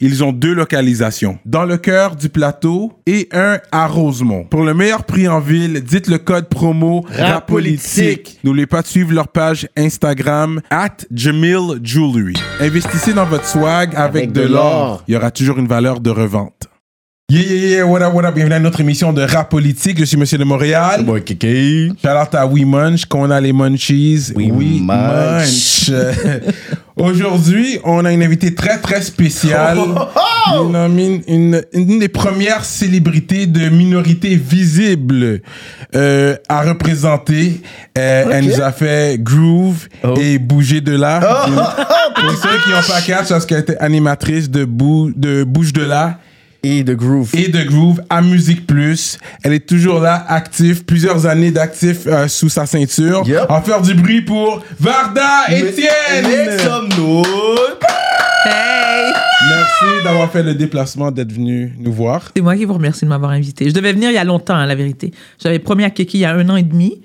ils ont deux localisations. Dans le cœur du plateau et un à Rosemont. Pour le meilleur prix en ville, dites le code promo RAPOLITIQUE. N'oubliez pas de suivre leur page Instagram at Jamil Jewelry. Investissez dans votre swag avec, Avec de l'or. Il y aura toujours une valeur de revente. Yeah, yeah, yeah, what up, what up? Bienvenue à notre émission de rap politique. Je suis Monsieur de Montréal. Boy, Kiki. Shout out à We Munch, qu'on a les Munchies. We Munch. Aujourd'hui, on a une invitée très, très spéciale. Une, une, une- une des premières célébrités de minorité visible euh, à représenter. Euh, Elle nous a fait groove et bouger de là. Pour ceux qui n'ont pas catch, parce qu'elle était animatrice de, Bou- de Bouge de là Et The Groove. et de Groove à Musique Plus. Elle est toujours là, active, plusieurs années d'actif euh, sous sa ceinture. Yep. En faire du bruit pour Varda Etienne. Hey! Merci d'avoir fait le déplacement, d'être venu nous voir. C'est moi qui vous remercie de m'avoir invité. Je devais venir il y a longtemps, hein, la vérité. J'avais promis à Kiki il y a un an et demi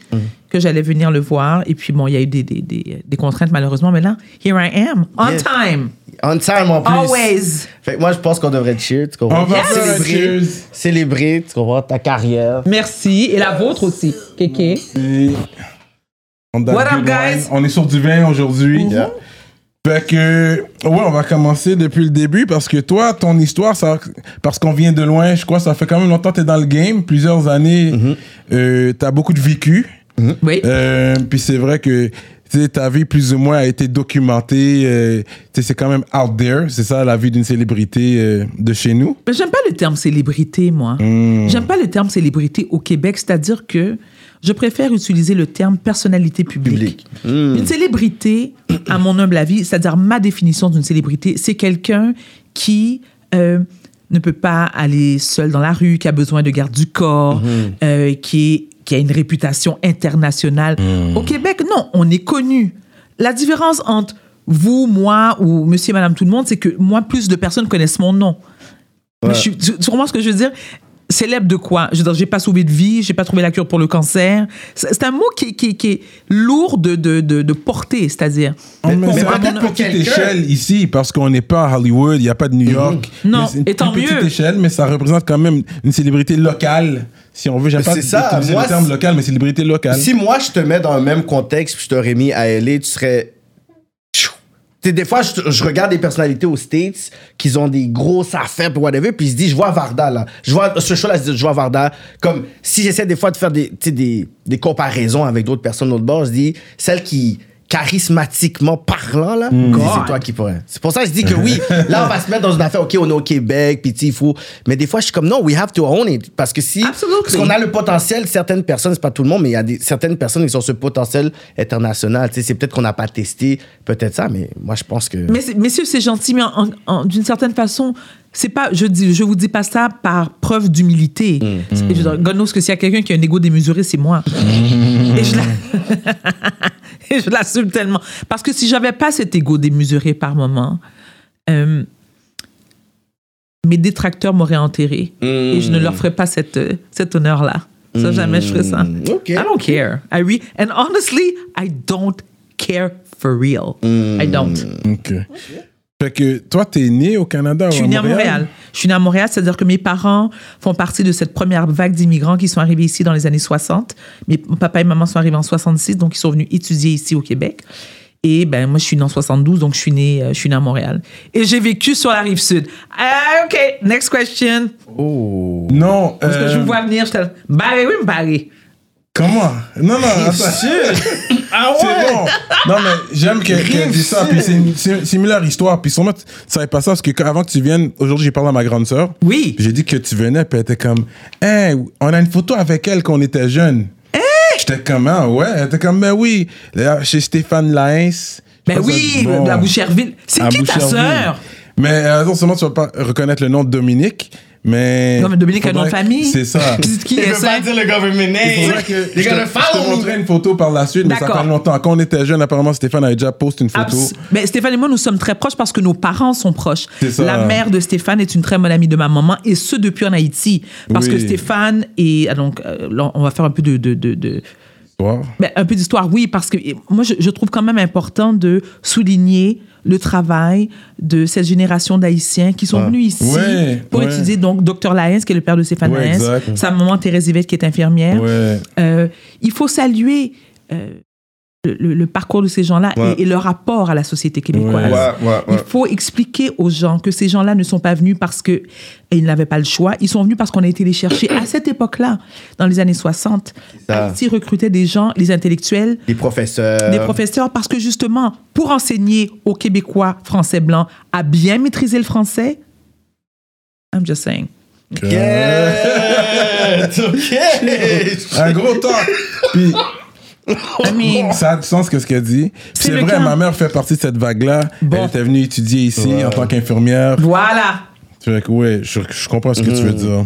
que j'allais venir le voir. Et puis, bon, il y a eu des, des, des, des contraintes, malheureusement. Mais là, here I am, on time, On time en plus. always. Fait que moi, je pense qu'on devrait cheer, tu comprends? On va célébrer, célébrer, tu comprends, ta carrière. Merci. Et la vôtre aussi, on, donne What up, guys? on est sur du vin aujourd'hui. Yeah. Fait que, ouais, on va commencer depuis le début parce que toi, ton histoire, ça, parce qu'on vient de loin, je crois, ça fait quand même longtemps que t'es dans le game, plusieurs années, Mm-hmm. euh, t'as beaucoup de vécu. Oui. Euh, puis c'est vrai que ta vie plus ou moins a été documentée. euh, c'est quand même out there. C'est ça la vie d'une célébrité euh, de chez nous. Mais j'aime pas le terme célébrité, moi. J'aime pas le terme célébrité au Québec, c'est-à-dire que je préfère utiliser le terme personnalité publique. Public. Hmm. Une célébrité, à mon humble avis, c'est-à-dire ma définition d'une célébrité, c'est quelqu'un qui euh, ne peut pas aller seul dans la rue, qui a besoin de garde du corps, euh, qui, est- qui a une réputation internationale. Au Québec, non, on est connu. La différence entre vous, moi ou monsieur et madame tout le monde, c'est que moi, plus de personnes connaissent mon nom. Mais je tu, tu comprends ce que je veux dire? Célèbre de quoi? Je veux dire, j'ai pas sauvé de vie, j'ai pas trouvé la cure pour le cancer. C'est un mot qui, qui- qui est lourd de, de, de, de portée, c'est-à-dire. Mais, mais c'est à pour petite échelle ici, parce qu'on n'est pas à Hollywood, il n'y a pas de New York. Non, Mais c'est une et tant toute petite mieux. échelle, mais ça représente quand même une célébrité locale. Si on veut, j'aime pas c'est ça, utiliser moi, le terme local, mais célébrité locale. Si moi, je te mets dans le même contexte, puis je t'aurais mis à LA, tu serais. Tu sais, des fois, je, je regarde des personnalités aux States qui ont des grosses affaires, puis whatever, puis je dis, je vois Varda, là. Je vois ce show-là, je vois Varda. Comme si j'essaie des fois de faire des, des, des comparaisons avec d'autres personnes de l'autre bord, je dis, celle qui, charismatiquement parlant, là, Mm. c'est toi qui pourrais. C'est pour ça que je dis que oui, là, on va se mettre dans une affaire, OK, on est au Québec, puis tu sais, il faut. Mais des fois, je suis comme, non, we have to own it. Parce que si. Absolutely. Parce qu'on a le potentiel, certaines personnes, c'est pas tout le monde, mais il y a des, certaines personnes qui ont ce potentiel international. Tu sais, c'est peut-être qu'on n'a pas testé, peut-être ça, mais moi, je pense que. Mais messieurs, c'est gentil, mais d'une certaine façon, c'est pas, je dis, je vous dis pas ça par preuve d'humilité. C'est- je veux dire, God knows que s'il y a quelqu'un qui a un ego démesuré, c'est moi. Et je la- et je l'assume tellement. Parce que si j'avais pas cet ego démesuré par moment, euh, mes détracteurs m'auraient enterré. Et je ne leur ferais pas cette, cet honneur-là. Ça, jamais je ferais ça. OK. I don't care. I re- and honestly, I don't care for real. I don't. Ok. Fait que toi, t'es né au Canada Je suis née à Montréal? Je suis née à Montréal, c'est-à-dire que mes parents font partie de cette première vague d'immigrants qui sont arrivés ici dans les années 60. Mes papa et maman sont arrivés en 66, donc ils sont venus étudier ici au Québec. Et ben moi, je suis née en 72, donc je suis née, euh, je suis née à Montréal. Et j'ai vécu sur la rive sud. Ah, OK, next question. Oh. Non. Parce que je euh, vous vois venir, je te barré, oui, me barré. Comment Non, non, attends. Ah C'est bon. Non, mais j'aime qu'elle qu'elle dise ça. Puis c'est une sim- similaire histoire. Puis sûrement, tu savais pas ça parce que quand- avant que tu viennes, aujourd'hui, j'ai parlé à ma grande sœur. Oui. J'ai dit que tu venais, puis elle était comme, hey, on a une photo avec elle quand on était jeune. J'étais comme, ah ouais. Elle était comme, ben oui. Là, Chez Stéphane Laïs. Ben oui, à Boucherville. C'est qui ta sœur? Mais euh, non seulement tu vas pas reconnaître le nom de Dominique, Mais. Non, mais Dominique a un nom de faudrait- famille. C'est ça. Qui Il est veut ça? pas dire le government Il name. que Les je gars, te- le je te montrerai une photo par la suite, mais ça fait longtemps. Quand on était jeune, apparemment, Stéphane avait déjà posté une photo. Abs- Mais Stéphane et moi, nous sommes très proches parce que nos parents sont proches. C'est ça. La mère de Stéphane est une très bonne amie de ma maman et ce depuis en Haïti. Parce Oui. que Stéphane et ah, donc euh, on va faire un peu de, de, de, de- Ben, un peu d'histoire, oui, parce que moi, je, je trouve quand même important de souligner le travail de cette génération d'Haïtiens qui sont venus ici Ouais, pour ouais. étudier. Donc, Dr Lyons, qui est le père de Stéphane Ouais, sa maman Thérèse Yvette, qui est infirmière. Euh, il faut saluer euh, le, parcours de ces gens-là Ouais. et, et leur rapport à la société québécoise. Ouais, ouais, Il faut expliquer aux gens que ces gens-là ne sont pas venus parce que et ils n'avaient pas le choix. Ils sont venus parce qu'on a été les chercher à cette époque-là, dans les années 60. ça. Haïti recrutait des gens, les intellectuels, Des professeurs. des professeurs, parce que justement, pour enseigner aux Québécois français blancs à bien maîtriser le français, I'm just saying. Yes! OK! Un gros temps. Puis, I mean, ça a du sens que ce qu'elle dit? C'est vrai, cas. ma mère fait partie de cette vague-là. Bon. Elle était venue étudier ici en tant qu'infirmière. voilà. Fait que, ouais, je, je comprends ce que tu veux dire.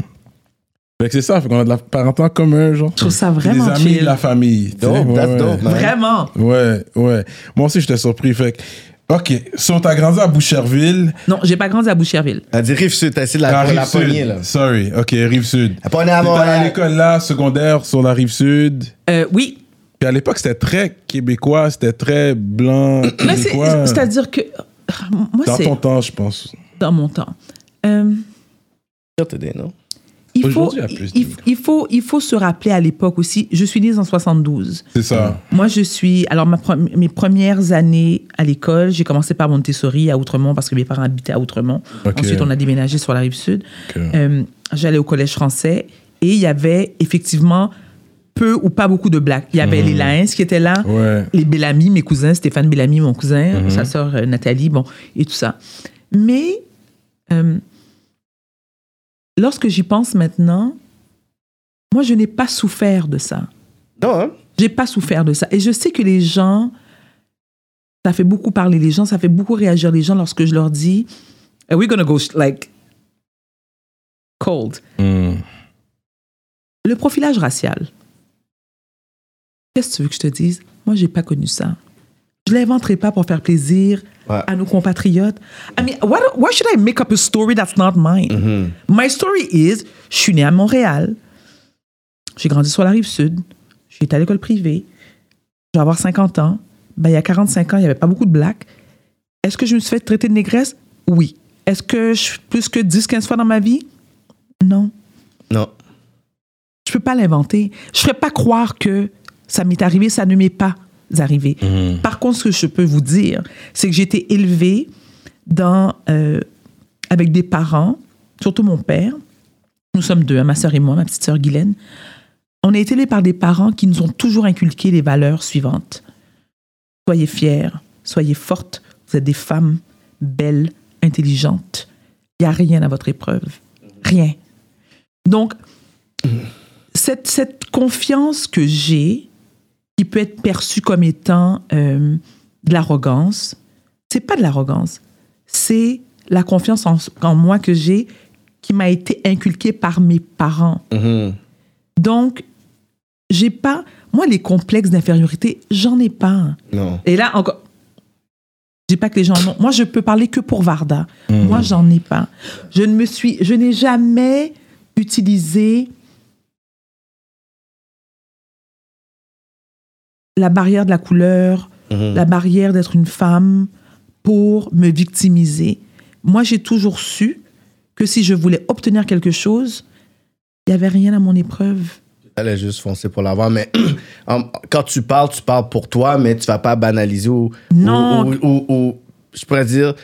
Fait que c'est ça, fait qu'on a de la parenté en commun, genre. Je trouve ça vraiment Des amis chill. de la famille. Dope, ouais, ouais. dope. Vraiment. Ouais, ouais. Moi aussi, j'étais surpris. Fait que, OK. So, t'as grandi à Boucherville. Non, j'ai pas grandi à Boucherville. Elle dit Rive-Sud, t'as essayé de la, pour la poignée, là. Sorry. OK, Rive-Sud. La poignée à T'étais à l'école là, secondaire, sur la Rive-Sud. Euh, oui, Puis à l'époque, c'était très québécois, c'était très blanc, c'est-à-dire que moi, Dans ton temps, je pense. dans mon temps. Euh, non? il, faut, Aujourd'hui, il y a plus il, faut, il faut se rappeler à l'époque aussi, je suis née en 72. C'est ça. Moi, je suis. Alors, ma mes premières années à l'école, j'ai commencé par Montessori à Outremont parce que mes parents habitaient à Outremont. Ensuite, on a déménagé sur la rive sud. Euh, J'allais au collège français et il y avait effectivement peu ou pas beaucoup de blacks. Il y avait les Laens qui étaient là, Ouais. les Bellamy, mes cousins, Stéphane Bellamy, mon cousin, sa sœur euh, Nathalie, bon, et tout ça. Mais euh, lorsque j'y pense maintenant, moi, je n'ai pas souffert de ça. Non, hein? J'ai pas souffert de ça. Et je sais que les gens, ça fait beaucoup parler les gens, ça fait beaucoup réagir les gens lorsque je leur dis, Are we gonna go like cold? Hmm. Le profilage racial. Qu'est-ce que tu veux que je te dise? Moi, j'ai pas connu ça. Je l'inventerai pas pour faire plaisir Ouais. à nos compatriotes. I mean, what, why should I make up a story that's not mine? My story is, je suis née à Montréal, j'ai grandi sur la rive sud, j'ai été à l'école privée, je vais avoir 50 ans. Ben, il y a 45 ans, il n'y avait pas beaucoup de blacks. Est-ce que je me suis fait traiter de négresse? Oui. Est-ce que je plus que 10-15 fois dans ma vie? Non. Non. Je peux pas l'inventer. Je ne ferais pas croire que ça m'est arrivé, ça ne m'est pas arrivé. Par contre, ce que je peux vous dire, c'est que j'ai été élevée dans, euh, avec des parents, surtout mon père. Nous sommes deux, hein, ma sœur et moi, ma petite sœur Guylaine. On a été élevés par des parents qui nous ont toujours inculqué les valeurs suivantes. Soyez fiers, soyez fortes, vous êtes des femmes belles, intelligentes. Il n'y a rien à votre épreuve. Rien. Donc, cette, cette confiance que j'ai, qui peut être perçue comme étant euh, de l'arrogance, c'est pas de l'arrogance, c'est la confiance en, en moi que j'ai qui m'a été inculquée par mes parents. Mhm. Donc, j'ai pas, moi, les complexes d'infériorité, j'en ai pas. Non. Et là, encore, je dis pas que les gens. Moi, je peux parler que pour Varda. Moi, j'en ai pas. Je ne me suis, je n'ai jamais utilisé la barrière de la couleur, Mhm. la barrière d'être une femme pour me victimiser. Moi, j'ai toujours su que si je voulais obtenir quelque chose, il n'y avait rien à mon épreuve. Elle est juste foncée pour l'avoir. Mais quand tu parles, tu parles pour toi, mais tu vas pas banaliser ou. Non. Ou, ou- ou- ou- je pourrais dire.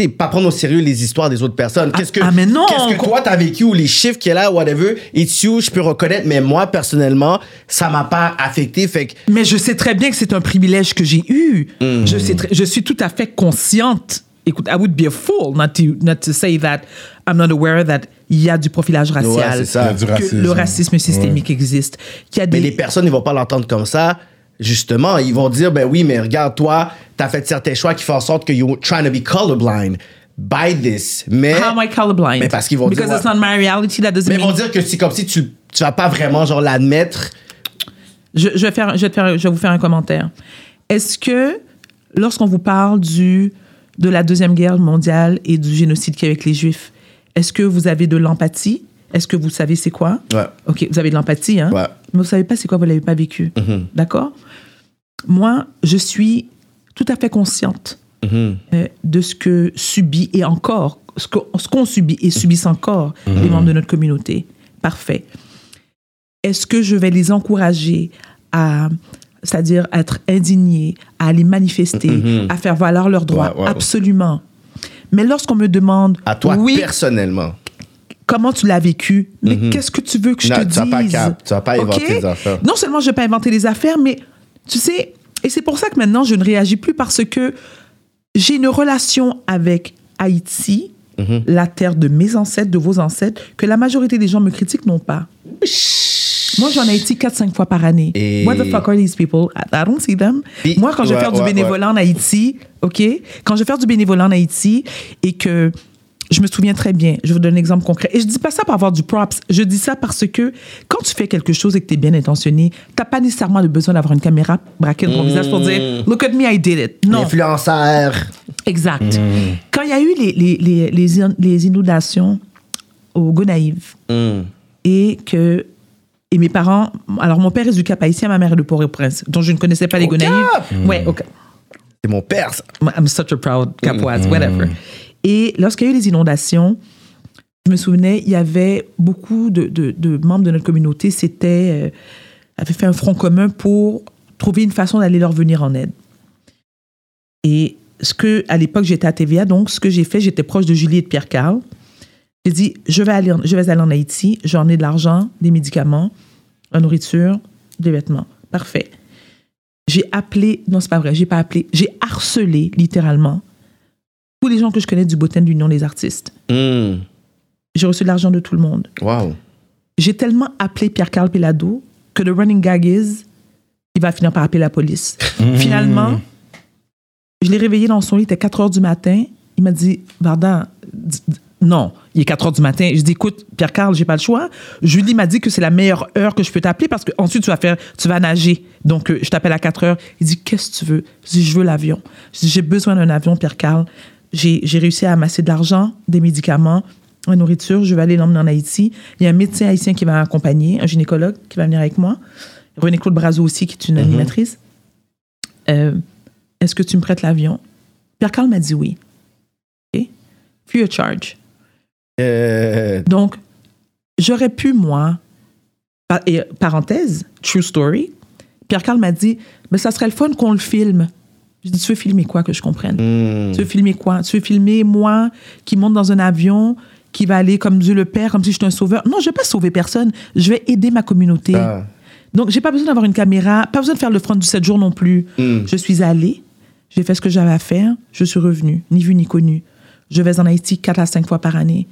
Sais, Pas prendre au sérieux les histoires des autres personnes. Qu'est-ce que, ah, mais non, Qu'est-ce que on- toi, t'as vécu ou les chiffres qu'il y a là, whatever, it's you, je peux reconnaître, mais moi, personnellement, ça m'a pas affecté. Fait que Mais je sais très bien que c'est un privilège que j'ai eu. Mm. Je, sais je suis tout à fait consciente. Écoute, I would be a fool not to, not to say that I'm not aware that il y a du profilage racial. Ouais, c'est ça. Il y a du que racisme. le racisme systémique existe. Qu'il y a Mais les personnes, ils vont pas l'entendre comme ça. Justement, ils vont dire, ben oui, mais regarde, toi, t'as fait certains choix qui font en sorte que you're trying to be colorblind. buy this. Mais, How am I colorblind? Mais parce qu'ils vont dire, Because it's not my reality, that doesn't mais ils vont dire que c'est comme si tu, tu vas pas vraiment, genre, l'admettre. Je, je vais faire, je, vais te faire, je vais vous faire un commentaire. Est-ce que, lorsqu'on vous parle du, de la Deuxième Guerre mondiale et du génocide qu'il y a avec les Juifs, est-ce que vous avez de l'empathie? Est-ce que vous savez c'est quoi? Ouais. OK, vous avez de l'empathie, hein? Ouais. Mais vous savez pas c'est quoi, vous l'avez pas vécu. D'accord? Moi, je suis tout à fait consciente euh, de ce que subit et encore, ce qu'on subit et subissent encore les membres de notre communauté. Parfait. Est-ce que je vais les encourager à, c'est-à-dire être indignés, à aller manifester, à faire valoir leurs droits? Absolument. Mais lorsqu'on me demande, À toi, oui, personnellement. comment tu l'as vécu, mais qu'est-ce que tu veux que je Non, te tu dise? pas cap- tu vas pas inventer OK? des affaires. Non seulement je vais pas inventer les affaires, mais tu sais, et c'est pour ça que maintenant je ne réagis plus parce que j'ai une relation avec Haïti, Mhm. la terre de mes ancêtres, de vos ancêtres, que la majorité des gens me critiquent non pas. Moi, j'en ai Haïti 4-5 fois par année. Et- What the fuck are these people? I, don't see them. Moi, quand je vais ouais, faire du ouais, bénévolat en Haïti, OK? Quand je vais faire du bénévolat en Haïti et que je me souviens très bien, je vous donne un exemple concret. Et je dis pas ça pour avoir du props. Je dis ça parce que quand tu fais quelque chose et que tu es bien intentionné, tu pas nécessairement le besoin d'avoir une caméra braquée dans ton visage pour dire Look at me, I did it. Non. Influenceur. Exact. Quand il y a eu les, les, les, les, in- les inondations au Gonaïve Mm. et que. Et mes parents. Alors, mon père est du Cap Haïtien, ma mère est de Port-au-Prince, dont je ne connaissais pas les Gonaïves. Ouais, Cap. C'est mon père, ça. I'm such a proud Capoise, whatever. Et lorsqu'il y a eu les inondations, je me souvenais, il y avait beaucoup de, membres de notre communauté, c'était, euh, avaient fait un front commun pour trouver une façon d'aller leur venir en aide. Et ce que, à l'époque, j'étais à TVA, donc ce que j'ai fait, j'étais proche de Julie et de Pierre Carl. J'ai dit, je vais aller, je vais aller en Haïti, j'en ai de l'argent, des médicaments, la nourriture, des vêtements. Parfait. J'ai appelé, non, c'est pas vrai, j'ai pas appelé, j'ai harcelé littéralement tous les gens que je connais du Botten de l'Union des artistes. Mm. J'ai reçu de l'argent de tout le monde. Wow. J'ai tellement appelé Pierre-Carl Pelado que le running gag is il va finir par appeler la police. Finalement, je l'ai réveillé dans son lit, il était 4 heures du matin. Il m'a dit, Varda, non, il est 4 heures du matin. Je dis, écoute, Pierre-Carl, j'ai pas le choix. Julie m'a dit que c'est la meilleure heure que je peux t'appeler parce que ensuite tu vas faire, tu vas nager. Donc, euh, je t'appelle à 4 heures. Il dit, qu'est-ce que tu veux? Je dis, je veux l'avion. Je dis, j'ai besoin d'un avion, Pierre-Carl. J'ai réussi à amasser de l'argent, des médicaments, la nourriture. Je vais aller l'emmener en Haïti. Il y a un médecin haïtien qui va m'accompagner, un gynécologue qui va venir avec moi. René-Claude Brazo aussi, qui est une animatrice. Euh, Est-ce que tu me prêtes l'avion? Pierre-Carl m'a dit oui. OK? Free of charge. Euh, Donc, j'aurais pu, moi, et parenthèse, true story, Pierre-Carl m'a dit, mais ça serait le fun qu'on le filme. Je dis, tu veux filmer quoi que je comprenne? mm. Tu veux filmer quoi? Tu veux filmer moi qui monte dans un avion, qui va aller comme Dieu le Père, comme si j'étais un sauveur? Non, je vais pas sauver personne. Je vais aider ma communauté. Ah. Donc, j'ai pas besoin d'avoir une caméra, pas besoin de faire le front du 7 jours non plus. Mm. Je suis allée, j'ai fait ce que j'avais à faire, je suis revenue, ni vu ni connu. Je vais en Haïti 4 à 5 fois par année.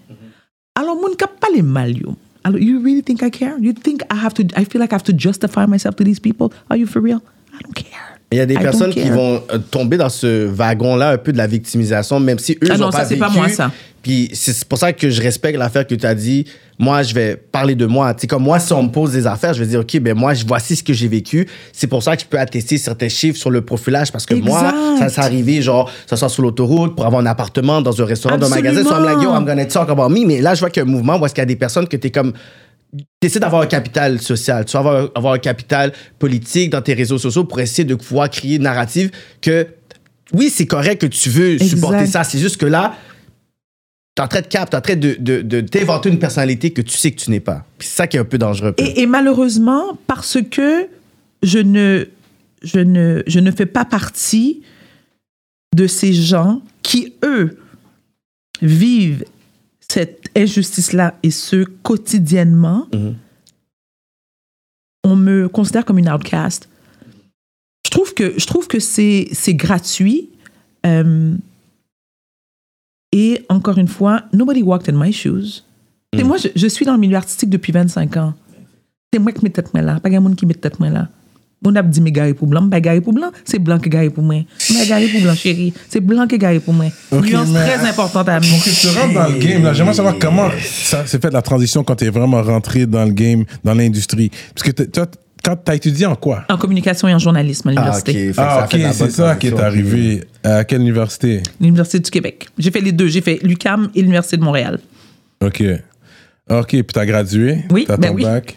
Alors, mon cap pas les mal, yo. Alors, you really think I care? You think I have to, I feel like I have to justify myself to these people? Are you for real? I don't care. Il y a des I personnes qui vont euh, tomber dans ce wagon-là un peu de la victimisation, même si eux, Ah non, ont ça, pas c'est vécu. pas moi, ça. Puis c'est pour ça que je respecte l'affaire que tu as dit. Moi, je vais parler de moi. Tu sais, comme moi, si on me pose des affaires, je vais dire, OK, ben moi, voici ce que j'ai vécu. C'est pour ça que je peux attester certains chiffres sur le profilage parce que moi, ça s'est arrivé, genre, ça soit sur l'autoroute, pour avoir un appartement, dans un restaurant, dans un magasin. So I'm like, yo, I'm gonna talk about me. Mais là, je vois qu'il y a un mouvement où est-ce qu'il y a des personnes que tu es comme essaies d'avoir un capital social, tu vas avoir, avoir un capital politique dans tes réseaux sociaux pour essayer de pouvoir créer une narrative que, oui, c'est correct que tu veux Exact. supporter ça, c'est juste que là, t'es en train de cap, t'es en train de, de, de t'inventer une personnalité que tu sais que tu n'es pas. Puis c'est ça qui est un peu dangereux. Et, et malheureusement, parce que je ne, je, ne, je ne fais pas partie de ces gens qui, eux, vivent cette injustice-là et ce quotidiennement, on me considère comme une outcast. Je trouve que, je trouve que c'est, gratuit. euh, et encore une fois, nobody walked in my shoes. Et moi, je, je suis dans le milieu artistique depuis 25 ans. C'est moi qui mets tête là, pas quelqu'un qui met tête là. On a dit, mais garé pour blanc, pas garé pour blanc, c'est blanc qui est garé pour moi. Mais garé pour blanc, chérie, c'est blanc qui est garé pour moi. Ok, Nuance mais- très importante à Pour que tu rentres dans le game, là, j'aimerais savoir comment ça s'est fait la transition quand tu es vraiment rentré dans le game, dans l'industrie. Parce que toi, quand tu as étudié en quoi? En communication et en journalisme à Ah, ok. l'université. Ah, ok, c'est ça qui est arrivé. À quelle université? L'Université du Québec. J'ai fait les deux. J'ai fait l'UCAM et l'Université de Montréal. Ok. Ok, puis tu as gradué? Oui, T'as ben ton oui. bac?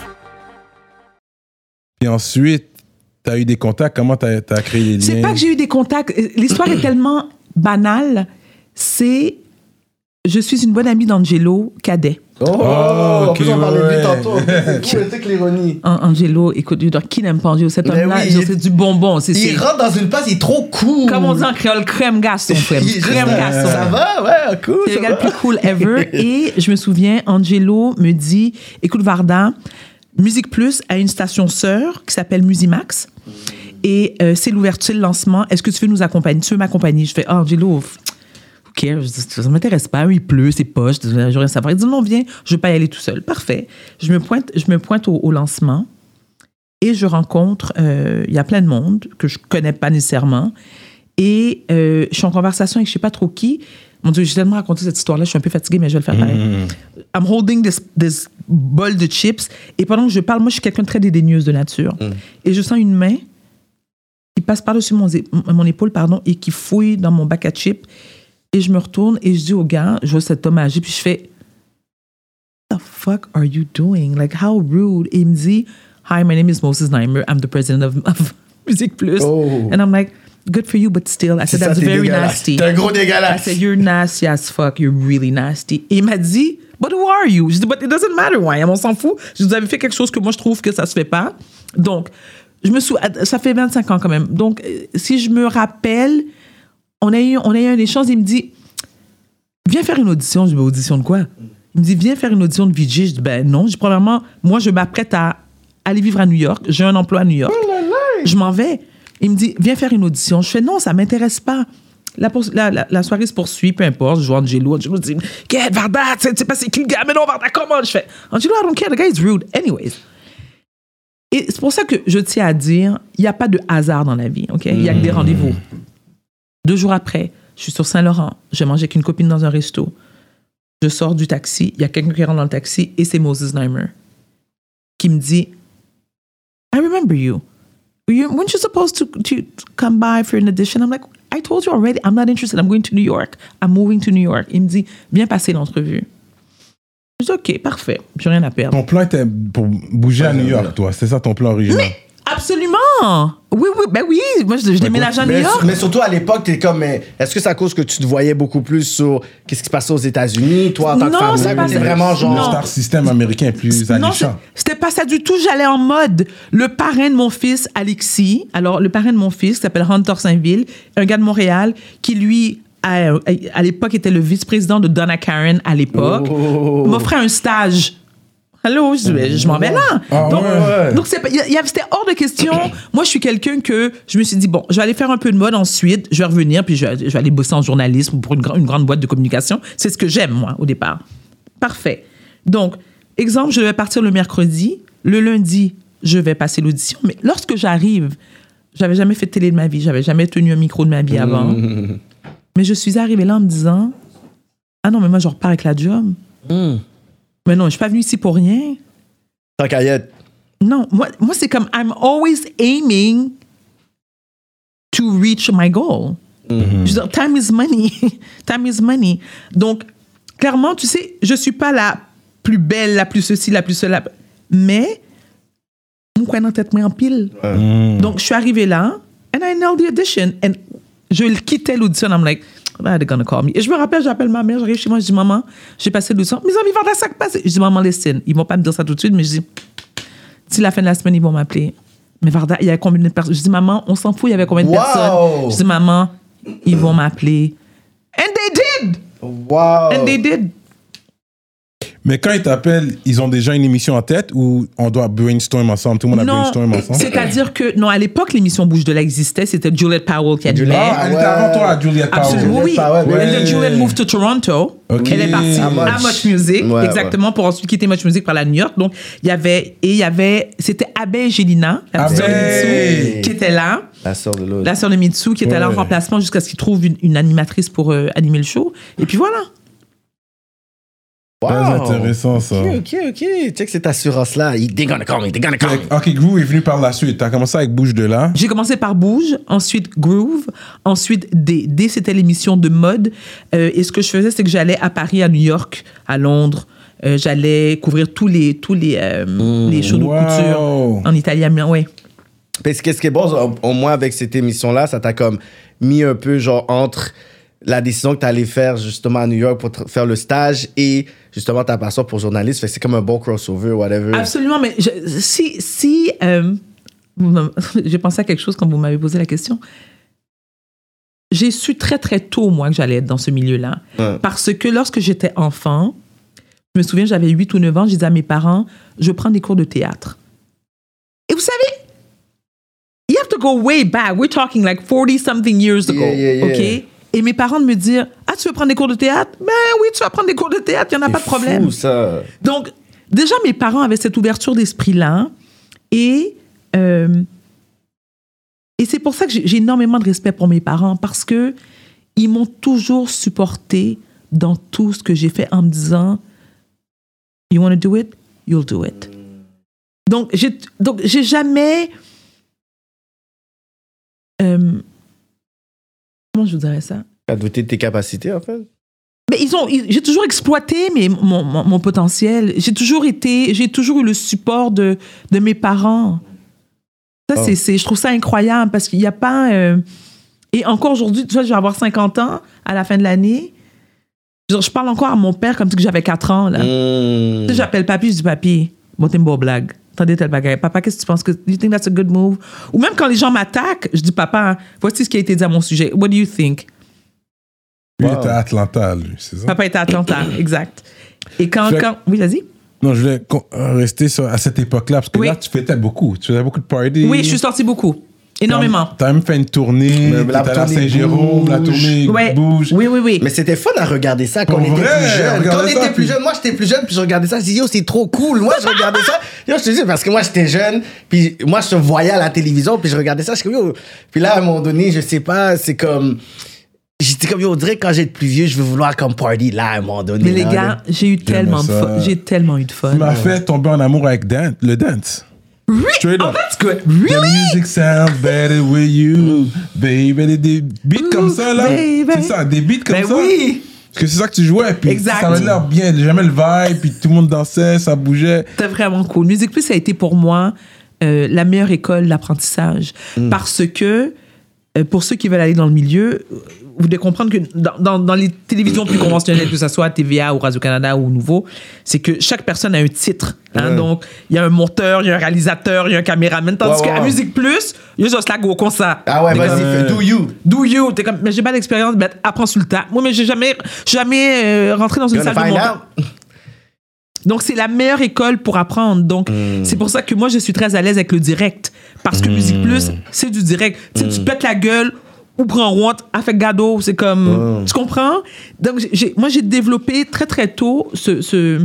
Puis ensuite, t'as eu des contacts. Comment t'as as créé les liens? C'est pas que j'ai eu des contacts. Euh, L'histoire est tellement banale. C'est. Je suis une bonne amie d'Angelo Cadet. Oh, Oh, en ok, plus, on parlait de lui tantôt. Cool, c'est que l'ironie? An- Angelo, écoute, qui n'aime pas Angelo? Cet homme-là, oui, c'est du bonbon. Il rentre dans une place, il est trop cool. comme on dit en créole, crème garçon, frère. Crème garçon. Ça va, ouais, cool. C'est le gars le plus cool ever. Et je me souviens, Angelo me dit Écoute, Varda, Musique Plus a une station sœur qui s'appelle Musimax. Et euh, c'est l'ouverture, le lancement. Est-ce que tu veux nous accompagner? Tu veux m'accompagner? Je fais Ah, Angelo, who cares? Ça ne m'intéresse pas. Il pleut, c'est poche. Je veux rien savoir. Il dit Non, viens, je ne veux pas y aller tout seul. Parfait. Je me pointe, je me pointe au, lancement et je rencontre, euh, il y a plein de monde que je connais pas nécessairement. Et euh, je suis en conversation avec je sais pas trop qui. Mon Dieu, j'ai tellement raconté cette histoire-là, je suis un peu fatiguée, mais je vais le faire pareil. I'm holding this, this bol de chips. Et pendant que je parle, moi, je suis quelqu'un de très dédaigneuse de nature. Et je sens une main qui passe par-dessus mon, mon épaule pardon, et qui fouille dans mon bac à chips. Et je me retourne et je dis au gars, je vois cet homme âgé, puis je fais What the fuck are you doing? Like, how rude. Et il me dit, Hi, my name is Moses Neimer. I'm the president of, of Music Plus. Oh. And I'm like, Good for you, but still. I C'est said, ça, That's t'es very nasty. T'es un gros I dégueulasse. said, You're nasty as fuck. You're really nasty. Et il m'a dit, But who are you? Je dis, But it doesn't matter I am. On s'en fout. Je Vous avez fait quelque chose que moi, je trouve que ça se fait pas. Donc, je me sou... ça fait 25 ans quand même. Donc, euh, si je me rappelle, on a eu, on a eu un échange. Il me dit, Viens faire une audition. Je dis, audition de quoi? Il me dit, viens faire une audition de VJ. Je dis, ben non. Je dis, premièrement, moi, je m'apprête à aller vivre à New York. J'ai un emploi à New York. Je m'en vais. Il me dit, viens faire une audition. Je fais, non, ça m'intéresse pas. La, soirée se poursuit, peu importe. Je joue Angelo. Angelo dit, Get, Varda, tu sais pas c'est qui le gars, mais non, Varda, comment? Je fais, Angelo, I don't care, the guy is rude. Anyways. Et c'est pour ça que je tiens à dire, il n'y a pas de hasard dans la vie, OK? Il y a que des rendez-vous. Deux jours après, je suis sur Saint-Laurent. Je mange avec une copine dans un resto. Je sors du taxi. Il y a quelqu'un qui rentre dans le taxi et c'est Moses Neimer qui me dit I remember you. You weren't you supposed to, to come by for an audition? I'm like, I told you already, I'm not interested. I'm going to New York. I'm moving to New York. Il me dit, viens passer l'entrevue. Je dis, OK, parfait. J'ai rien à perdre. Ton plan était pour bouger à New York, toi. C'est ça ton plan original. Absolument! Oui, oui, ben oui. Moi, je, je déménage à New Mais, York. mais surtout à l'époque, t'es comme, mais est-ce que c'est à cause que tu te voyais beaucoup plus sur qu'est-ce qui se passait aux États-Unis, toi, en tant que Non, femme? c'est pas ou t'es ça. vraiment Le genre. Non. star system américain est plus Non, alléchant. c'est- c'était pas ça du tout. J'allais en mode. Le parrain de mon fils, Alexis, alors le parrain de mon fils, qui s'appelle Hunter Saint-Ville, un gars de Montréal, qui lui, à, à l'époque, était le vice-président de Donna Karen à l'époque, Oh. m'offrait un stage. Allô, je, m'en vais là. Ah donc, ouais. donc c'est pas- il y a- il y avait- c'était hors de question. Moi, je suis quelqu'un que je me suis dit, bon, je vais aller faire un peu de mode ensuite, je vais revenir, puis je vais, je vais aller bosser en journalisme pour une, une grande boîte de communication. C'est ce que j'aime, moi, au départ. Parfait. Donc, exemple, je vais partir le mercredi. Le lundi, je vais passer l'audition. Mais lorsque j'arrive, j'avais jamais fait de télé de ma vie, j'avais jamais tenu un micro de ma vie avant. Mais je suis arrivée là en me disant, ah non, mais moi, je repars avec la job. Mais non, je suis pas venue ici pour rien. Tant qu'à y être. Non, moi, moi c'est comme I'm always aiming to reach my goal. Je veux dire, time is money. time is money. Donc, clairement, tu sais, je suis pas la plus belle, la plus ceci, la plus cela. Mais, mon coin en tête, moi, en pile. Donc, je suis arrivée là, and I nailed the audition. And je quittais l'audition, I'm like, they're gonna call me. Et je me rappelle, j'appelle ma mère, j'arrive chez moi, je dis, maman, j'ai passé l'audition. Mes amis, vendent ça qui passe. Je dis, maman, listen, ils vont pas me dire ça tout de suite, mais je dis, d'ici la fin de la semaine, ils vont m'appeler. Mais Varda, il y avait combien de personnes? Je dis, maman, on s'en fout, il y avait combien de Wow. personnes? Je dis, maman, ils vont m'appeler. And they did! Wow. And they did. Mais quand ils t'appellent, ils ont déjà une émission en tête ou on doit brainstorm ensemble? Tout le monde a Non, brainstorm ensemble? c'est-à-dire que, non, à l'époque, l'émission Bouge de là existait, c'était Juliette Powell qui animait. Ah, elle était Ouais. avant toi, Juliette Powell. Absolument, oui. Ouais. And then Juliette moved to Toronto. Ok. Elle est partie À à Much. Much, Music, Ouais, exactement, pour ensuite quitter Much Music par la New York. Donc, il y avait, et il y avait, c'était Abbey Gélina, la sœur de. Mitsu, qui était là. La sœur de l'autre. La sœur de Mitsu, qui était là en remplacement jusqu'à ce qu'il trouve une, une animatrice pour euh, animer le show. Et puis voilà. Très intéressant, ça. Ok, ok, ok. Check cette assurance-là. They're gonna call me, they're gonna call me. Ok, Groove est venu par la suite. T'as commencé avec Bouge de là. J'ai commencé par Bouge, ensuite Groove, ensuite D. D, c'était l'émission de mode. Euh, et ce que je faisais, c'est que j'allais à Paris, à New York, à Londres. Euh, j'allais couvrir tous les, tous les, euh, les shows de Wow. couture en italien. Ouais. Parce que ce qui est bon, au, moins avec cette émission-là, ça t'a comme mis un peu genre entre la décision que tu allais faire justement à New York pour faire le stage et justement ta passion pour journaliste. Fait que c'est comme un bon crossover, whatever. Absolument, mais je- si, si euh, j'ai pensé à quelque chose quand vous m'avez posé la question. J'ai su très très tôt, moi, que j'allais être dans ce milieu-là. Ouais. Parce que lorsque j'étais enfant, je me souviens, j'avais 8 ou 9 ans, je disais à mes parents, je prends des cours de théâtre. Et vous savez, you have to go way back. We're talking like 40 something years ago. Yeah, yeah, yeah. OK? Et mes parents de me dire, ah, tu veux prendre des cours de théâtre? Ben oui, tu vas prendre des cours de théâtre, il n'y en a pas de problème. fou, ça. Donc, déjà, mes parents avaient cette ouverture d'esprit-là. Et, euh, et c'est pour ça que j'ai énormément de respect pour mes parents parce que ils m'ont toujours supporté dans tout ce que j'ai fait en me disant You want to do it? You'll do it. Donc, j'ai donc j'ai jamais. euh, comment je vous dirais ça? À douter de tes capacités, en fait? Mais ils ont, j'ai toujours exploité mes, mon, mon, mon potentiel. J'ai toujours été, j'ai toujours eu le support de, de mes parents. Ça, Oh. c'est, je trouve ça incroyable parce qu'il n'y a pas. euh, et encore aujourd'hui, tu vois, je vais avoir 50 ans à la fin de l'année. Je, je parle encore à mon père comme si j'avais 4 ans. Là. Mm. Sais, J'appelle papy, je dis papy, bon, t'es une bonne blague. Attendez, tel bagage. Papa, qu'est-ce que tu penses que. You think that's a good move? Ou même quand les gens m'attaquent, je dis papa, voici ce qui a été dit à mon sujet. What do you think? Lui, Wow. était à Atlanta, lui, c'est ça? Papa était à Atlanta, exact. Et quand, quand. Oui, vas-y. Non, je voulais rester sur, à cette époque-là, parce que Oui. là, tu fêtais beaucoup. Tu faisais beaucoup de parties. Oui, je suis sortie beaucoup. Énormément. T'as même fait une tournée. Mais la allé à tournée Saint-Jérôme, la tournée Ouais. Bouge. Oui, oui, oui. Mais c'était fun à regarder ça quand Pour on était vrai, plus jeune. Quand on ça, était plus puis- jeune, moi j'étais plus jeune, puis je regardais ça, je dis yo, c'est trop cool. Moi je regardais ça. Yo, je te dis, parce que moi j'étais jeune, puis moi je te voyais à la télévision, puis je regardais ça, je suis comme yo. Puis là, à un moment donné, je sais pas, c'est comme. J'étais comme yo, on dirait que quand j'ai être plus vieux, je veux vouloir comme party là à un moment donné. Mais les là, gars, j'ai eu tellement de fun. J'ai tellement eu de fun. Tu m'as fait tomber en amour avec Dan- le dance. Straight Oh, up. that's good. The Really? music sounds better with you, baby. Des beats comme ça, là. C'est ça, des beats comme Ben ça. oui. Parce que c'est ça que tu jouais, puis Exact. ça avait l'air bien. Jamais le vibe, puis tout le monde dansait, ça bougeait. C'était vraiment cool. Musique Plus, ça a été pour moi euh, la meilleure école d'apprentissage. Parce que, euh, pour ceux qui veulent aller dans le milieu, euh, vous devez comprendre que dans, dans- dans les télévisions plus conventionnelles, que ce soit TVA ou Radio-Canada ou Nouveau, c'est que chaque personne a un titre. hein. Ouais. Donc, il y a un monteur, il y a un réalisateur, il y a un caméraman. Tandis Ouais, ouais, qu'à. Musique Plus, il y a juste la go comme ça. Ah ouais, vas-y, fais do you. Do you? T'es comme, mais j'ai pas d'expérience, ben, apprends sur le tas. Moi, mais j'ai jamais, jamais euh, rentré dans une salle de montage. Donc, c'est la meilleure école pour apprendre. Donc, Hmm. c'est pour ça que moi, je suis très à l'aise avec le direct. Parce que Musique Plus, c'est du direct. Tu sais, tu te pètes la gueule ou prends honte, avec gado. C'est comme. Tu comprends? Donc, moi, j'ai développé très, très tôt ce, ce,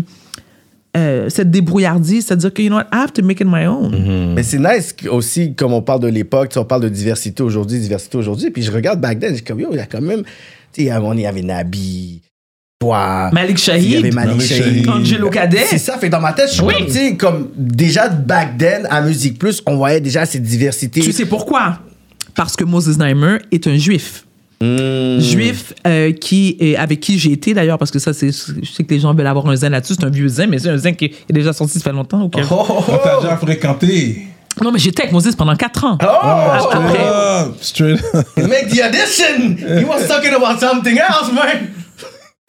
euh, cette débrouillardise. C'est-à-dire que, you know what, I have to make it my own. Mais c'est nice aussi, comme on parle de l'époque, tu sais, on parle de diversité aujourd'hui, diversité aujourd'hui. Puis je regarde back then, j'ai comme, yo, il y a quand même. Tu sais, il y avait- il y avait Nabi, toi. Malik Il y avait Shahid, Malik Malik Shahid. Shahid. Angelo Cadet. C'est ça, fait dans ma tête, je suis Oui. comme, tu sais, comme déjà back then, à Musique Plus, on voyait déjà cette diversité. Tu sais pourquoi? Parce que Moses Naimer est un juif. Hmm. juif euh, qui est- avec qui j'ai été d'ailleurs parce que ça c'est je sais que les gens veulent avoir un zen là-dessus c'est un vieux zen mais c'est un zen qui est déjà sorti ça fait longtemps ok? Oh, oh, On t'a oh. déjà fréquenté. non mais j'étais avec Moses pendant 4 ans Oh, straight après. up, straight up. Make the addition! He was talking about something else, man!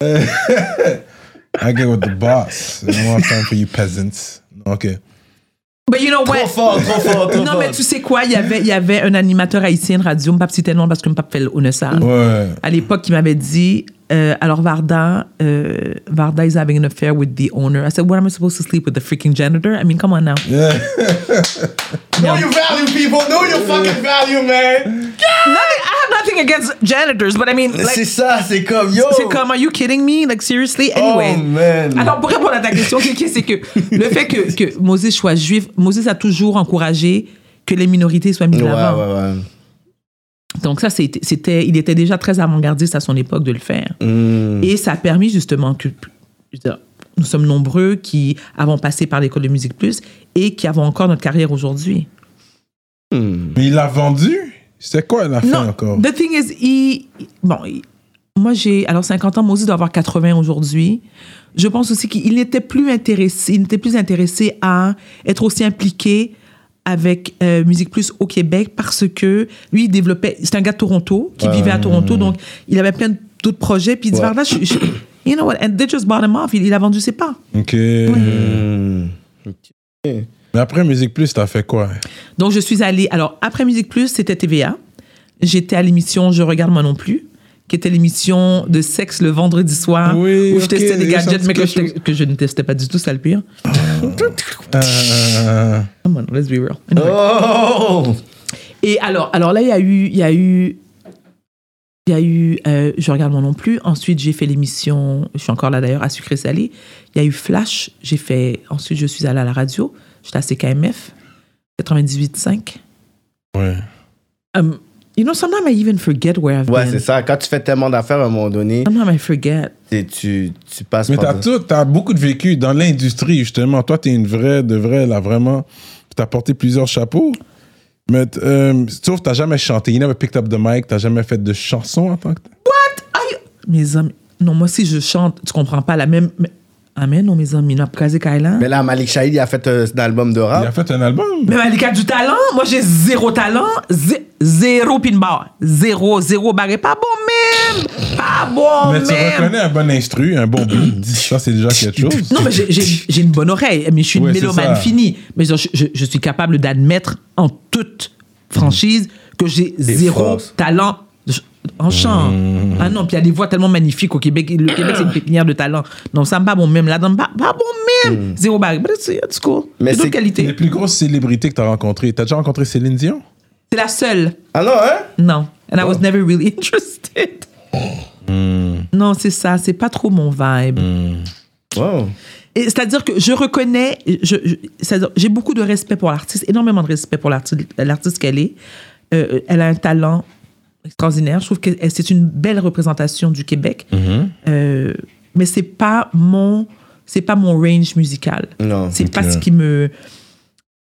I get with the boss. I don't have time for you peasants. OK. But you know Trop what? fort, trop fort, trop non, fort. mais tu sais quoi? Il y avait, il y avait un animateur haïtien de radio, je ne non parce que je ne fait le ça. Ouais. À l'époque, qui m'avait dit, euh, alors Varda, euh, Varda is having an affair with the owner. I said, what am I supposed to sleep with the freaking janitor? I mean, come on now. Know you value people, know you fucking value, man. I have nothing against janitors, but I mean, like, c'est ça, c'est comme yo. C'est comme, are you kidding me? Like, seriously? Anyway. Oh, man. Alors, pour répondre à ta question, Kiki, c'est que le fait que, que Moses soit juif, Moses a toujours encouragé que les minorités soient mises Ouais, de l'avant. ouais, ouais. Donc, ça, c'était, il était déjà très avant-gardiste à son époque de le faire. Mm. Et ça a permis justement que, dire, nous sommes nombreux qui avons passé par l'école de musique plus et qui avons encore notre carrière aujourd'hui. Mais il l'a vendu? C'était quoi la fin Non, encore? the thing is, il, bon, il- moi j'ai, alors 50 ans, Moses doit avoir 80 aujourd'hui. Je pense aussi qu'il n'était plus intéressé, il n'était plus intéressé à être aussi impliqué avec euh, Musique Plus au Québec parce que lui, il développait, c'est un gars de Toronto qui vivait à Toronto, donc il avait plein d'autres projets, puis il dit, Ouais. Varda, je- je- you know what, and they just bought him off, il, il a vendu ses parts. Ok. Mm. Mais après Musique Plus, t'as fait quoi? Donc, je suis allée. Alors, après Musique Plus, c'était TVA. J'étais à l'émission Je regarde moi non plus, qui était l'émission de sexe le vendredi soir, Oui, où je testais des gadgets, mais que je, que je ne testais pas du tout, c'est le pire. Euh, Come on, let's be real. Anyway. Oh! Et alors, alors là, il y a eu, il y a eu, il y a eu, euh, je regarde moi non plus. Ensuite, j'ai fait l'émission, je suis encore là d'ailleurs, à Sucré Salé. Il y a eu Flash. J'ai fait, ensuite, je suis allée à la radio. J'étais à CKMF, 98.5. ouais. Um, you know, sometimes I even forget where I've Ouais, been. c'est ça. Quand tu fais tellement d'affaires à un moment donné, Sometimes I forget. tu, tu passes Mais par. t'as tout, t'as beaucoup de vécu dans l'industrie, justement. Toi, t'es une vraie, de vraie, là, vraiment. T'as porté plusieurs chapeaux. Mais, euh, sauf, t'as jamais chanté. You never picked up the mic. T'as jamais fait de chanson en tant que. Aïe! Mes amis. Non, moi, si je chante, tu comprends pas la même. Mais- Amen, non, mes amis. N'a pas Kaila. Mais là, Malik Shahid, il a fait euh, un album de Il rap. a fait un album. Mais Malika a du talent. Moi, j'ai zéro talent. Zé- zéro pin bar. Zéro, zéro barré. Pas bon même. Pas bon Mais tu même. reconnais un bon instru, un bon beat. Ça, c'est déjà quelque chose. Non, mais j'ai- une bonne oreille, mais je suis une mélomane finie. Mais je, je- je suis capable d'admettre en toute franchise que j'ai zéro forces. talent en chant. Mmh. Ah non, puis il y a des voix tellement magnifiques au Québec. Le Québec, c'est une pépinière de talent. Donc, ça me pas bon même. Là-dedans, pas, pas bon même. Zéro barre. Mais c'est- Les qualités. plus grosses célébrités que t'as rencontrées. T'as déjà rencontré Céline Dion? C'est la seule. Ah non, hein? Non. And I was Oh. never really interested. Non, c'est ça. C'est pas trop mon vibe. Wow. Et C'est-à-dire que je reconnais, je, je- c'est-à-dire, j'ai beaucoup de respect pour l'artiste, énormément de respect pour l'artiste, l'artiste qu'elle est. Euh, elle a un talent extraordinaire. Je trouve que elle- c'est une belle représentation du Québec. Euh, mais c'est pas mon, c'est pas mon range musical. Non. C'est pas ce qui me.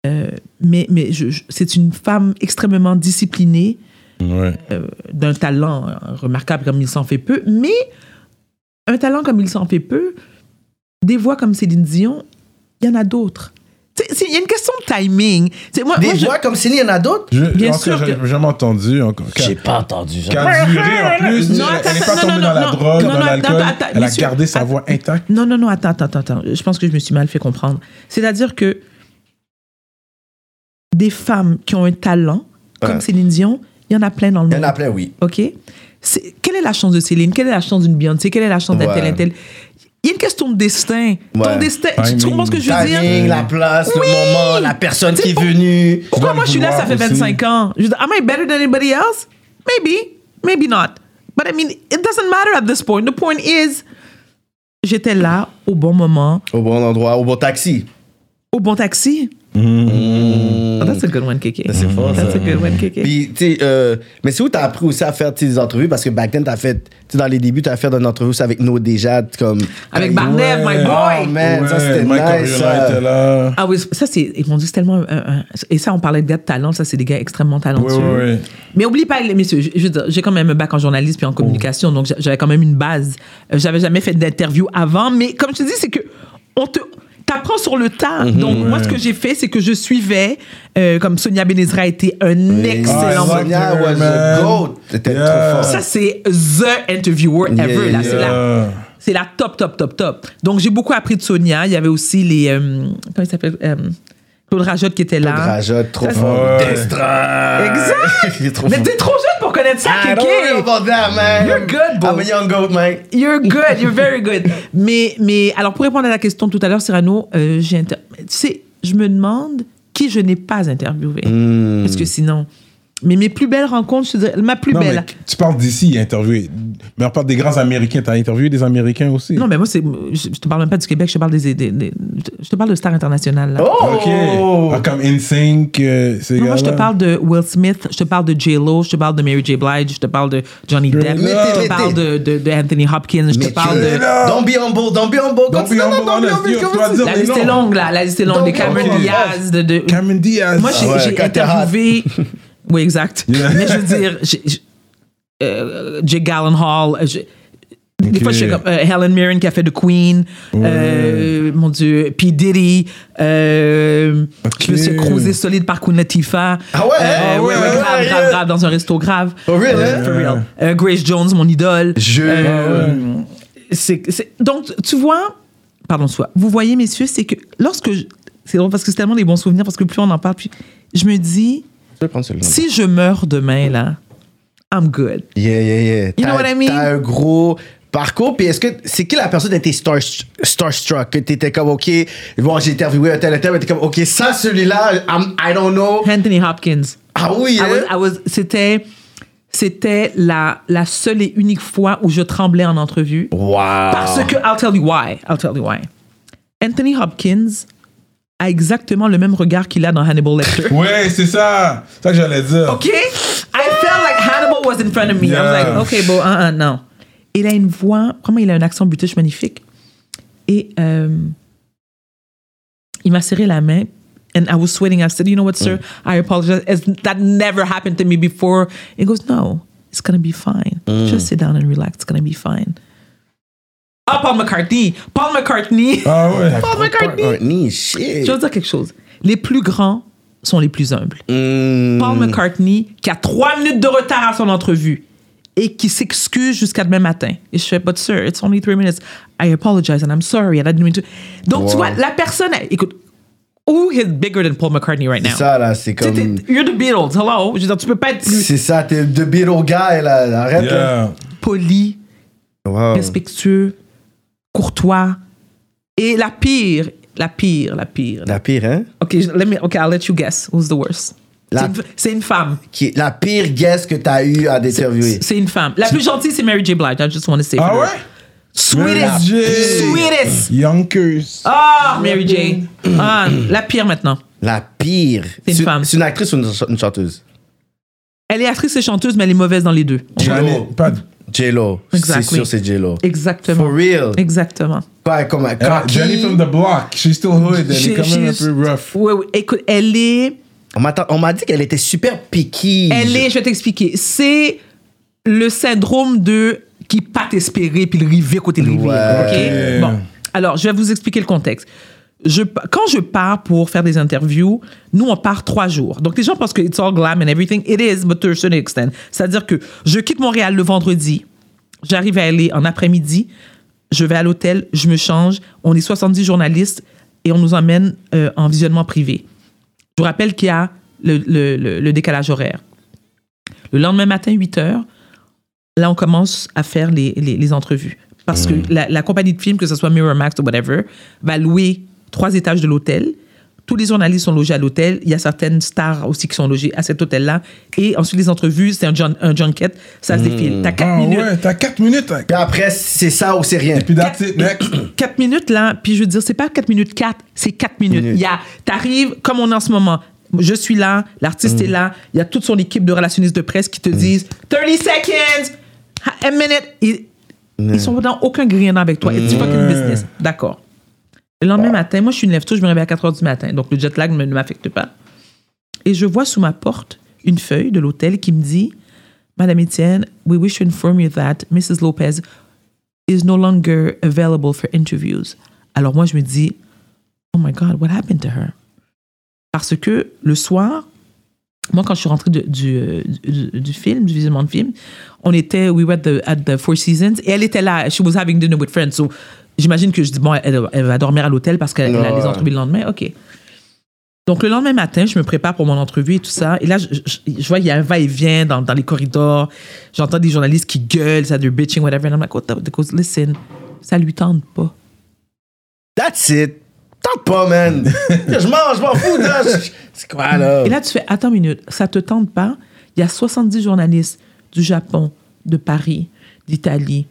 euh, mais mais je- je- c'est une femme extrêmement disciplinée, Ouais. euh, d'un talent remarquable comme il s'en fait peu, mais un talent comme il s'en fait peu, des voix comme Céline Dion, il y en a d'autres. Il y a une question de timing. Moi, Des moi, je- voix comme Céline, il y en a d'autres? Je, Bien en sûr j'ai que- jamais entendu encore. J'ai pas entendu. Qui a duré en plus. Non, elle- n'est pas non, tombée non, dans la drogue, dans l'alcool. Elle a gardé sa voix intacte. Non, non, non, attends, attends, attends. Je pense que je me suis mal fait comprendre. C'est-à-dire que des femmes qui ont un talent, comme. Céline Dion, il y en a plein dans le Il y monde. en a plein, oui. OK? Quelle est la chance de Céline? Quelle est la chance d'une Beyoncé? Quelle est la chance d'un Ouais. tel, un tel? Il y a une question de destin. Ton destin, tu- comprends ce que je veux dire? Timing, la place, Oui. le moment, la personne qui est venue. Pourquoi moi je suis là, ça fait vouloir aussi. 25 ans? Je dis, am I better than anybody else? Maybe, maybe not. But I mean, it doesn't matter at this point. The point is, j'étais là au bon moment, Au bon endroit, au bon taxi. au bon taxi. Oh, that's a good one, Kiki. C'est fort, That's a good one, Kiki. Puis, tu sais, euh, mais c'est où t'as appris aussi à faire des entrevues? Parce que back then, t'as fait, tu sais, dans les débuts, t'as fait une entrevue aussi avec No Déjà, comme. Avec Barnev, my Ouais. boy. Oh, man, ça, c'était nice, ça. était là. Ah oui, ça c'est, ils m'ont dit c'est tellement, et ça on parlait de gars de talent, ça c'est des gars extrêmement talentueux. oui, oui. Mais oublie pas, les messieurs, je, veux dire, j'ai quand même un bac en journalisme puis en communication, donc j'a- j'avais quand même une base. Euh, J'avais jamais fait d'interview avant, mais comme je te dis, c'est que on te t'apprends sur le tas. Donc moi, ce que j'ai fait, c'est que je suivais, euh, comme Sonia Benezra a été un excellent. Ah, Sonia was a goat. Yeah. trop fort. ça c'est the interviewer ever. Yeah, là, c'est la, c'est la top, top, top, top. Donc j'ai beaucoup appris de Sonia. Il y avait aussi les, euh, comment il s'appelle, euh, Claude Rajotte qui était là. Rajotte, trop Ça, fort. Ouais. Destra. Exact. Il est trop Mais t'es trop jeune connaître ça, I don't about that, man. You're good, bro. I'm a young goat, man. You're good, you're very good. Mais, mais alors, pour répondre à la question tout à l'heure, Cyrano, euh, j'ai inter- tu sais, je me demande qui je n'ai pas interviewé. Hmm. Parce que sinon. Mais mes plus belles rencontres, je te dirais, ma plus Non, belle. mais tu parles d'ici, interviewé. Mais on parle des grands Américains. T'as interviewé des Américains aussi. Non, mais moi, c'est, je, je te parle même pas du Québec, je te parle des, des- des- je te parle de stars internationales. là. Oh! Ok. Ah, comme InSync, euh, ces Non, moi, je te parle de Will Smith, je te parle de J-Lo, je te parle de Mary J. Blige, je te parle de Johnny Depp, je te parle de, de, de Anthony Hopkins, je te parle tu- de... Don't be humble, don't be humble. Don't be tu tu- La liste est longue, là. La liste est longue. Des Cameron. Diaz, de... de- Cameron Diaz. Moi, j'ai interviewé... Oui, exact. Yeah. Mais je veux dire, j'ai- j'ai- euh, Jake Gyllenhaal... euh, Des fois, je comme euh, Helen Mirren qui a fait The Queen, euh, mon Dieu, P. Diddy, euh, Ok. je me suis cruisé solide par Queen Latifah. Ah ouais? Ah ouais, ouais, grave, grave, yeah. grave, dans un resto grave. For real, Euh, hein? for real. Grace Jones, mon idole. Je- Euh, c'est, c'est- donc, tu vois, pardon, soit, vous voyez, messieurs, c'est que lorsque. je- c'est drôle parce que c'est tellement des bons souvenirs, parce que plus on en parle, plus. Je me dis, Je vais prendre celui-là. si je meurs demain, là, I'm good. Yeah, yeah, yeah. You know what I mean? T'as un gros parcours. Puis est-ce que c'est qui la personne qui était star, starstruck? Que t'étais comme, OK, bon, j'ai interviewé un tel, un tel, mais t'es comme, OK, ça, celui-là, I'm- I don't know. Anthony Hopkins. Ah oui, hein? c'était, c'était la, la seule et unique fois où je tremblais en entrevue. Wow. Parce que, I'll tell you why. I'll tell you why. Anthony Hopkins a exactement le même regard qu'il a dans Hannibal Lecter. Ouais, c'est ça. C'est ça que j'allais dire. OK? I felt like Hannibal was in front of me. I was like, OK, bon, uh, uh, non. Il a une voix, comment il a un accent british magnifique? Et euh, il m'a serré la main. And I was sweating. I said, you know what, sir? I apologize. It's- that never happened to me before. He goes, no, it's going to be fine. Just sit down and relax. It's going to be fine. Ah, Paul McCartney. Paul McCartney. Ah ouais. Paul McCartney. Shit. Je veux dire quelque chose. Les plus grands sont les plus humbles. Mm. Paul McCartney, qui a trois minutes de retard à son entrevue et qui s'excuse jusqu'à demain matin. Et je fais, but sir, it's only three minutes. I apologize and I'm sorry. I didn't mean to. Donc, tu vois, la personne, écoute, who is bigger than Paul McCartney right now? C'est ça, là, c'est comme. t'es- You're the Beatles, hello? Je veux dire, tu peux pas être plus C'est ça, t'es de Beatle guy, là. Arrête. Yeah. poli, Wow. respectueux, courtois. Et la pire, la pire, la pire. La pire, hein? OK, je- let me, okay, I'll let you guess. Who's the worst? La- C'est une- C'est une femme. Qui est la pire guest que t'as eu à interviewer. C'est une femme. La plus gentille, c'est Mary J. Blige. I just want to say. Ah ouais? Sweetest. Sweetest. Yonkers. Ah, Mary J. Ah, la pire maintenant. La pire. C'est une femme. C'est une actrice ou une, ch- une chanteuse? Elle est actrice et chanteuse, mais elle est mauvaise dans les deux. Janet, pas. J-Lo. C'est Exactly. sûr, c'est J-Lo. Exactement. For real. Exactement. Pas comme un Elle- cocky. Jenny from the block. She's still hood. Elle est quand même un she's- peu rough. Ouais. Écoute, elle est. On m'a- On m'a dit qu'elle était super picky. Elle est, je vais t'expliquer. C'est le syndrome de qui pas t'espérer puis le rivet côté le rivet. Ouais. OK? Bon. Alors, je vais vous expliquer le contexte. Je, quand je pars pour faire des interviews, nous, on part trois jours. Donc, les gens pensent que it's all glam and everything. It is, but to a certain extent. C'est-à-dire que je quitte Montréal le vendredi. J'arrive à aller en après-midi. Je vais à l'hôtel, je me change. On est 70 journalistes et on nous emmène euh, en visionnement privé. Je vous rappelle qu'il y a le, le- le- le décalage horaire. Le lendemain matin, 8 heures, là, on commence à faire les, les- les entrevues. Parce que la, la compagnie de film, que ce soit Miramax ou whatever, va louer trois étages de l'hôtel. Tous les journalistes sont logés à l'hôtel. Il y a certaines stars aussi qui sont logées à cet hôtel-là. Et ensuite, les entrevues, c'est un, jun- un junket. Ça se défile. T'as quatre Ah minutes. ouais, t'as 4 minutes. hein. Puis après, c'est ça ou c'est rien. Puis that's it, next. 4 minutes là, puis je veux dire, c'est pas 4 minutes 4, c'est 4 minutes. Minutes. Il y a, t'arrives comme on est en ce moment. Je suis là, l'artiste est là, il y a toute son équipe de relationnistes de presse qui te disent 30 seconds, a minute. Ils, ils sont dans aucun grien avec toi. It's fucking business. D'accord. Le lendemain matin, moi je suis une lève tôt, je me réveille à 4 heures du matin, donc le jet lag ne m'affecte pas. Et je vois sous ma porte une feuille de l'hôtel qui me dit Madame Etienne, we wish to inform you that Mrs. Lopez is no longer available for interviews. Alors moi, je me dis, oh my God, what happened to her? Parce que le soir, moi, quand je suis rentrée euh, du, film, du visionnement de film, on était, we were at the, at the Four Seasons, et elle était là, she was having dinner with friends. So, j'imagine que je dis, bon, elle, elle va dormir à l'hôtel parce qu'elle elle a les entrevues le lendemain. OK. Donc, le lendemain matin, je me prépare pour mon entrevue et tout ça. Et là, je, je- je vois qu'il y a un va-et-vient dans, dans les corridors. J'entends des journalistes qui gueulent, ça, they're bitching, whatever. And I'm like, what the, because listen, ça lui tente pas. That's it. Tente pas, man. je mange, je m'en fous, C'est quoi, là? Et là, tu fais, attends une minute, ça te tente pas? Il y a 70 journalistes du Japon, de Paris, d'Italie,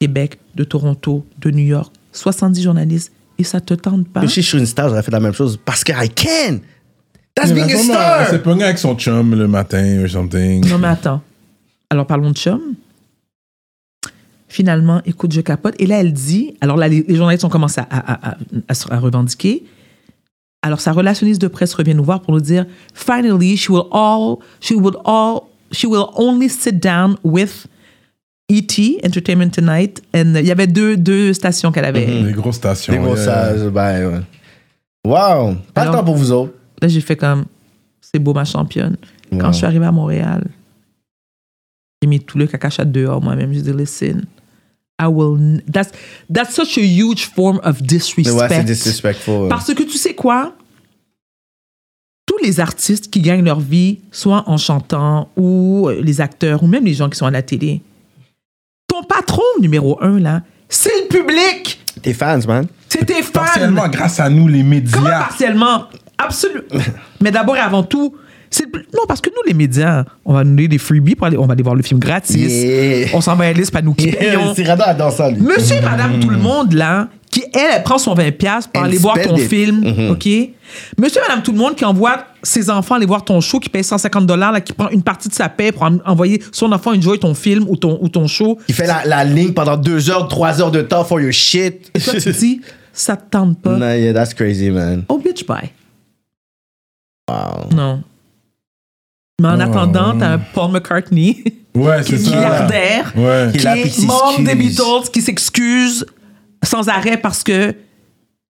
Québec, de Toronto, de New York. 70 journalistes. Et ça te tente pas? Si je suis une star, j'aurais fait la même chose. Parce que I can. That's Mais being a star. S'est pognée avec son chum le matin or something. Non, mais attends. Alors, parlons de chum. Finalement, écoute, je capote. Et là, elle dit, alors là, les, les journalistes ont commencé à, à- à- à revendiquer. Alors, sa relationniste de presse revient nous voir pour nous dire, finally, she will all, she would all, she will only sit down with E.T., Entertainment Tonight. And il y avait deux, deux stations qu'elle avait. Des grosses stations. Des gros yeah. sages, ben, ouais. Wow. Pas le temps pour vous autres. Là, j'ai fait comme, c'est beau, ma championne. Quand je suis arrivée à Montréal, j'ai mis tout le cacachat dehors moi-même. J'ai dit, listen, I will. n- That's, that's such a huge form of disrespect. ouais, c'est disrespectful. Parce que tu sais quoi? Tous les artistes qui gagnent leur vie, soit en chantant, ou euh, les acteurs, ou même les gens qui sont à la télé, patron numéro un, là, c'est le public! Tes fans, man. C'est tes fans! Partiellement grâce à nous, les Comment médias. partiellement? Absolument. Mais d'abord et avant tout, c'est le- non, parce que nous, les médias, on va nous donner des freebies pour aller, on va aller voir le film gratis. Yeah. On s'en va à liste, pas nous qui payons. Lui. Monsieur et madame tout le monde, là, qui, elle, elle prend son 20$ piastres pour aller voir ton it. film, Mhm. OK? Monsieur et madame tout le monde qui envoie ses enfants aller voir ton show, qui paye 150$, dollars, là, qui prend une partie de sa paie pour en- envoyer son enfant enjoy ton film ou ton, ou ton show. Il fait la, la ligne pendant deux heures, trois heures de temps for your shit. Et toi, tu dis, ça te tente pas. Nah, yeah, that's crazy, man. Oh, bitch, bye. Wow. Non. Mais en Oh. attendant, t'as un Paul McCartney Ouais, qui est milliardaire, Ouais. Qui est qui membre des s'excuse. Beatles, qui s'excuse sans arrêt parce que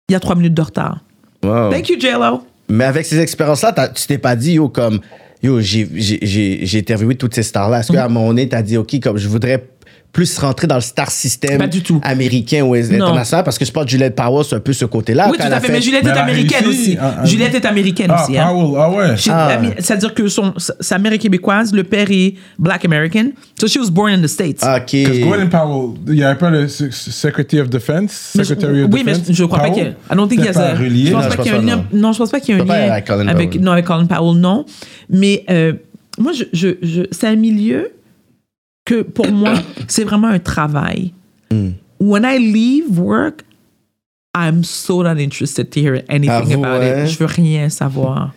il y a trois minutes de retard. Wow. Thank you, J-Lo. Mais avec ces expériences-là, t'as- tu t'es pas dit, yo, comme, yo, j'ai- j'ai j'ai- j'ai interviewé toutes ces stars-là. Est-ce qu'à un moment donné, t'as dit, OK, comme, je voudrais plus rentrer dans le star system Pas du tout. américain ou international? Parce que je pense que Juliette Powell, c'est un peu ce côté-là. Oui, tout à a fait. Mais Juliette Mais est américaine aussi. Ah, ah, Juliette est américaine Ah, aussi. hein. Powell, ah ouais. Ah. C'est-à-dire que son, sa mère est québécoise, le père est black American. So she was born in the States. OK. Parce que Gordon Powell, il n'y avait pas le Secretary of Defense? Mais je- Secretary of oui, mais Defense? je crois pas qu'il y a. I don't think Peut-être qu'il y a pas ça. relié. Je pense Non, pas je qu'il y a un pense lien. pas, Non, je pense pas qu'il y a un lien avec avec, non, avec Colin Powell, non. Mais euh, moi, je, je, je- c'est un milieu que pour moi, c'est vraiment un travail. Hmm. When I leave work, I'm so not interested to hear anything Avoue, about hein? it. Je veux rien savoir.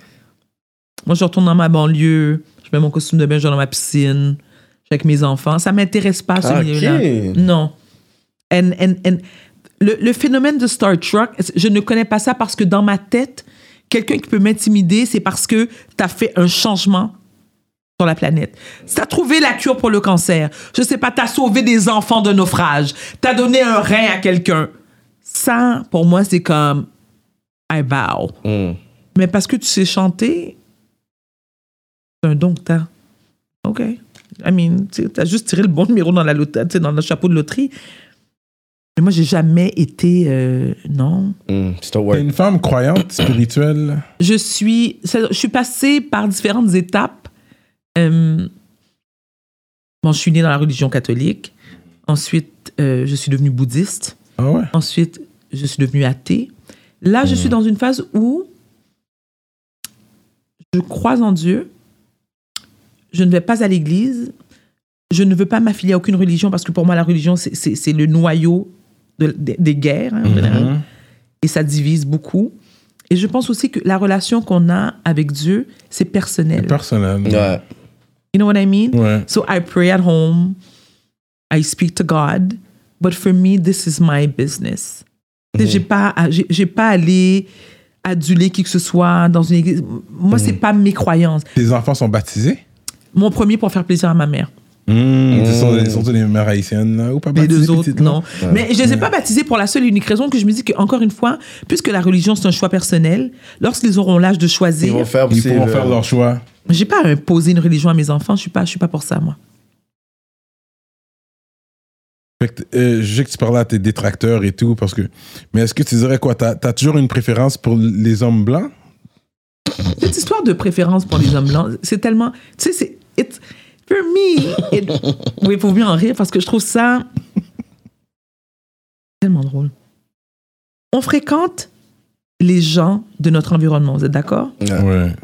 Moi, je retourne dans ma banlieue, je mets mon costume de bain, je vais dans ma piscine, je suis avec mes enfants. Ça m'intéresse pas, ce Ah, milieu-là. Non. And, and, and le, le phénomène de Star Trek, je ne connais pas ça parce que dans ma tête, quelqu'un qui peut m'intimider, c'est parce que tu as fait un changement sur la planète. Tu as trouvé la cure pour le cancer. Je sais pas, tu as sauvé des enfants de naufrage. Tu as donné un rein à quelqu'un. Ça, pour moi, c'est comme I bow. Hmm. Mais parce que tu sais chanter, c'est un don que t'as. OK. I mean, tu as juste tiré le bon numéro dans, la lot- tu sais, dans le chapeau de loterie. Mais moi, j'ai jamais été. euh, non. Still T'es une femme croyante, spirituelle. Je suis, je suis passée par différentes étapes. Euh, bon, je suis née dans la religion catholique. Ensuite, euh, je suis devenue bouddhiste. Ah ouais? Ensuite, je suis devenue athée. Là, je suis dans une phase où je crois en Dieu. Je ne vais pas à l'église. Je ne veux pas m'affilier à aucune religion parce que pour moi, la religion, c'est- le noyau de- des- des guerres, hein, en général. Mhm. Et ça divise beaucoup. Et je pense aussi que la relation qu'on a avec Dieu, c'est personnel. Personnel. Ouais. You know what I mean? Ouais. So I pray at home. I speak to God. But for me, this is my business. J'ai pas, j'ai j'ai pas à aller aduler qui que ce soit dans une église. Moi, c'est pas mes croyances. Tes enfants sont baptisés? Mon premier pour faire plaisir à ma mère. Ce sont, sont des mères haïtiennes, là, ou pas Les baptisées, deux autres, non. Mais je ne les ai pas baptisés pour la seule et unique raison que je me dis que, encore une fois, puisque la religion, c'est un choix personnel, lorsqu'ils auront l'âge de Ils choisir, vont faire Ils aussi, pourront euh, faire leur choix. J'ai pas à imposer une religion à mes enfants. Je suis pas, je suis pas pour ça, moi. Fait que, euh, je sais que tu parlais à tes détracteurs et tout, parce que. Mais est-ce que tu dirais quoi? T'as as toujours une préférence pour les hommes blancs? cette histoire de préférence pour les hommes blancs, c'est tellement. Tu sais, c'est. it's- For me. it- oui, il faut bien en rire parce que je trouve ça. tellement drôle. On fréquente les gens de notre environnement, vous êtes d'accord? Ouais.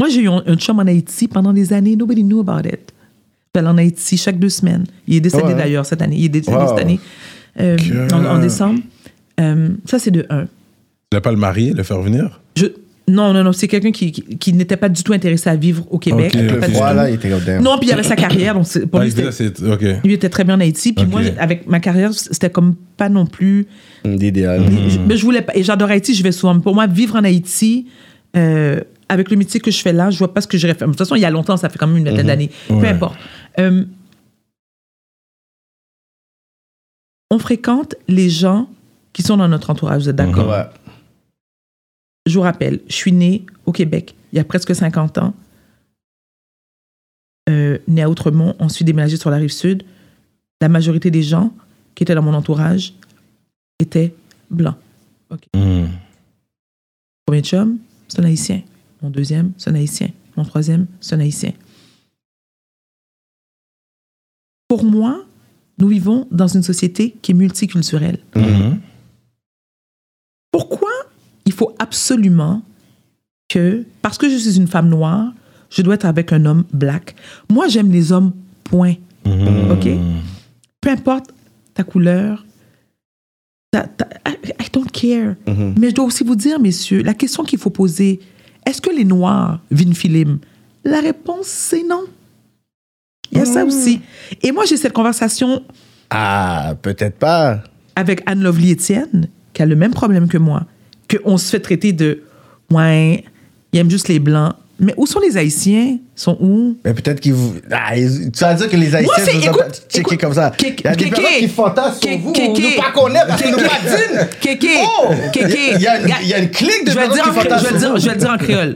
Moi, j'ai eu un, un chum en Haïti pendant des années. Nobody knew about it. Je en Haïti chaque deux semaines. Il est décédé Ouais. d'ailleurs cette année. Il est décédé Wow. cette année, euh, Que- en, en décembre. Euh, ça, c'est de un. Tu l'as pas le marier, le faire venir? Je, non, non, non, c'est quelqu'un qui, qui, qui n'était pas du tout intéressé à vivre au Québec. Ok, Pas ok. du tout. Voilà, il était. Non, puis il avait sa carrière. Donc pour Ah, lui, lui était très bien en Haïti. Puis moi, avec ma carrière, c'était comme pas non plus. D'idéal. Mais je voulais pas. Et j'adore Haïti, je vais souvent. Mais Pour moi, vivre en Haïti, euh, avec le métier que je fais là, je vois pas ce que j'irais faire. De toute façon, il y a longtemps, ça fait quand même une vingtaine d'années. Peu importe. Euh, on fréquente les gens qui sont dans notre entourage, vous êtes d'accord? Ouais. Je vous rappelle, je suis née au Québec il y a presque 50 ans. Euh, née à Outremont, ensuite déménagée sur la rive sud. La majorité des gens qui étaient dans mon entourage étaient blancs. Hmm. Premier chum, c'est un haïtien. Mon deuxième, c'est un haïtien. Mon troisième, c'est un haïtien. Pour moi, nous vivons dans une société qui est multiculturelle. Mhm. Pourquoi il faut absolument que, parce que je suis une femme noire, je dois être avec un homme black? Moi, j'aime les hommes, point. Mhm. OK? Peu importe ta couleur, ta- ta- I, I don't care. Mais je dois aussi vous dire, messieurs, la question qu'il faut poser, est-ce que les Noirs film? La réponse, c'est non. Il y a ça aussi. Et moi, j'ai cette conversation Ah, peut-être pas. avec Anne Lovely Etienne, qui a le même problème que moi, qu'on se fait traiter de Ouais, il aime juste les Blancs. Mais où sont les Haïtiens? Ils sont où? Mais peut-être qu'ils vous. Ah, ils- tu vas dire que les Haïtiens c'est- vous ont écoute, pas checké écoute, comme ça. Il y a des Kéké- personnes qui fantasment sur vous, nous pas connaître parce qu'ils nous pas. Kéké, Oh! Kéké. Il y a une- clique de je vais le personnes dire qui fantasment je vais le dire- en créole.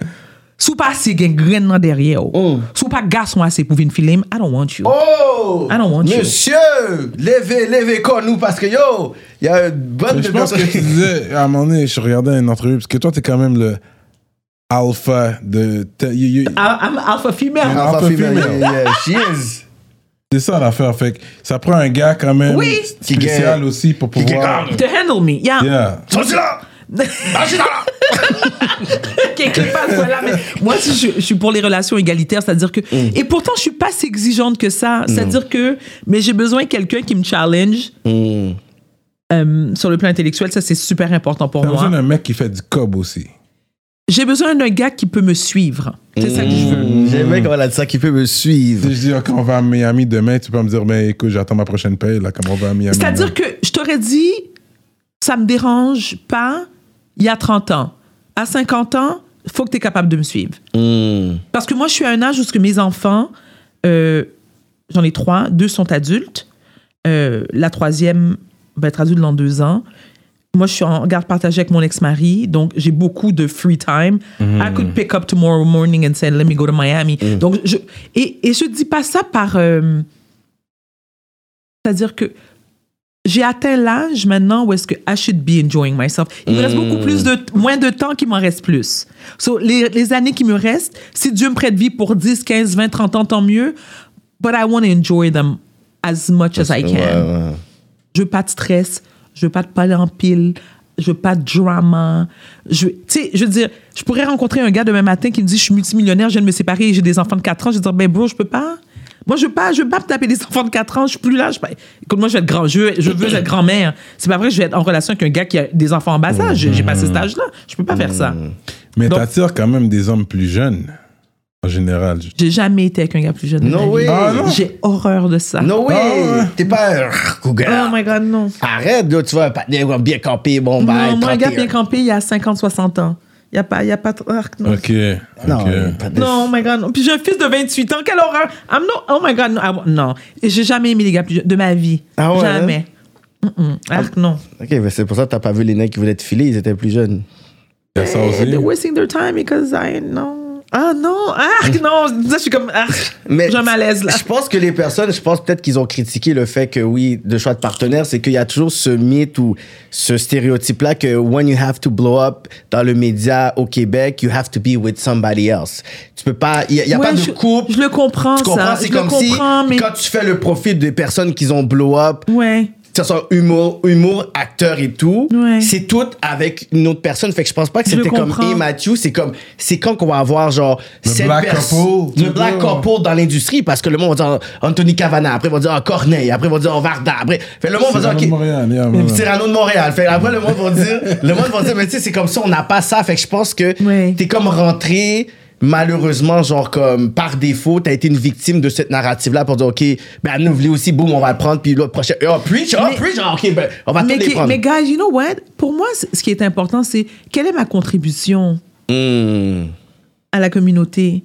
Sous pas assez gen graine dans derrière. Oh. Sous pas garçon assez pour venir film, I don't want you. Oh! I don't want you. Monsieur! Levez, levez con nous parce que yo! Il y a une bonne je pense que tu disais, à un moment donné, je regardais une entrevue, parce que toi, t'es quand même le alpha de. t'es- you- you- I'm alpha female. Alpha Alpha female, female. yeah, yeah, she is. C'est ça l'affaire. Fait que ça prend un gars quand même Oui. Qui spécial aussi pour pouvoir. To handle me, yeah. Yeah. Sorti là! Marchez là! Part, voilà, mais moi aussi, je, je suis pour les relations égalitaires, c'est-à-dire que. Mm. Et pourtant, je suis pas si exigeante que ça. C'est-à-dire que. Mais j'ai besoin de quelqu'un qui me challenge Mm. euh, sur le plan intellectuel. Ça, c'est super important pour T'as besoin moi. d'un mec qui fait du cob aussi. J'ai besoin d'un gars qui peut me suivre. C'est ça que je veux. Mm, J'aime bien comment elle a dit ça, qui peut me suivre. Si je dis, quand on va à Miami demain, tu peux me dire, ben écoute, j'attends ma prochaine paye, là, comme on va à Miami. C'est-à-dire que je t'aurais dit, ça me dérange pas il y a 30 ans. À 50 ans, faut que tu es capable de me suivre. Mm. Parce que moi, je suis à un âge où ce que mes enfants, euh, j'en ai trois, deux sont adultes. Euh, la troisième va être adulte dans deux ans. Moi, je suis en garde partagée avec mon ex-mari, donc j'ai beaucoup de free time. I could pick up tomorrow morning and say, let me go to Miami. Donc, je, et, et je dis pas ça par. euh, C'est-à-dire que j'ai atteint l'âge maintenant où est-ce que I should be enjoying myself. Il me reste beaucoup plus de moins de temps qu'il m'en reste plus. So, les, les années qui me restent, si Dieu me prête vie pour 10, 15, 20, 30 ans, tant mieux. But I want to enjoy them as much as I can. Ouais, ouais. Je veux pas de stress, je veux pas de parler en pile, je veux pas de drama. Je, tu sais, je veux dire, je pourrais rencontrer un gars demain matin qui me dit je suis multimillionnaire, je viens de me séparer et j'ai des enfants de 4 ans. Je vais dire ben bro, je peux pas. Moi, je veux pas, je veux pas me taper des enfants de 4 ans. Je suis plus là. Je, écoute, moi, je vais être grand, je veux, je veux être grand-mère. C'est pas vrai que je vais être en relation avec un gars qui a des enfants en bas âge. J'ai j'ai passé cet âge-là. Je peux pas faire ça. Mais Donc- t'attires quand même des hommes plus jeunes, en général. J'ai jamais été avec un gars plus jeune. No way. Ah, non? J'ai horreur de ça. No way! Ah ouais. T'es pas un cougar. Oh my god, non. Arrête, là, tu vas un bien campé, bon, bah, non, moi, un gars 31. bien campé, il y a 50, 60 ans. Il y a pas, il y a pas. de- arc, non. Ok. Non, ok. pas de- Non, oh my god. non. Puis j'ai un fils de 28 ans. Quelle horreur. I'm no, oh my god. No. Non. Et J'ai jamais aimé les gars plus jeunes de ma vie. Ah ouais, Jamais. Mm-mm. Arc, non. Ok, mais c'est pour ça que t'as pas vu les mecs qui voulaient te filer, ils étaient plus jeunes. Il y a ça aussi. They're wasting their time because I, non. Ah non, ah non, ça, je suis comme, ah, Mais j'ai un malaise là. Je pense que les personnes, je pense peut-être qu'ils ont critiqué le fait que oui, de choix de partenaire, c'est qu'il y a toujours ce mythe ou ce stéréotype-là que when you have to blow up dans le média au Québec, you have to be with somebody else. Tu peux pas, il y a, il y a Ouais, pas de je- couple. je le comprends, Tu comprends? ça. C'est comme si mais- quand tu fais le profil des personnes qui ont blow up, Ouais. Que ce soit humour, humour, acteur et tout, Ouais. c'est tout avec une autre personne. Fait que je pense pas que c'était comme et Matthew, c'est comme c'est quand qu'on va avoir genre cette black couple, le black couple dans l'industrie parce que le monde va dire Anthony Cavana, après ils vont dire oh, Corneille, après ils vont dire oh, Varda, après fait le monde va dire de OK, Montréal, yeah. Cyrano de Montréal. Fait après le monde va dire le monde va dire mais tu sais c'est comme ça on n'a pas ça. Fait que je pense que Ouais. t'es comme rentré malheureusement, genre, comme, par défaut, t'as été une victime de cette narrative-là pour dire, OK, ben, nous, voulez aussi, boum, on va le prendre, puis l'autre prochain, oh, preach, oh, Mais- preach, ah, OK, ben, on va Mais, tous les prendre. mais guys, you know what? Pour moi, ce qui est important, c'est quelle est ma contribution Hmm. à la communauté?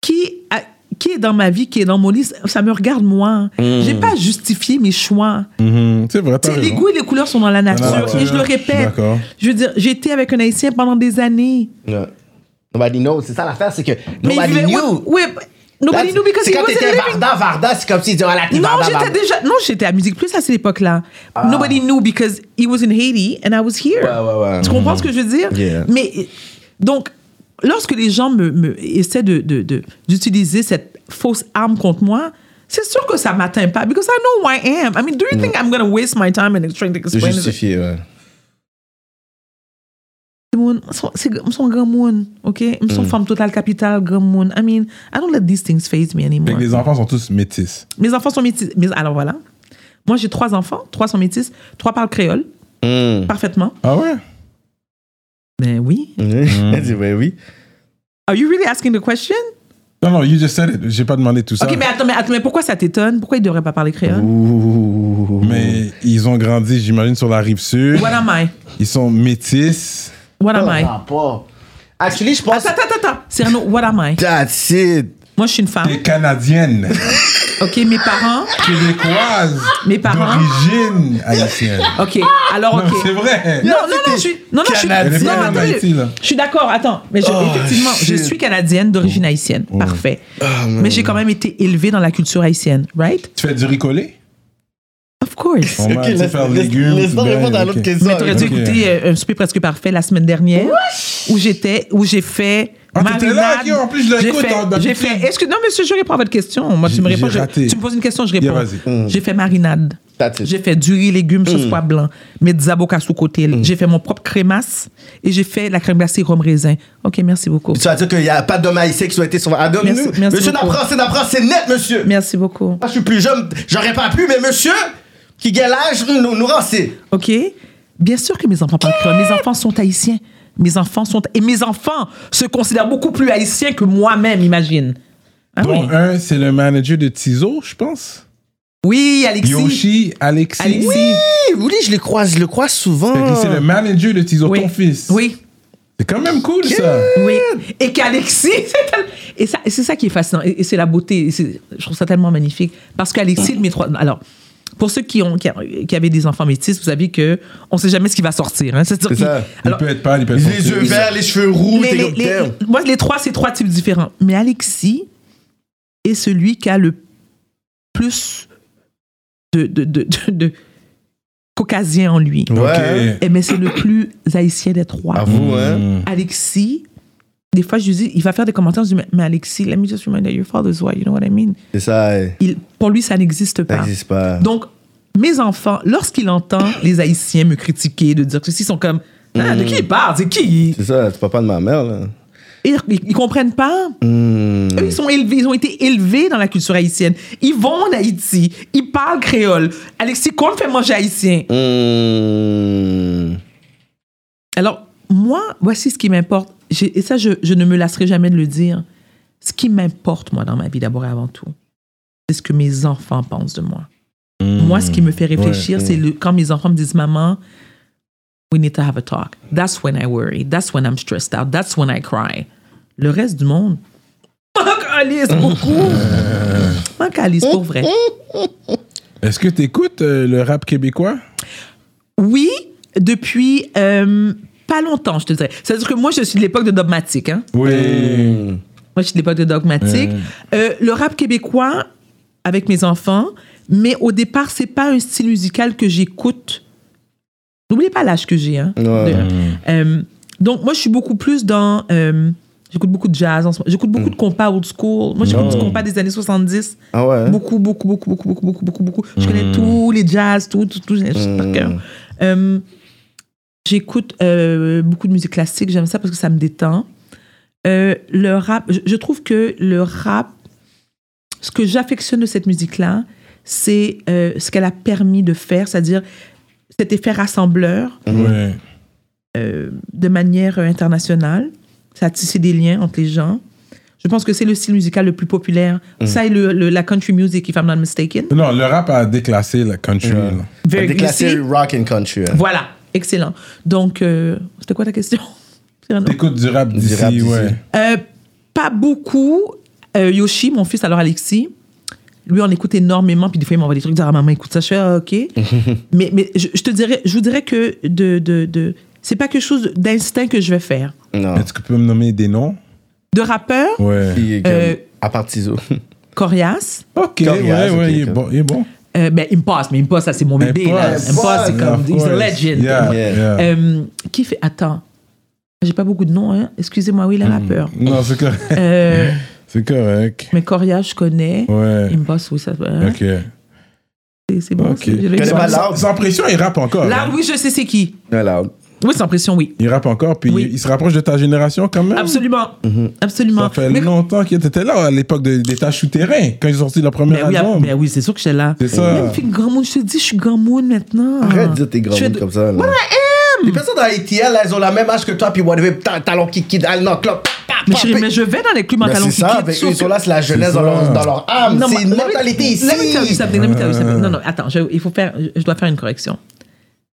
Qui, a- qui est dans ma vie, qui est dans mon lit, ça- me regarde moi. J'ai pas justifié mes choix. Mhm, C'est vrai, Tu t'as sais, les goûts et les couleurs sont dans la nature. nature, et je le répète. Je veux dire, j'ai été avec un Haïtien pendant des années. Nobody knows. C'est ça l'affaire, c'est que Mais nobody il knew. ouais, ouais, nobody knew because C'est quand t'étais Varda, Varda, c'est comme disaient, voilà, t'es Non, j'étais déjà. Non, j'étais à Musique Plus à cette époque-là. Nobody knew because he was in Haiti and I was here. Ah. Ouais, ouais, ouais. Tu comprends ce que je veux dire? Yeah. Mais donc, lorsque les gens me, me- essaient de, de- d'utiliser cette fausse arme contre moi, c'est sûr que ça m'atteint pas because I know who I am. I mean, do you think I'm going to waste my time and trying to explain? justifier, ouais. Moun, son- grand monde, OK? Mm. Son femme totale capitale, grand monde. I mean, I don't let these things phase me anymore. que les enfants sont tous métis. Mes enfants sont métis. Mais alors voilà. Moi, j'ai trois enfants. Trois sont métis. Trois parlent créole. Hmm. Parfaitement. Ah ouais? Ben oui. Elle dit, ouais, oui. Are you really asking the question? Non, non, you just said it. J'ai pas demandé tout ça. OK, mais attends, mais, attends, mais pourquoi ça t'étonne? Pourquoi ils ne devraient pas parler créole? Ouh. Mais ils ont grandi, j'imagine, sur la rive sud. What am I? Ils sont métis. What am I? Ah, pas. Actually, je pense. Attends, attends, attends. Cyrano, what am I? That's it. Moi, je suis une femme. T'es canadienne, OK, mes parents. québécoise, Mes parents. d'origine haïtienne. OK, alors, Non, OK. c'est vrai. Non, non, non, je suis. Non, non, je suis. Canadienne. Non. Haïti, là. Je suis d'accord, attends. Mais je- Oh, effectivement, je shit. suis canadienne d'origine haïtienne. Parfait. mais j'ai quand même été élevée dans la culture haïtienne, right? Tu fais du ricolé? Of course. On m'a Ok, dit laisse- faire laisse- légumes. Laisse-moi répondre à l'autre question. Mais t'aurais dû écouter euh, un souper presque parfait la semaine dernière où j'étais, où j'ai fait. Ah, t'étais là, marinade. ok, en plus, je J'ai l'écoute, fait- hein, J'ai fait. Est-ce que non, monsieur, je réponds à votre question. Moi, tu me J'ai- réponds. j'ai je- tu me poses une question, je Yeah, réponds. vas-y. J'ai fait marinade. That's it. J'ai fait du riz, légumes, sauce pois blanc, mes des avocats sous côté. J'ai fait mon propre crémasse et j'ai fait la crème glacée rhum raisin. Ok, merci beaucoup. Tu vas dire qu'il n'y a pas d'homme haïtien qui soit été sur. Ah, donne Merci- merci Monsieur. Napran, c'est Napran, c'est net, monsieur. Merci beaucoup. Moi, je suis plus jeune, j'aurais pas pu, mais monsieur, qui gagne l'âge, nous, nous rancez. OK? Bien sûr que mes enfants parlent créole. Mes enfants sont haïtiens. Mes enfants sont... Et mes enfants se considèrent beaucoup plus haïtiens que moi-même, imagine. Ah oui. Un, c'est le manager de Tizo, je pense. Oui, Alexis. Yoshi, Alexis. Alexis. Oui, oui, je le croise, je le croise souvent. C'est le manager de Tizo, Oui. ton fils. Oui, C'est quand même cool, ça. oui. Et qu'Alexis, et ça- c'est ça qui est fascinant. Et, c'est la beauté. Je trouve ça tellement magnifique. Parce qu'Alexis, de mes trois... Alors, pour ceux qui, ont, qui, avaient des enfants métis, vous savez que on sait jamais ce qui va sortir. Hein. C'est ça. Il alors, peut être pâle, il peut être Les yeux verts, les cheveux roux, les- les- moi, les trois, c'est trois types différents. Mais Alexis est celui qui a le plus de, de, de, de, de caucasien en lui. Ouais. Et mais c'est le plus haïtien des trois. À vous, hein. Mm. Alexis, des fois, je lui dis, il va faire des commentaires, je dis, mais, Alexis, let me just remind that your father's white, you know what I mean? C'est ça, Il, pour lui, ça n'existe ça pas. n'existe pas. Donc, mes enfants, lorsqu'il entend les Haïtiens me critiquer, de dire que ils sont comme, ah, de qui il parle? C'est qui? C'est ça, c'est papa de ma mère, là. Ils, ils, comprennent pas. Hmm. Eux, ils sont élevés, ils ont été élevés dans la culture haïtienne. Ils vont en Haïti, ils parlent créole. Alexis, qu'on fait manger haïtien? Hmm. Moi, voici ce qui m'importe. Et ça, je, je ne me lasserai jamais de le dire. Ce qui m'importe, moi, dans ma vie, d'abord et avant tout, c'est ce que mes enfants pensent de moi. Moi, ce qui me fait réfléchir, c'est quand mes enfants me disent, maman, we need to have a talk. That's when I worry. That's when I'm stressed out. That's when I cry. Le reste du monde, m'en beaucoup. M'en pour vrai. Est-ce que tu écoutes le rap québécois? Oui, depuis euh, pas longtemps, je te dirais. C'est-à-dire que moi, je suis de l'époque de Dogmatic. Hein? Oui. Mm. Moi, je suis de l'époque de Dogmatic. Euh, le rap québécois, avec mes enfants, mais au départ, c'est pas un style musical que j'écoute. N'oubliez pas l'âge que j'ai. Hein, Ouais. de- euh, donc, moi, je suis beaucoup plus dans. euh, J'écoute beaucoup de jazz en ce moment. J'écoute beaucoup de compas old school. Moi, j'écoute du compas des années 70. Ah ouais? Beaucoup, beaucoup, beaucoup, beaucoup, beaucoup, beaucoup, beaucoup, beaucoup. Je connais tous les jazz, tout, tout, tout, je par cœur. J'écoute euh, beaucoup de musique classique, j'aime ça parce que ça me détend. Euh, le rap, je, je trouve que le rap, ce que j'affectionne de cette musique-là, c'est euh, ce qu'elle a permis de faire, c'est-à-dire cet effet rassembleur Ouais. euh, de manière internationale. Ça a tissé des liens entre les gens. Je pense que c'est le style musical le plus populaire. Ça et le, le- la country music, if I'm not mistaken. Non, le rap a déclassé la country. Very Déclassé rock and country. hein. Voilà, excellent. Donc, euh, c'était quoi ta question? T'écoutes du rap d'ici, ouais. Euh, pas beaucoup. Euh, Yoshi, mon fils, alors Alexis, lui, on écoute énormément. Puis des fois, il m'envoie des trucs, dire ah, maman, écoute ça. Je fais ah, OK. mais mais je, je te dirais, je vous dirais que de, de, de, c'est pas quelque chose d'instinct que je vais faire. Non. Est-ce que tu peux me nommer des noms? De rappeur, Ouais. Euh, à part Tizo. Corias. Ok, Corias, ouais, ouais, ok, il est ok. bon. Il est bon. Euh, ben, Impost, mais Impost, ça, c'est mon bébé. là. Impost. Impost, c'est comme, he's a legend. Yeah, Yeah. yeah. Euh, qui fait, attends, j'ai pas beaucoup de noms, hein. Excusez-moi, oui, les rappeurs. Non, c'est correct. Euh, C'est correct. mais Corias, je connais. Ouais. Impost, oui, ça hein. Ok. C'est- C'est bon. Ok. c'est- je l'ai Connais dit. pas Sans, Loud? sans pression, il rappe encore. Là, hein. oui, je sais c'est qui. Voilà. Oui, sans pression, oui. Il rappe encore, puis Oui. il se rapproche de ta génération quand même. Absolument. Absolument. Ça fait Mais- longtemps qu'il était là à l'époque de- des tâches souterrains, quand ils ont sorti leur premier Ben oui, album. ben oui, c'est sûr que j'étais là. C'est ça. Même puis grand monde, je te dis, je suis grand monde maintenant. Arrête de dire tes grands Je fais mots de- comme ça. Là. Les personnes dans ATL, elles ont la même âge que toi, puis whatever, ta- talon qui quitte, elles non, club. Mais, chérie, mais je vais dans les clubs en Ben, talons c'est ça, avec eux, ils sont là, c'est la jeunesse dans leur, dans leur âme. Non, C'est une mais- mentalité ici. Non, non, attends, je, il faut faire, je dois faire une correction.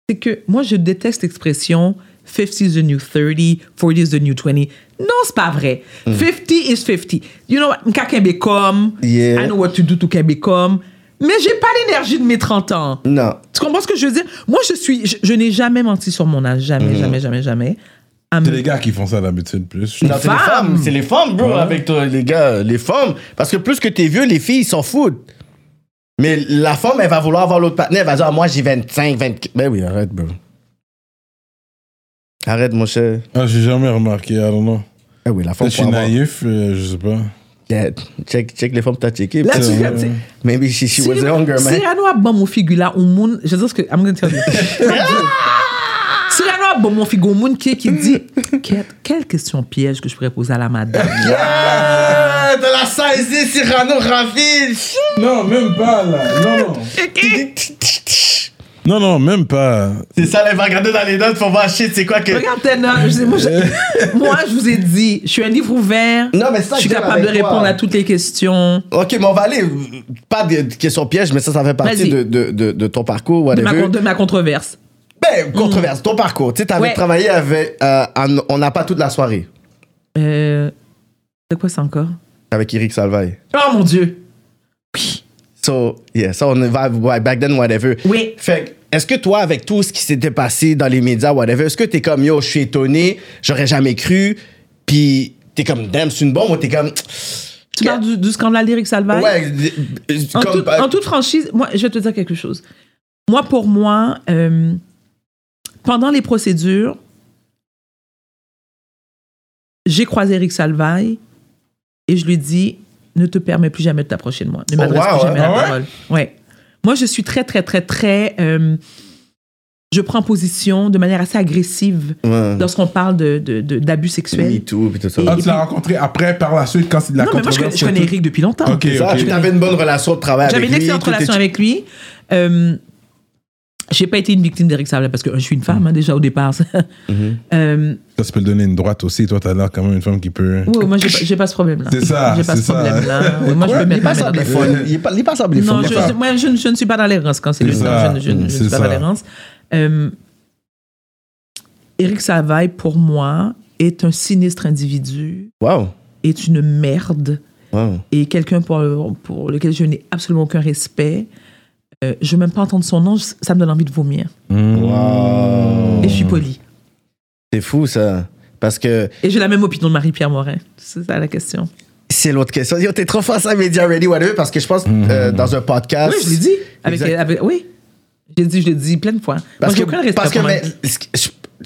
C'est que moi, je déteste l'expression 50 is the new 30, 40 is the new 20. Non, c'est pas vrai. 50 is 50. You know what? M'ka Québécois, Yeah. I know what to do to Québécois. Mais j'ai pas l'énergie de mes 30 ans. Non. Tu comprends ce que je veux dire? Moi, je suis, je, je n'ai jamais menti sur mon âge. Jamais, jamais, jamais, jamais. I'm- C'est les gars qui font ça d'habitude plus. Non, c'est les Femmes. femmes, c'est les femmes, bro, avec toi, les gars, les femmes. Parce que plus que t'es vieux, les filles, ils s'en foutent. Mais la femme, elle va vouloir avoir l'autre partenaire, elle va dire, ah, moi, j'ai 25, 24. Ben oui, arrête, bro. Arrête, mon cher. Ah, j'ai jamais remarqué, I don't know. Ah oui, la femme, Peut-être je suis avoir- naïf, euh, je sais pas. Yeah, check, check les femmes que t'as checké. Là, tu C'est viens de dire. Maybe she, she was younger, man. Cyrano a bon mon figure là, au monde. Je dire ce que. I'm going to tell you. Cyrano a bon mon figure au monde qui, qui dit? Quelle, quelle question piège que je pourrais poser à la madame? Yeah, de la saisi, Cyrano Raville. Non, même pas là. Non, non. Non, non, même pas. C'est ça, là, elle va regarder dans les notes pour voir shit, c'est quoi que. Regarde, t'es sais- moi, je, moi, je vous ai dit, je suis un livre ouvert. Non, mais ça, je suis capable de répondre à toutes les questions. Ok, mais on va aller. Pas de de questions pièges, mais ça, ça fait partie de, de, de, de ton parcours, De ma, de ma controverse. Ben, controverse, ton parcours. Tu sais, t'avais Ouais. travaillé avec. euh, en- on n'a pas toute la soirée. Euh, c'est quoi ça encore? Avec Eric Salvaille. Oh mon Dieu! Oui. So, yeah, ça, on va. back then, whatever. Oui. Fait est-ce que toi, avec tout ce qui s'était passé dans les médias, whatever, est-ce que t'es comme yo, je suis étonné, j'aurais jamais cru, puis t'es comme damn, c'est une bombe, ou t'es comme. Tu parles du, du scandale d'Éric Salvaille? Ouais, En, comme. toute, en toute franchise, moi, je vais te dire quelque chose. Moi, pour moi, euh, pendant les procédures, j'ai croisé Eric Salvaille et je lui dit ne te permets plus jamais de t'approcher de moi. Ne Oh, m'adresse wow, plus jamais hein? la Ah ouais? parole. Ouais. Moi, je suis très, très, très, très. euh, je prends position de manière assez agressive Ouais. lorsqu'on parle de, de- de- d'abus sexuels. Puis tout ça. Et- Ah, tu l'as rencontré après, par la suite, quand c'est de la non, mais moi, je je connais et? Eric depuis longtemps. Ok, ça, ok. puis t'avais une bonne relation de travail J'avais avec une lui. excellente tout relation est- avec lui. Euh, j'ai pas été une victime d'Eric Salvaille parce que je suis une femme hein, déjà au départ. Euh, Ça, tu peux le donner une droite aussi. Toi, t'as l'air quand même une femme qui peut. oui, moi j'ai pas, pas ce problème-là. C'est ça, J'ai pas ce ça. problème-là. Moi je peux mettre pas le. Il est pas, pas semblé fun. Non, je, moi je, ne- je ne suis pas dans l'errance quand c'est Non, ça, je, ne- je ne je suis pas dans ça. l'errance. Euh, Éric Salvaille, pour moi, est un sinistre individu, Wow. est une merde Wow. et quelqu'un pour, pour lequel je n'ai absolument aucun respect. Euh, je veux même pas entendre son nom, ça me donne envie de vomir. Mmh. Wow. Et je suis polie. C'est fou, ça. Parce que Et j'ai la même opinion de Marie-Pierre Morin. C'est ça la question. c'est l'autre question. Yo, t'es trop face à Media Ready, whatever, parce que je pense, euh, dans un podcast. Oui, je l'ai dit. Avec, avec- oui. Je l'ai dit, je l'ai dit plein de fois. Parce Moi, j'ai que, aucun respect parce que pour mais,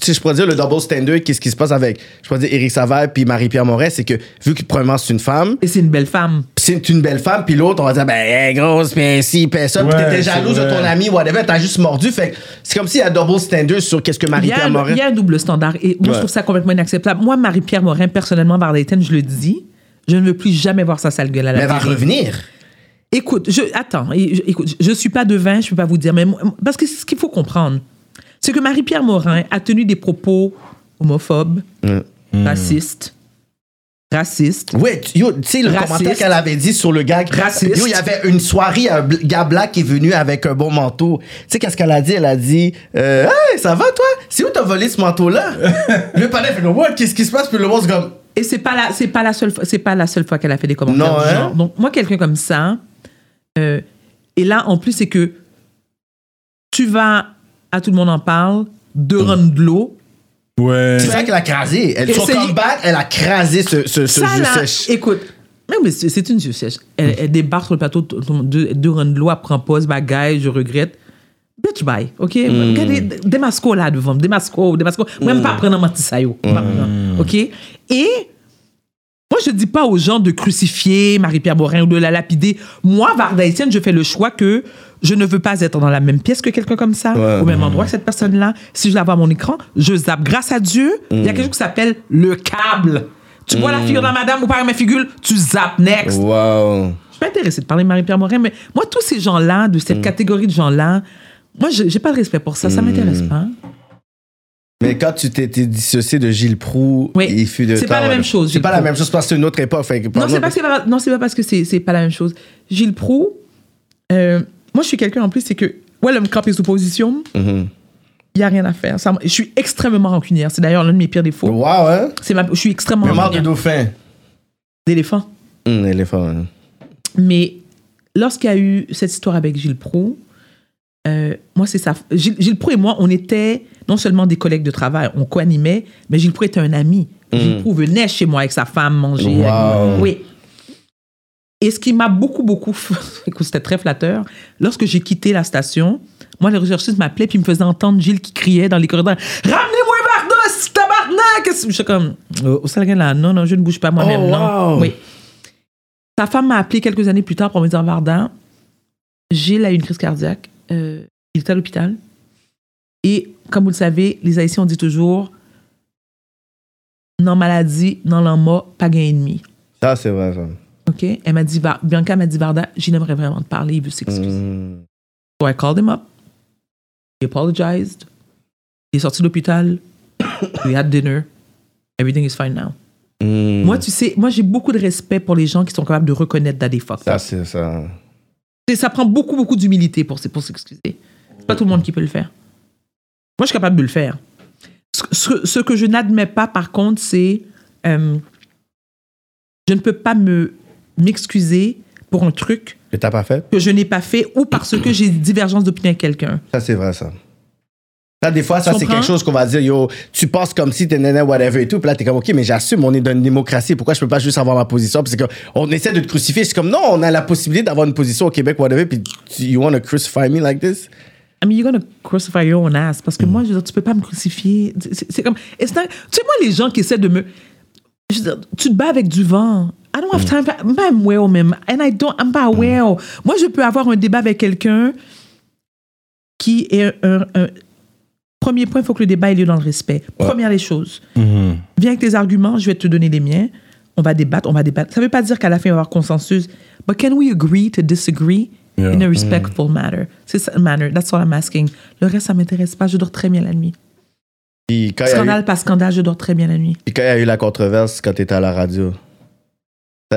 Si je pourrais dire le double standard, qu'est-ce qui se passe avec, je pourrais dire Éric Savard puis Marie-Pierre Moret, c'est que vu que premièrement c'est une femme, Et c'est une belle femme. c'est une belle femme, puis l'autre on va dire ben hey, grosse, puis si, puis ça, Ouais, t'étais jalouse de ton ami, whatever, t'as juste mordu, fait que c'est comme s'il y a double standard sur qu'est-ce que Marie-Pierre Moret. il y a un double standard. Et moi, Ouais. je trouve ça complètement inacceptable. Moi, Marie-Pierre Morin, personnellement, Vardaiten, je le dis, je ne veux plus jamais voir sa sale gueule à la Mais elle va revenir. Écoute, je, attends, je- écoute, je suis pas devin, je peux pas vous dire, mais parce que ce qu'il faut comprendre, c'est que Marie-Pierre Morin a tenu des propos homophobes, Mm. racistes, racistes. Ouais, tu- sais, le Raciste. commentaire qu'elle avait dit sur le gars. Raciste. Yo, il y avait une soirée, un gars black qui est venu avec un bon manteau. Tu sais, qu'est-ce qu'elle a dit? Elle a dit, euh, Hey, ça va, toi? C'est où t'as volé ce manteau-là? le palais fait, what? Qu'est-ce qui se passe? Puis le monde, c'est comme, Et c'est pas la, c'est pas la seule fois, c'est pas la seule fois qu'elle a fait des commentaires Non, hein? genre. Donc moi, quelqu'un comme ça, euh, et là en plus c'est que tu vas à tout le monde en parle, de Mm. l'eau. Ouais. c'est ça qu'elle a crasé. Elle, son comeback, elle a crasé ce, ce, ce Ça jeu là, sèche. écoute, non, mais c'est une jeu sèche. Elle, elle débarque sur le plateau de, de run de l'eau, elle prend pause, bagaille, je regrette. Bitch, bye, OK? Mm. Regardez, démasco là devant, démasco, démasco. Même pas prendre un matisayo. Mm. OK? Et moi, je dis pas aux gens de crucifier Marie-Pierre Morin ou de la lapider. Moi, Varda Etienne, je fais le choix que je ne veux pas être dans la même pièce que quelqu'un comme ça, Ouais. au même endroit que cette personne-là. Si je la vois à mon écran, je zappe. Grâce à Dieu, il y a quelque chose qui s'appelle le câble. Tu vois la figure de la madame ou pas ma figure, tu zappes next. Wow. Je suis pas intéressée de parler de Marie-Pierre Morin, mais moi, tous ces gens-là, de Mm. cette catégorie de gens-là, moi, je- j'ai pas de respect pour ça. Ça m'intéresse pas. Mais quand tu t'étais dissocié de Gilles Proux, Oui. il fut de C'est pas la même chose, C'est pas la même chose parce que c'est une autre époque. Fait Non, c'est pas, pas- parce que c'est, c'est pas la même chose. Gilles Proux, euh, moi, je suis quelqu'un en plus, c'est que, ouais, l'homme campe sous position, Mhm. il y a rien à faire. Ça, je suis extrêmement rancunière. C'est d'ailleurs l'un de mes pires défauts. Wow, hein? C'est ma, je suis extrêmement de rancunière. dauphin. D'éléphant. Hum, éléphant. hein. Mais lorsqu'il y a eu cette histoire avec Gilles Proux, euh, moi, c'est ça. Gilles, Gilles Proux et moi, on était non seulement des collègues de travail, on co-animait, mais Gilles Proux était un ami. Gilles Proux venait chez moi avec sa femme manger. Wow. Oui. Et ce qui m'a beaucoup, beaucoup. Écoute, c'était très flatteur. Lorsque j'ai quitté la station, moi, les recherchistes m'appelaient puis me faisaient entendre Gilles qui criait dans les corridors Ramenez-moi Vardos, tabarnak Je suis comme Oh, ça, là, non, non, je ne bouge pas moi-même, Oh, non. wow. Oui. Sa femme m'a appelé quelques années plus tard pour me dire Varda, Gilles a eu une crise cardiaque. Euh, il est à l'hôpital. Et comme vous le savez, les Haïtiens, on dit toujours non maladie, non l'en pas gain ennemi. Ça, c'est vrai, ça. OK? Elle m'a dit, Bianca m'a dit, Varda, Gilles aimerait vraiment te parler, il veut s'excuser. Hum. So I called him up. He apologized. Il est sorti de l'hôpital. We had dinner. Everything is fine now. Hum. Moi, tu sais, moi, j'ai beaucoup de respect pour les gens qui sont capables de reconnaître that they fucked Ça, c'est ça. Ça prend beaucoup, beaucoup d'humilité pour, pour s'excuser. C'est pas tout le monde qui peut le faire. Moi, je suis capable de le faire. Ce que je n'admets pas, par contre, c'est euh, je ne peux pas me m'excuser pour un truc Que t'as pas fait? que je n'ai pas fait ou parce que j'ai une divergence d'opinion avec quelqu'un. Ça, c'est vrai, ça. Ça, des fois, ça, c'est quelque chose qu'on va dire, yo, tu penses comme si t'es nana, whatever et tout. Puis là, t'es comme, OK, mais j'assume, on est dans une démocratie. Pourquoi je peux pas juste avoir ma position? Puis c'est comme, on essaie de te crucifier. C'est comme, non, on a la possibilité d'avoir une position au Québec, whatever. Puis tu- you want to crucify me like this? I mean, you're gonna crucify your own ass. Parce que moi, je veux dire, tu peux pas me crucifier. C'est- comme. not- tu sais, moi, les gens qui essaient de me. je veux dire, tu te bats avec du vent. I don't have time. I'm pas well, même. And I don't. I'm pas well. Moi, je peux avoir un débat avec quelqu'un qui est un. un- Premier point, il faut que le débat ait lieu dans le respect. Première des choses. Mhm. Viens avec tes arguments, je vais te donner les miens. On va débattre, on va débattre. Ça ne veut pas dire qu'à la fin, il va y avoir consensus. But can we agree to disagree Yeah. in a respectful manner? C'est ça, manner. That's what I'm asking. Le reste, ça m'intéresse pas. Je dors très bien la nuit. Quand a eu- Scandale par scandale, je dors très bien la nuit. puis quand il y a eu la controverse quand t'étais à la radio,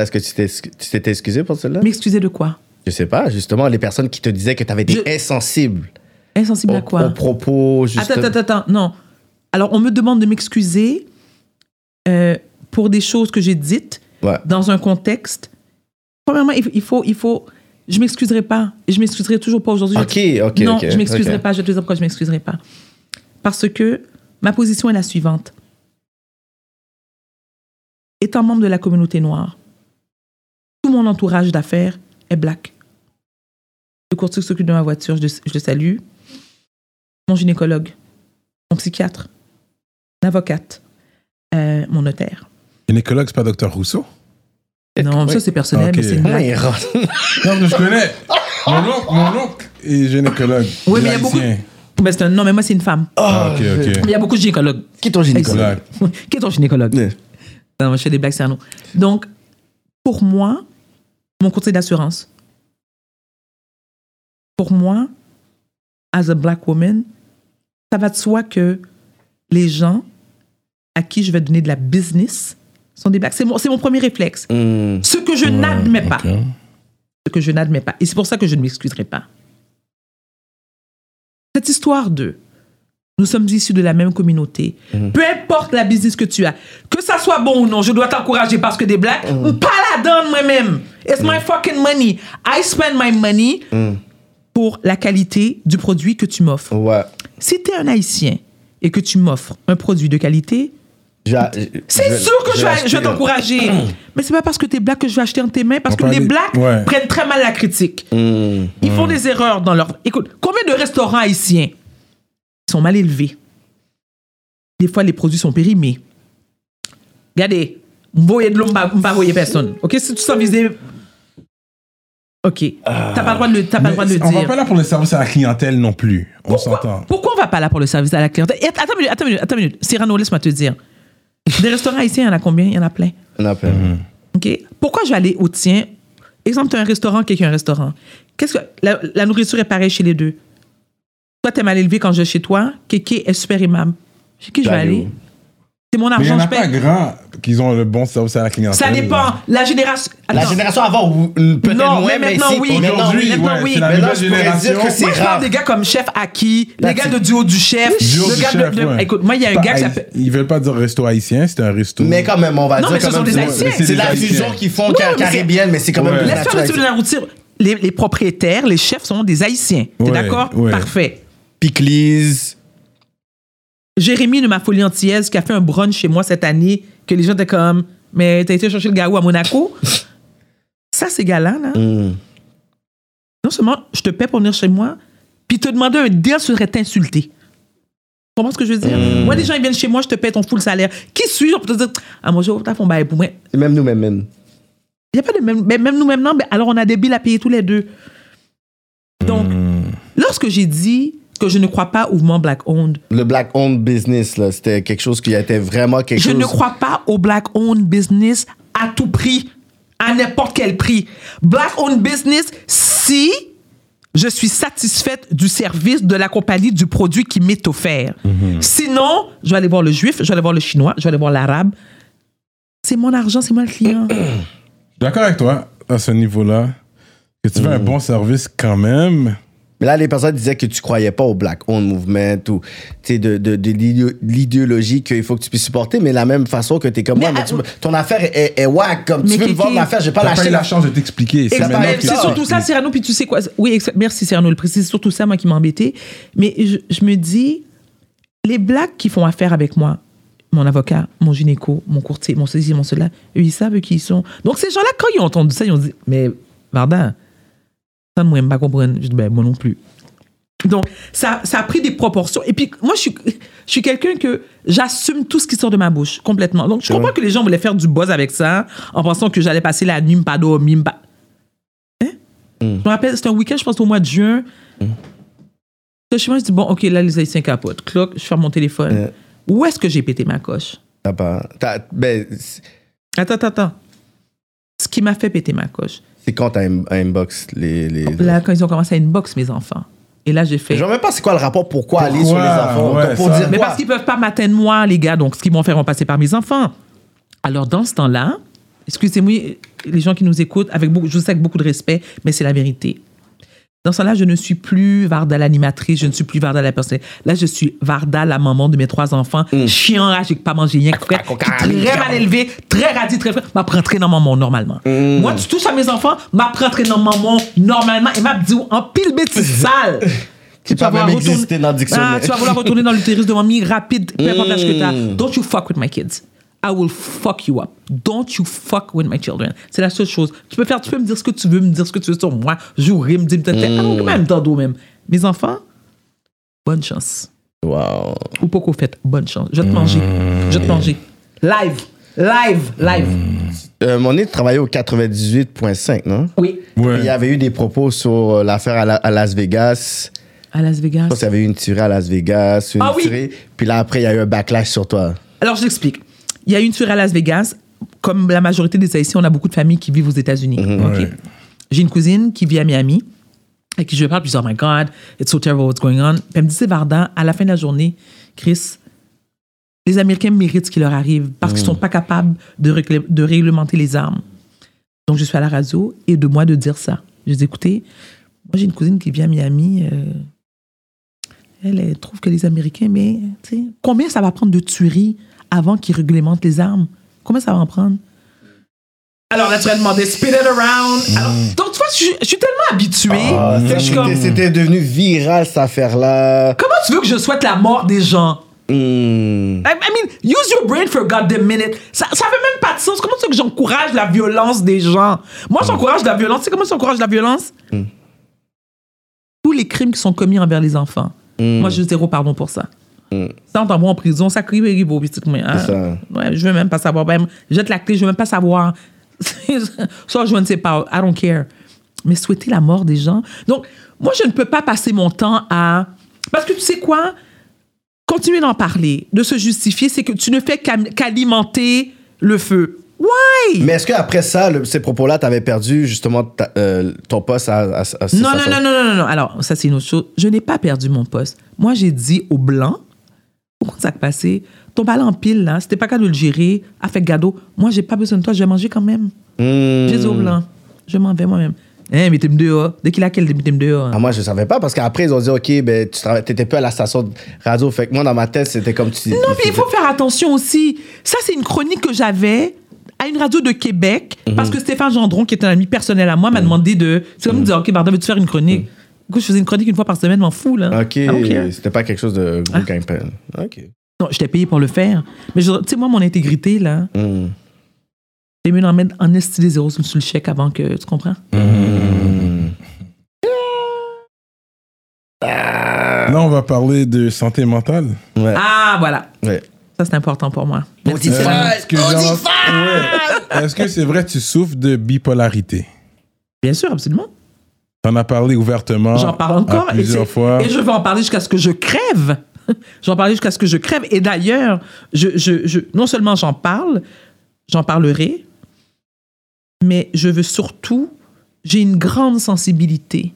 est-ce que tu t'es- tu t'étais excusé pour cela? M'excuser de quoi? Je sais pas, justement, les personnes qui te disaient que t'avais été Je- insensible Insensible au, à quoi? aux propos, juste. Attends, attends, attends. Non. Alors, on me demande de m'excuser euh, pour des choses que j'ai dites Ouais. dans un contexte. Premièrement, il faut, il faut, je m'excuserai pas. Je m'excuserai toujours pas aujourd'hui. Ok, ok, non, ok, je m'excuserai pas. Je vais te dire pourquoi je m'excuserai pas. Parce que ma position est la suivante. étant membre de la communauté noire, mon entourage d'affaires est black. Le courtier qui s'occupe de ma voiture, je, je le salue. Mon gynécologue, mon psychiatre, mon avocate, euh, mon notaire. Gynécologue, c'est pas Dr Rousseau? Non, ça c'est personnel, Ok. mais c'est une blague. rentre. Non, mais je connais. Mon oncle, mon oncle est gynécologue. Oui, mais il y a beaucoup. Haïtien. Ben, un- non, mais moi c'est une femme. Ah, ok, ok. Il y a beaucoup de gynécologues. Qui est ton gynécologue? Qui est ton gynécologue? Ouais. Non, je fais des blagues, c'est un nom. Donc, pour moi, mon courtier d'assurance, pour moi, as a black woman, ça va de soi que les gens à qui je vais donner de la business sont des blacks. C'est mon, premier réflexe. Hmm. Ce que je n'admets pas. Ce que je n'admets pas. Et c'est pour ça que je ne m'excuserai pas. Cette histoire de nous sommes issus de la même communauté. Peu importe la business que tu as, que ça soit bon ou non, je dois t'encourager parce que des blacks, pas la donne moi-même. It's my fucking money. I spend my money pour la qualité du produit que tu m'offres. Ouais. Si tu es un Haïtien et que tu m'offres un produit de qualité, c'est sûr que je vais, je t'encourager. Mais c'est pas parce que tu es black que je vais acheter entre tes mains, parce On que les blacks ouais. prennent très mal la critique. Ils font des erreurs dans leur. Écoute, combien de restaurants haïtiens sont mal élevés? Des fois, les produits sont périmés. Regardez, m'voyer de l'eau, m'pas voyer personne. OK? Si tu sens visé. OK. T'as pas le droit de le, t'as pas le droit de le Mais on va dire. pas là pour le service à la clientèle non plus. On Pourquoi, s'entend. pourquoi on va pas là pour le service à la clientèle? Et Attends une minute, attends une minute, attends une minute. Cyrano, laisse-moi te dire. Des restaurants haïtiens, il y en a combien? Il y en a plein. On appelle. OK? Pourquoi je vais aller au tien? Exemple, tu as un restaurant, quelqu'un a un restaurant. Qu'est-ce que la, la nourriture est pareille chez les deux. Toi, t'es mal élevé quand je vais chez toi? Kéké est super aimable. Chez qui je vais J'allais aller? C'est mon Mais il y argent, en je a pas paye. grand qu'ils ont le bon service à la clientèle. Ça dépend. La génération. La Attends. génération avant, peut-être Non, moins, mais mais maintenant, si- oui. maintenant, Aujourd'hui, Maintenant, ouais, oui. c'est la Maintenant, je pourrais dire génération. que c'est Moi, je parle des gars comme Chef Aki, les That's gars de Duo du Chef. Duo le du gars de- chef, de- ouais. Écoute, moi, il y a un Pas gars qui s'appelle. Ils veulent pas dire resto haïtien, c'est un resto. Mais quand même, on va Non, dire mais ce sont des c'est- Haïtiens. C'est la fusion qu'ils font caribéenne, mais c'est quand même Laisse faire le de la routine. Les, propriétaires, les chefs sont des Haïtiens. T'es d'accord? Parfait. Piclis. Jérémy de ma folie antillaise qui a fait un brunch chez moi cette année, que les gens étaient comme, mais t'as été chercher le garou à Monaco? Ça, ces gars-là, là, Hmm. non seulement je te paie pour venir chez moi, puis te demander un deal serait t'insulter. Tu comprends ce que je veux dire? Moi, les gens, ils viennent chez moi, je te paie ton full salaire. Qui suis-je pour te dire, ah, moi, je t'as bail pour moi. C'est même nous, même, même. Il n'y a pas de même, mais même nous, même non, mais alors on a des billes à payer tous les deux. Donc, lorsque j'ai dit que je ne crois pas au mouvement Black Owned, Le black owned business, là, c'était quelque chose qui était vraiment quelque Je chose. ne crois pas au black owned business à tout prix, à n'importe quel prix. Black owned business, si je suis satisfaite du service, de la compagnie, du produit qui m'est offert. Sinon, je vais aller voir le juif, je vais aller voir le chinois, je vais aller voir l'arabe. C'est mon argent, c'est moi le client. D'accord avec toi à ce niveau-là. Que tu veux un bon service quand même. Mais là, les personnes disaient que tu croyais pas au black owned movement ou tu sais, de, de, de l'idéo- l'idéologie qu'il faut que tu puisses supporter, mais de la même façon que tu es comme moi, mais tu ton affaire est, est whack. Comme tu veux me vendre l'affaire, je vais pas pas eu la chance de t'expliquer. C'est Exactement. maintenant que C'est ça. surtout ça, Cyrano. Puis tu sais quoi? Oui, merci Cyrano le précise. C'est surtout ça, moi, qui m'a embêté. Mais je, je me dis, les blacks qui font affaire avec moi, mon avocat, mon gynéco, mon courtier, mon ceci, mon cela, eux, ils savent qui ils sont. Donc, ces gens-là, quand ils ont entendu ça, ils ont dit, mais, Varda, m'aime pas comprendre. Je dis, ben, moi non plus. Donc, ça, ça a pris des proportions. Et puis, moi, je suis, je suis quelqu'un que j'assume tout ce qui sort de ma bouche, complètement. Donc, je comprends que les gens voulaient faire du buzz avec ça, en pensant que j'allais passer la nuit, pas dormir, pas... Hein? Je me rappelle, c'était un week-end, je pense, au mois de juin. Je suis je dis, bon, OK, là, les Haïtiens capotent. Cloc, je ferme mon téléphone. Euh. Où est-ce que j'ai pété ma coche? T'as pas- t'as- ben, Attends, attends, attends. Ce qui m'a fait péter ma coche, c'est quand t'as un, un inbox les. les... là, quand ils ont commencé à inbox mes enfants. Et là, j'ai fait... Je vois même pas c'est quoi le rapport, pourquoi, aller sur les enfants. Ouais, pour ça. dire Mais quoi? parce qu'ils peuvent pas m'atteindre moi, les gars, donc ce qu'ils vont faire, vont passer par mes enfants. Alors, dans ce temps-là, excusez-moi, les gens qui nous écoutent, avec beaucoup, je vous sais avec beaucoup de respect, mais c'est la vérité. Dans ce temps-là, je ne suis plus Varda l'animatrice, je ne suis plus Varda la personne. Là, je suis Varda la maman de mes trois enfants, chiant, là, j'ai pas mangé rien, qui très mal élevé, très radis, très frais, m'a rentré dans maman normalement. Moi, tu touches à mes enfants, m'a rentré dans maman normalement et m'a dit en pile bêtise sale. Qui peut même exister dans le dictionnaire. Ah, tu vas vouloir retourner dans l'utérus de mamie rapide, peu importe l'âge que t'as. Don't you fuck with my kids. I will fuck you up. Don't you fuck with my children. C'est la seule chose. Tu peux faire, tu peux me dire ce que tu veux, me dire ce que tu veux sur moi, jouer, me dire peut-être, ah, quand même, dans même. Mes enfants, bonne chance. Wow. Ou pas qu'au fait, bonne chance. Je vais te manger. Je vais te manger. Live. Live. Live. Euh, mon nez travaillait au 98.5, non? Oui. Ouais. Il y avait eu des propos sur euh, l'affaire à, la- à Las Vegas. À Las Vegas. Je pense qu'il y avait eu une tuerie à Las Vegas. Une Ah oui. tuerie. Puis là, après, il y a eu un backlash sur toi. Alors, je l'explique. Il y a une tuerie à Las Vegas. Comme la majorité des Haïtiens, on a beaucoup de familles qui vivent aux États-Unis. Ouais. J'ai une cousine qui vit à Miami, avec qui je parle, puis je dis, oh my God, it's so terrible what's going on. Puis elle me dit, c'est Varda, à la fin de la journée, Chris, les Américains méritent ce qui leur arrive parce qu'ils sont pas capables de, réglementer les armes. Donc, je suis à la radio et de moi de dire ça. Je dis, écoutez, moi, j'ai une cousine qui vit à Miami. euh, elle, elle trouve que les Américains, mais combien ça va prendre de tueries avant qu'ils réglementent les armes? Combien ça va en prendre? Alors là, tu vas demander spin it around. Alors, donc, tu vois, je, suis- je suis tellement habituée. Ah, que ça, je suis comme, C'était devenu viral, cette affaire-là. comment tu veux que je souhaite la mort des gens? Hmm. I, I mean, use your brain for a goddamn minute. Ça, ça fait même pas de sens. Comment tu veux que j'encourage la violence des gens? Moi, j'encourage la violence. Tu sais comment j'encourage la violence? Tous les crimes qui sont commis envers les enfants. Moi, je zéro pardon pour ça. Ça, on t'envoie en prison, ça crie, c'est comme, hein. ça. Ouais, je veux même pas savoir. Ben, jette la clé, je veux même pas savoir. Soit je ne sais pas, I don't care. Mais souhaiter la mort des gens. Donc, moi, je ne peux pas passer mon temps à. Parce que tu sais quoi? Continuer d'en parler, de se justifier, c'est que tu ne fais qu'alimenter le feu. Why? Mais est-ce qu'après ça, le- ces propos-là, t'avais perdu justement ta- euh, ton poste à, à, à- Non, non, non, non, non, non, non. Alors, ça, c'est une autre chose. Je n'ai pas perdu mon poste. Moi, j'ai dit aux Blancs, au compte ça passé, ton ballon en pile, là, c'était pas qu'à de le gérer, à faire gado. Moi, j'ai pas besoin de toi, je vais manger quand même. Hmm. J'ai dit aux Blancs, je m'en vais moi-même. Hein, mettez-moi dehors. Dès qu'il a quel, mettez-moi dehors? Ah, moi, je savais pas parce qu'après, ils ont dit, OK, ben, tu t'étais plus à la station de radio. Fait que moi, dans ma tête, c'était comme tu Non, puis il faut faire attention aussi. Ça, c'est une chronique que j'avais à une radio de Québec Mhm. parce que Stéphane Gendron, qui est un ami personnel à moi, m'a demandé de. C'est comme me dire, OK, Barda, veux-tu faire une chronique? Écoute, je faisais une chronique une fois par semaine, m'en fous, là. OK, I don't care. c'était pas quelque chose de gros Ah. OK. Non, je t'ai payé pour le faire. Mais tu sais, moi, mon intégrité, là, Hmm. c'est mieux d'en mettre en esti des zéros sur le chèque avant que. Tu comprends? Là, on va parler de santé mentale. Ouais. Ah, voilà. ouais. Ça, c'est important pour moi. Est-ce que genre- ouais. Est-ce que c'est vrai que tu souffres de bipolarité? Bien sûr, absolument. T'en as parlé ouvertement. J'en parle encore. à et plusieurs c'est- fois. Et je vais en parler jusqu'à ce que je crève. j'en parler jusqu'à ce que je crève. Et d'ailleurs, je, je, je- non seulement j'en parle, j'en parlerai, mais je veux surtout, j'ai une grande sensibilité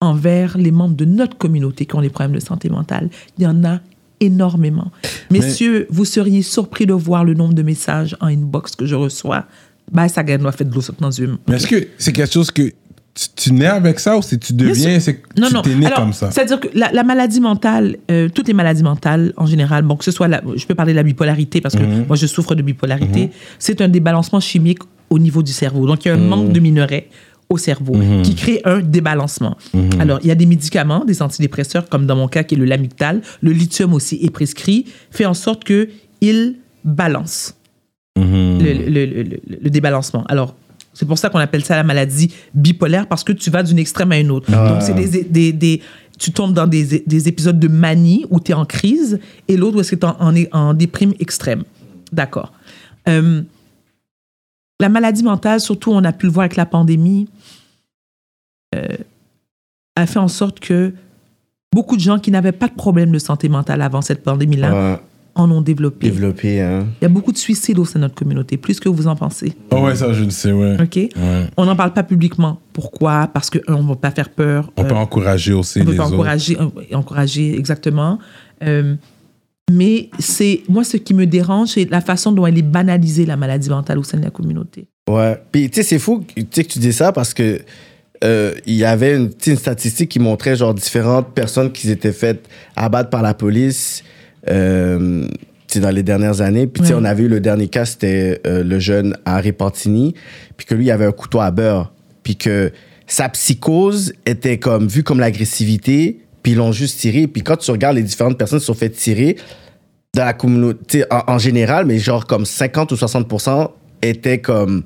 envers les membres de notre communauté qui ont des problèmes de santé mentale. Il y en a énormément. Messieurs, vous seriez surpris de voir le nombre de messages en inbox que je reçois. Ben, ça gagne, fait de l'eau sur. Mais est-ce que c'est quelque chose que tu, tu nais avec ça ou si tu deviens, c'est Non, tu non. t'es né Alors, comme ça? C'est-à-dire que la, la maladie mentale, euh, toutes les maladies mentales en général, bon, que ce soit, la, je peux parler de la bipolarité parce que Mhm. moi je souffre de bipolarité, c'est un débalancement chimique au niveau du cerveau. Donc il y a Mhm. un manque de minerais au cerveau qui crée un débalancement. Mhm. Alors il y a des médicaments, des antidépresseurs, comme dans mon cas qui est le lamictal, le lithium aussi est prescrit, fait en sorte que il balance Mhm. le, le- le- le- le débalancement. Alors, c'est pour ça qu'on appelle ça la maladie bipolaire, parce que tu vas d'une extrême à une autre. Donc, c'est des, des- des- tu tombes dans des, des épisodes de manie où tu es en crise, et l'autre où c'est en, en, en déprime extrême. D'accord. Euh, la maladie mentale, surtout, on a pu le voir avec la pandémie, euh, a fait en sorte que beaucoup de gens qui n'avaient pas de problème de santé mentale avant cette pandémie-là Ouais. En ont développé. Développé, hein. Il y a beaucoup de suicides au sein de notre communauté, plus que vous en pensez. Oh ouais, ça, je le sais, ouais. OK? Ouais. On n'en parle pas publiquement. Pourquoi? Parce qu'on ne va pas faire peur. On Euh, peut encourager aussi on peut les autres. encourager, euh, encourager, exactement. Euh, mais c'est moi, ce qui me dérange, c'est la façon dont elle est banalisée, la maladie mentale au sein de la communauté. Ouais. Puis, tu sais, c'est fou tu sais, que tu dis ça parce que euh, il y avait une, une statistique qui montrait genre différentes personnes qui s'étaient faites abattre par la police euh, dans les dernières années. Puis, Ouais. on avait eu le dernier cas, c'était euh, le jeune Harry Pantini. Puis que lui, il avait un couteau à beurre. Puis que sa psychose était comme vue comme l'agressivité. Puis ils l'ont juste tiré. Puis quand tu regardes les différentes personnes qui se sont fait tirer, de la communauté en, en général, mais genre comme 50 ou 60% étaient comme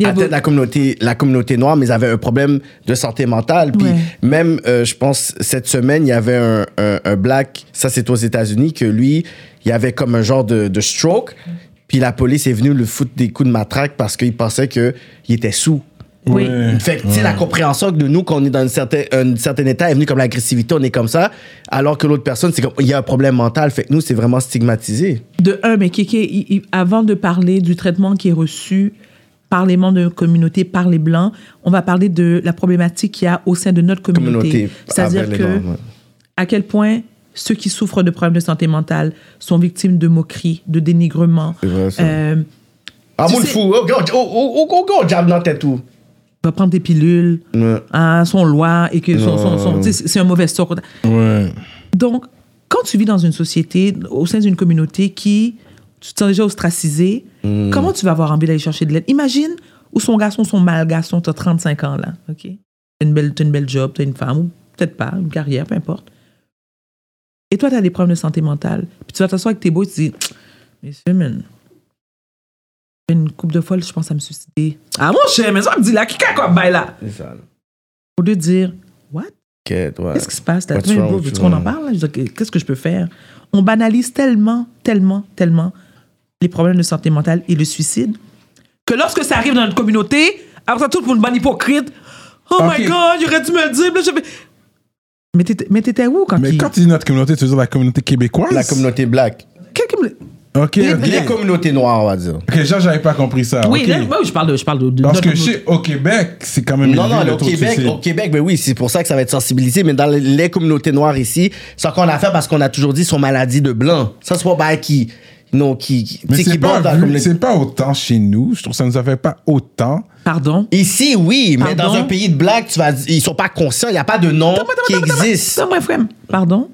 Y atteint beau- de la communauté, la communauté noire, mais ils avaient un problème de santé mentale. Puis Ouais. même, euh, je pense, cette semaine, il y avait un, un, un black, ça c'est aux États-Unis, que lui, il avait comme un genre de, de stroke. Puis la police est venue le foutre des coups de matraque parce qu'il pensait qu'il était sous. Oui. Ouais. Fait que, tu sais, la compréhension de nous, qu'on est dans une certain, un certain état, est venue comme l'agressivité, on est comme ça, alors que l'autre personne, c'est comme, il y a un problème mental. Fait que nous, c'est vraiment stigmatisé. De un, mais Kéké, il- il- avant de parler du traitement qui est reçu par les membres de notre communauté, par les Blancs, on va parler de la problématique qu'il y a au sein de notre communauté. Communauté. C'est-à-dire que ouais. à quel point ceux qui souffrent de problèmes de santé mentale sont victimes de moqueries, de dénigrement. C'est vrai, ça. Euh, Ah, sais- fou, oh, oh, oh, oh, oh, jab dans tête, tout. va prendre des pilules, Ouais. hein, sont lois et que sont- tu sais, c'est un mauvais sort. Ouais. Donc, quand tu vis dans une société, au sein d'une communauté qui, tu te sens déjà ostracisé, Mm. comment tu vas avoir envie d'aller chercher de l'aide? Imagine où son garçon, son mal garçon, tu as 35 ans là, OK? T'as une belle, t'as une belle job, tu as une femme, ou peut-être pas, une carrière, peu importe. Et toi, tu as des problèmes de santé mentale. Puis tu vas t'asseoir avec tes beaux et tu te dis, messieurs, man, une coupe de fois, je pense à me suicider. Ah, mon cher, mais ça me dit là, qui a quoi bail là? C'est ça. Au lieu de dire, what? Qu'est-ce qui se passe? Bro, with veux-tu qu'on en parle? Qu'est-ce que je peux faire? On banalise tellement, tellement, tellement les problèmes de santé mentale et le suicide que lorsque ça arrive dans notre communauté, alors ça tout pour une bonne hypocrite. Oh my God, il aurait dû me le dire. Là, je Mais t'étais mais t'étais où quand Mais il... quand tu dis notre communauté, tu veux dire la communauté québécoise? La communauté black. Quelqu'un me le- Ok, Les- communautés noires, on va dire. Ok, déjà, j'avais pas compris ça. Oui, ok. là, oui, je parle de, je parle de, de Parce que chez, au Québec, c'est quand même Non, non, au Québec, au Québec, ben oui, c'est pour ça que ça va être sensibilisé, mais dans les, les communautés noires ici, c'est encore une affaire parce qu'on a toujours dit son maladie de blanc. Ça, c'est pas bah, qui, non, qui, qui, Mais c'est qui borde dans pas, la vu- communauté. c'est pas autant chez nous. Je trouve que ça nous a fait pas autant. Pardon? Ici, oui, mais Pardon? dans un pays de black, tu vas, ils sont pas conscients, il n'y a pas de nom qui existe. Non, moi, frère. Pardon?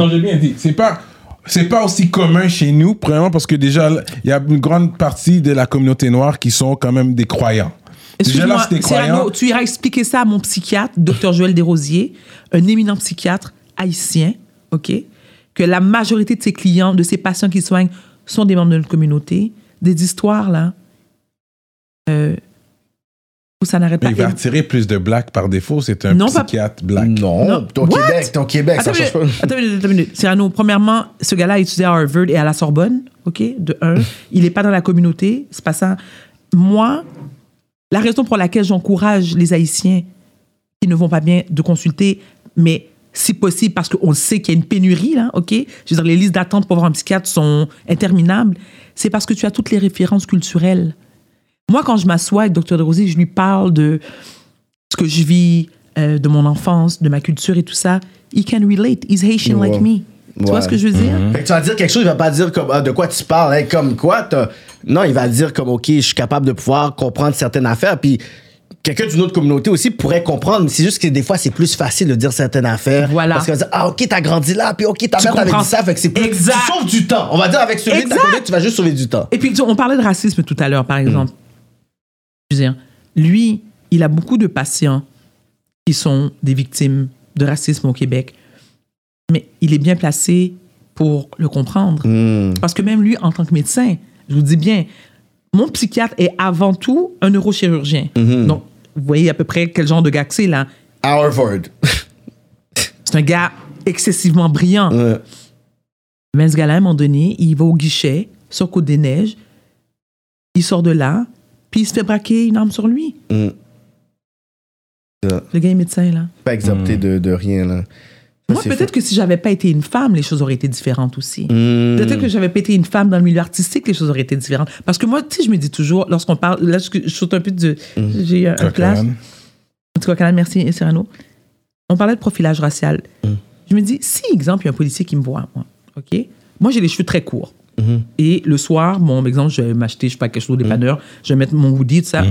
Non, j'ai bien dit. C'est pas, c'est pas aussi commun chez nous, premièrement, parce que déjà, il y a une grande partie de la communauté noire qui sont quand même des croyants. Déjà là, Excuse-moi, c'est des croyants. Cyrano, tu iras expliquer ça à mon psychiatre, Dr Joël Desrosiers, un éminent psychiatre haïtien, OK? Que la majorité de ses clients, de ses patients qui soignent, sont des membres de notre communauté. Des histoires, là, euh, où ça n'arrête pas. Il va attirer plus de blacks par défaut. C'est un Non, pas- psychiatre black. Non, Non. ton What? Québec, ton Québec, ça change pas. attends une minute, attends une minute. Cyrano, premièrement, ce gars-là a étudié à Harvard et à la Sorbonne, OK? De un. Il n'est pas dans la communauté. C'est pas ça. Moi, la raison pour laquelle j'encourage les Haïtiens qui ne vont pas bien de consulter, mais si possible, parce qu'on sait qu'il y a une pénurie, là, OK? Je veux dire, les listes d'attente pour voir un psychiatre sont interminables. C'est parce que tu as toutes les références culturelles. Moi, quand je m'assois avec Dr. Desrosiers, je lui parle de ce que je vis, euh, de mon enfance, de ma culture et tout ça. He can relate. He's Haitian Ouais. like me. Tu vois ce que je veux dire? Fait que tu vas dire quelque chose, il va pas dire comme, ah, de quoi tu parles, hein, comme quoi. Non, il va dire comme, OK, je suis capable de pouvoir comprendre certaines affaires. Puis quelqu'un d'une autre communauté aussi pourrait comprendre. mais C'est juste que des fois, c'est plus facile de dire certaines affaires. Voilà. Parce va dire, ah, OK, t'as grandi là, puis OK, ta Tu mère t'avait dit ça. Fait que c'est plus. Exact. Tu sauves du temps. On va dire avec celui de ta tu vas juste sauver du temps. Et puis, on parlait de racisme tout à l'heure, par exemple. Veux dire, lui, il a beaucoup de patients qui sont des victimes de racisme au Québec. Mais il est bien placé pour le comprendre. Parce que même lui, en tant que médecin, je vous dis bien, mon psychiatre est avant tout un neurochirurgien. Donc, vous voyez à peu près quel genre de gars que c'est, là. Harvard. C'est un gars excessivement brillant. Ouais. Mais ce gars-là, à un moment donné, il va au guichet, sur Côte des Neiges, il sort de là, puis il se fait braquer une arme sur lui. Mm. Le gars est médecin, là. Pas exempté de, de rien, là. Moi, peut-être que si j'avais pas été une femme, les choses auraient été différentes aussi. Mm. Peut-être que j'avais pas été une femme dans le milieu artistique, les choses auraient été différentes. Parce que moi, tu sais, je me dis toujours, lorsqu'on parle, là, je, je saute un peu de. Mm. J'ai un, un. En tout cas, Canal, merci, Cyrano. On parlait de profilage racial. Mm. Je me dis, si, exemple, il y a un policier qui me voit, moi, OK? Moi, j'ai les cheveux très courts. Mm-hmm. Et le soir, bon, exemple, je vais m'acheter, je sais pas, quelque chose au dépanneur, je vais mettre mon hoodie, tout ça.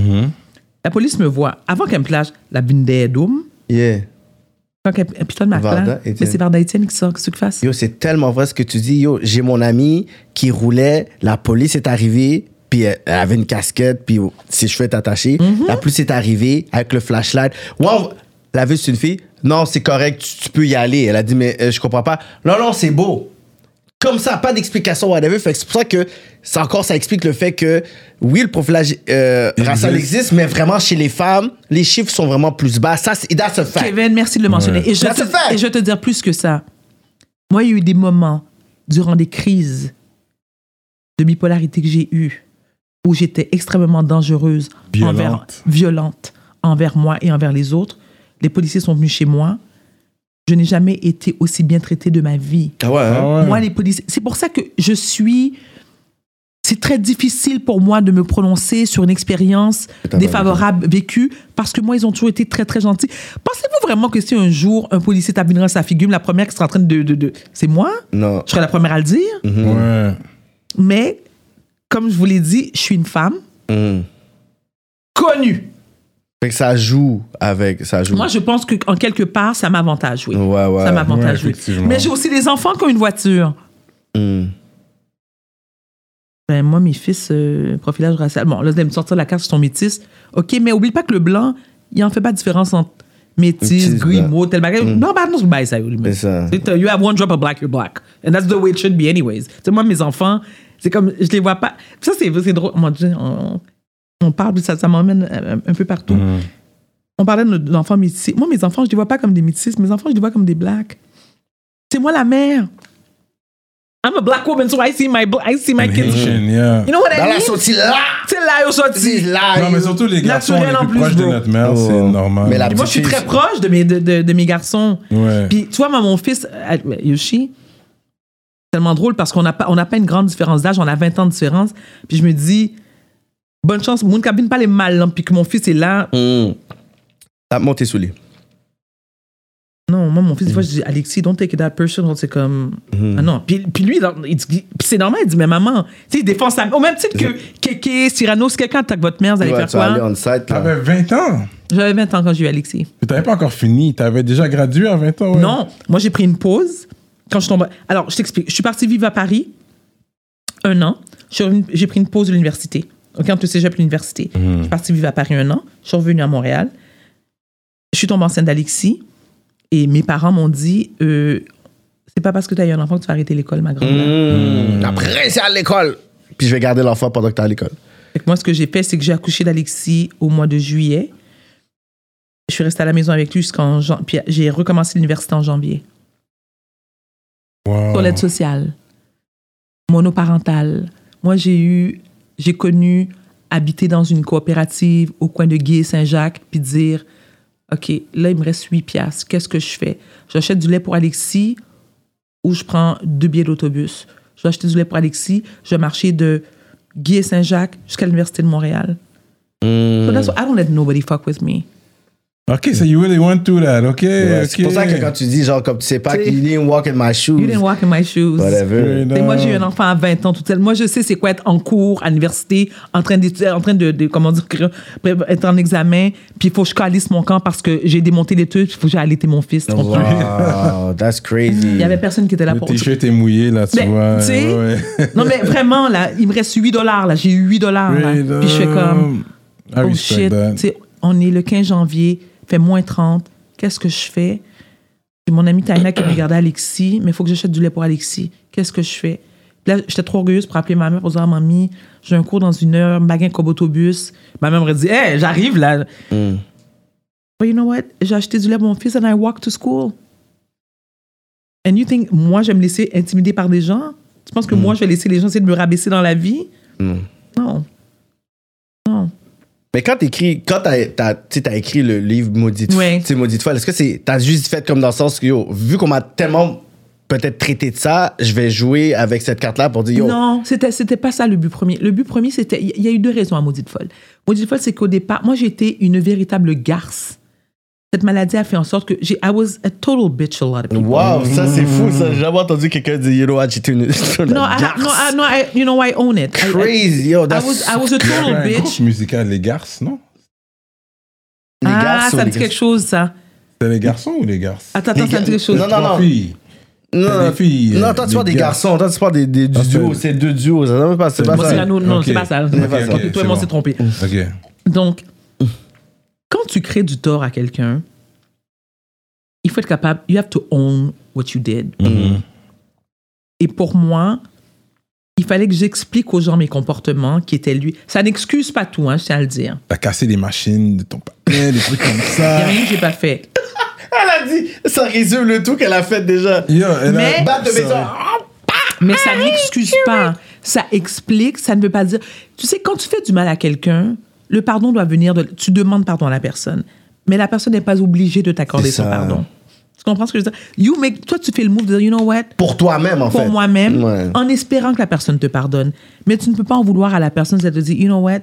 La police me voit. Avant qu'elle me plage, la bindedoum, Yeah. Quand qu'elle puis toi de ma Varda place, Étienne. mais c'est Varda Étienne qui sort, qu'est-ce que tu fasses? Yo, c'est tellement vrai ce que tu dis. Yo, j'ai mon ami qui roulait, la police est arrivée, puis elle, avait une casquette, puis ses cheveux étaient attachés. La police est arrivée avec le flashlight. Wow, la vue, c'est une fille. Non, c'est correct, tu, tu peux y aller. Elle a dit, mais euh, je comprends pas. Non, non, c'est beau. Comme ça, pas d'explication, whatever. Fait que c'est pour ça que, ça encore, ça explique le fait que, oui, le profilage euh, Il racial existe. existe, mais vraiment, chez les femmes, les chiffres sont vraiment plus bas. Ça, c'est, that's a fact. Kevin, merci de le mentionner. Ouais. Et, je That's a te, fact. et je vais te dire plus que ça. Moi, il y a eu des moments durant des crises de bipolarité que j'ai eues où j'étais extrêmement dangereuse, Violente. envers, violente envers moi et envers les autres. Les policiers sont venus chez moi. Je n'ai jamais été aussi bien traitée de ma vie. Ah ouais, hein? Ah ouais. Moi, les policiers. C'est pour ça que je suis. C'est très difficile pour moi de me prononcer sur une expérience T'as défavorable vécue parce que moi, ils ont toujours été très, très gentils. Pensez-vous vraiment que si un jour un policier tapinerait dans sa figure, la première qui sera en train de. de, de- c'est moi? Non. Je serais la première à le dire? Ouais. Mais, comme je vous l'ai dit, je suis une femme Mhm. connue. Fait que ça joue avec, ça joue. Moi, je pense qu'en quelque part, ça m'avantage, oui. Ouais, ouais. Ça m'avantage, Ouais, oui. Mais j'ai aussi des enfants qui ont une voiture. Mhm. Ben, moi, mes fils, euh, profilage racial. Bon, là, vous allez me sortir la carte, ils sont métis. OK, mais oublie pas que le blanc, il en fait pas de différence entre métis, grimo, tel bagage. Non, bah, non, c'est pas ça. C'est ça. C'est, uh, You have one drop of black, you're black. And that's the way it should be anyways. Tu moi, mes enfants, c'est comme, je les vois pas. Ça, c'est, c'est drôle. Mon Dieu, on, on parle, ça, ça m'emmène euh, un peu partout. Mhm. On parlait de nos enfants métis. Moi, mes enfants, je les vois pas comme des métis. Mes enfants, je les vois comme des blacks. C'est moi la mère. I'm a black woman, so I see my, I see my kids. Haitian, yeah. You know what I Dans mean? la sortie là! C'est là, C'est sortis. là! Non, mais surtout les garçons, on est plus proches de notre mère, Oh. c'est normal. Mais la Puis moi, je suis très proche de mes, de, de- de mes garçons. Ouais. Puis, tu vois, moi, mon fils, euh, Yoshi, c'est tellement drôle parce qu'on n'a pas, on pas une grande différence d'âge, on a 20 ans de différence. Puis je me dis, bonne chance, mon cabine pas les mal, hein, puis que mon fils est là. Mhm. Tape monter sous lui. Non, moi, mon fils, des fois, je dis, Alexis, don't take it that personal. C'est comme, ah non. Puis, puis lui, c'est normal, il dit, mais maman, tu sais, il défend sa Au même titre que Kéké, Cyrano, si quelqu'un attaque votre mère, vous allez Ouais, faire tu aller quoi? on site là. T'avais 20 ans. J'avais 20 ans quand j'ai eu Alexis. Mais t'avais pas encore fini. T'avais déjà gradué à 20 ans. ouais. Non, moi j'ai pris une pause quand je tombe. Alors, je t'explique. Je suis partie vivre à Paris un an. J'ai pris une pause de l'université. OK, entre le cégep et l'université. Je suis partie vivre à Paris un an. Je suis revenue à Montréal. Je suis tombée enceinte d'Alexis. Et mes parents m'ont dit euh, c'est pas parce que tu as eu un enfant que tu vas arrêter l'école, ma grande. Mhm. Après, c'est à l'école. Puis je vais garder l'enfant pendant que t'es à l'école. Moi, ce que j'ai fait, c'est que j'ai accouché d'Alexis au mois de juillet. Je suis restée à la maison avec lui jusqu'en janvier. Puis j'ai recommencé l'université en janvier. Wow. sur l'aide sociale, monoparentale. Moi, j'ai eu, j'ai connu habiter dans une coopérative au coin de Guy et Saint-Jacques, puis dire, OK, là, il me reste 8 piastres. Qu'est-ce que je fais? J'achète du lait pour Alexis ou je prends deux billets d'autobus. Je vais acheter du lait pour Alexis. Je vais marcher de Guy et Saint-Jacques jusqu'à l'Université de Montréal. So that's why I don't let nobody fuck with me. Ok, so you really went through that. Ok, Ouais. C'est pour ça que quand tu dis, genre, comme tu sais pas, you didn't walk in my shoes. You didn't walk in my shoes. Whatever. Et moi, j'ai eu un enfant à 20 ans, tout seul. Moi, je sais c'est quoi être en cours, à l'université, en train, d'étudier- en train de, de- comment dire, être en examen, puis il faut que je calisse mon camp parce que j'ai démonté l'étude, puis il faut que j'aille allaiter mon fils. Wow, that's crazy. Il y avait personne qui était là Le pour t-shirt est mouillé, là, tu Ben, vois. tu sais, ouais. Non, mais vraiment, là, il me reste 8 dollars, là. J'ai eu 8 dollars, là. Puis je fais comme, I oh shit. that. Tu sais, on est le 15 janvier, fait moins 30. Qu'est-ce que je fais? Puis mon ami Taina qui me regardait Alexis, mais il faut que j'achète du lait pour Alexis. Qu'est-ce que je fais? Puis là, j'étais trop orgueilleuse pour appeler ma mère pour dire, ah, mamie, j'ai un cours dans une heure, baguette comme autobus. Ma mère m'aurait dit, hey, j'arrive là. Mm. But you know what? J'ai acheté du lait pour mon fils and I walk to school. And you think, moi, je vais me laisser intimider par des gens? Tu penses que moi, je vais laisser les gens essayer de me rabaisser dans la vie? Mm. Non. Non. Mais quand t'écris, quand t'as, t'as, écrit le livre Maudite, Ouais. Maudite folle, est-ce que c'est, t'as juste fait comme dans le sens que, yo, vu qu'on m'a tellement peut-être traité de ça, je vais jouer avec cette carte-là pour dire, yo, Non, c'était, c'était pas ça le but premier. Le but premier, c'était. Il y a eu deux raisons à Maudite Folle. Maudite Folle, c'est qu'au départ, moi, j'étais une véritable garce. Cette maladie a fait en sorte que j'ai. I was a total bitch a lot of people. wow, ça c'est fou, ça. J'ai jamais entendu quelqu'un dire, you know what, j'étais une, une No, I, no, I, no, I, you know, I own it. I- I- Crazy, yo, I, that's was, I was a total un bitch. groupe musical, les garces, non? les ah, ou ça les me dit quelque chose, ça. C'était les garçons ou les garces? Attends, attends, ça me dit quelque chose. Non, non, non. Filles. Non, des filles, non, toi tu parles des garçons, toi tu parles des, des- du Ah, c'est- duo, c'est deux duos, ça non, pas, c'est pas ça. c'est non, c'est pas ça. C'est pas ça. Toi et c'est moi, on s'est trompé. Ok. Donc, quand tu crées du tort à quelqu'un, il faut être capable, you have to own what you did. Mhm. Et pour moi, il fallait que j'explique aux gens mes comportements qui étaient lui. Ça n'excuse pas tout, hein, je tiens à le dire. T'as cassé des machines de ton papa, des trucs comme Il n'y a ça. rien que j'ai pas fait. Elle a dit, ça résume le tout qu'elle a fait déjà. Yo, elle a- Mais- Batte de ça- maison. Mais ça n'excuse pas. Ça explique, ça ne veut pas dire. Tu sais, quand tu fais du mal à quelqu'un, le pardon doit venir de. Tu demandes pardon à la personne. Mais la personne n'est pas obligée de t'accorder son pardon. Tu comprends ce que je veux dire? You make, toi, tu fais le move de dire, you know what? Pour toi-même, en Pour fait. moi-même, Ouais. en espérant que la personne te pardonne. Mais tu ne peux pas en vouloir à la personne si elle te dit, you know what?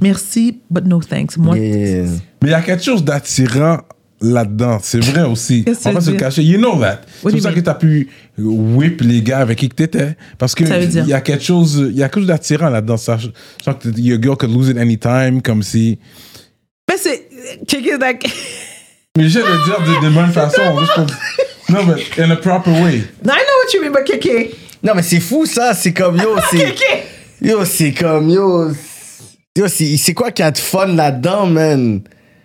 Merci, but no thanks. Moi, Mm. Yeah. Mais il y a quelque chose d'attirant là-dedans. C'est vrai aussi. On va se cacher. You know that. C'est pour you ça que tu as pu whip les gars avec qui tu étais. Parce que Ça veut dire? il y a quelque chose, il y a quelque chose d'attirant là-dedans. Je sens que your girl could lose it anytime, comme si. mais c'est. Check it. Mais je vais le dire de, de bonne façon. juste pour- Non, mais in a proper way. I know what you mean, but Keke. Non, mais c'est fou, ça. C'est comme, yo, c'est... Keke. Yo, c'est comme, yo... Yo, c'est c'est quoi qu'il y a de fun là-dedans, man?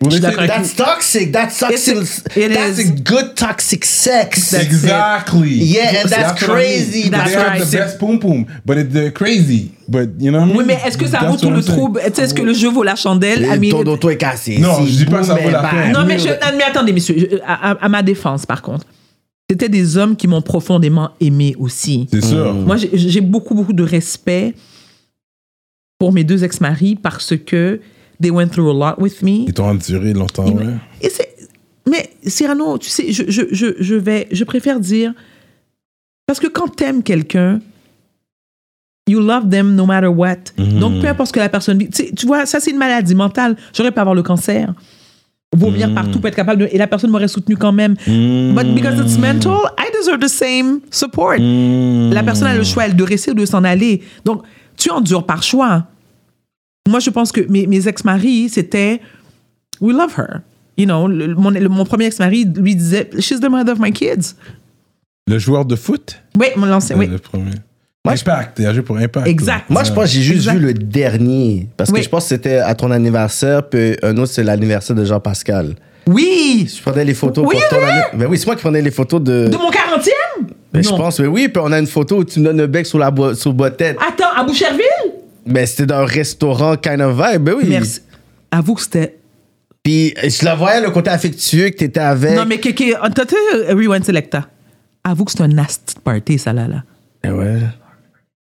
That's toxic. That's toxic. It's- it that's is. a good toxic sex. That's Exactly. Yeah, and that's mean. crazy. That's they have right. the best pum pum, but it's the crazy. But you know what I mean? Oui, mais est-ce que ça That's vaut tout le trouble? Est-ce que le jeu vaut la chandelle? I Et ton auto est cassé. Non, Si, je dis pas que ça vaut la peine. Non, mais, je, non, mais attendez, messieurs, je- à, à- à ma défense, par contre, c'était des hommes qui m'ont profondément aimé aussi. C'est sûr. Moi, j'ai- j'ai beaucoup, beaucoup de respect pour mes deux ex-maris parce que they went through a lot with me. Ils t'ont enduré longtemps, ouais. Et mais Cyrano, tu sais, je, je, je, je vais, je préfère dire, parce que quand t'aimes quelqu'un, you love them no matter what. Donc, peu importe ce que la personne vit. Tu sais, tu vois, ça, c'est une maladie mentale. J'aurais pu avoir le cancer, vomir partout, pas être capable de. Et la personne m'aurait soutenu quand même. But because it's mental, I deserve the same support. La personne a le choix, elle de rester ou de s'en aller. Donc, tu endures par choix. Moi, je pense que mes, mes ex-maris, c'était We love her. You know, le- mon, le- mon premier ex-mari lui disait She's the mother of my kids. Le joueur de foot? Oui, mon l'ancien, oui. Le premier. Impact, il a joué pour Impact. Exact. Moi, je pense que j'ai juste Exact. vu le dernier. Parce Oui. que je pense que c'était à ton anniversaire, puis un autre, c'est l'anniversaire de Jean-Pascal. Oui! Je prenais les photos Oui, pour ton oui, anniversaire. Ben oui, c'est moi qui prenais les photos de. De mon 40e? Ben, je pense, mais oui, puis on a une photo où tu me donnes le bec sur la bo- sur boîte-tête. Attends, à Boucherville? Ben, c'était dans un restaurant kind of vibe, ben oui. Merci. Avoue que c'était. Puis je la voyais le côté affectueux que t'étais avec. Non, mais Kéké, t'as euh, Rewind Selecta? Avoue que c'est un nasty party, ça là. là. Eh ouais.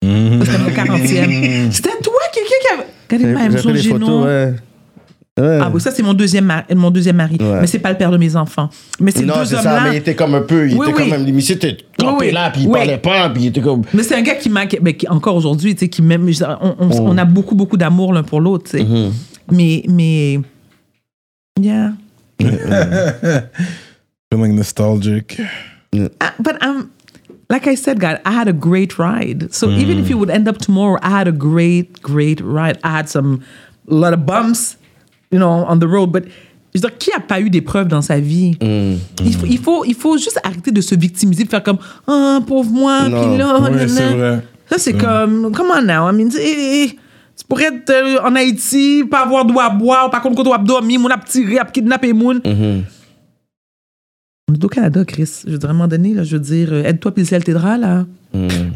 C'était mon 40e. C'était toi, Kéké, qui avait. Regardez, même génome. photos, ouais. Ouais. Ah, bon, ça, c'est mon deuxième, mari, mon deuxième mari. Ouais. Mais c'est pas le père de mes enfants. Mais ces non, deux c'est ça, hommes-là. mais il était comme un peu. Il Oui, était oui. comme même. Monsieur était campé oui. là, puis il Oui. parlait pas, puis il était comme. Mais c'est un gars qui m'a. encore aujourd'hui, tu sais, qui m'aime. On, on, on a beaucoup, beaucoup d'amour l'un pour l'autre, tu sais. Mm-hmm. Mais. mais yeah. Feeling nostalgic. Uh, but um, like I said, God, I had a great ride. So even if you would end up tomorrow, I had a great, great ride. I had some, a lot of bumps, you know, on the road. But je veux dire, qui a pas eu d'épreuves dans sa vie? Il, faut, il, faut, il faut juste arrêter de se victimiser, de faire comme, ah, pauvre moi, puis là, nanana. c'est vrai. Ça, c'est comme, come on now. I mean, tu tu pourrais être euh, en Haïti, pas avoir à boire, par contre, quand on a dormir, mon a tiré, a kidnappé moun. On est au Canada, Chris. Je veux dire, à un moment donné, là, je veux dire, euh, aide-toi, puis le ciel t'aidera, là.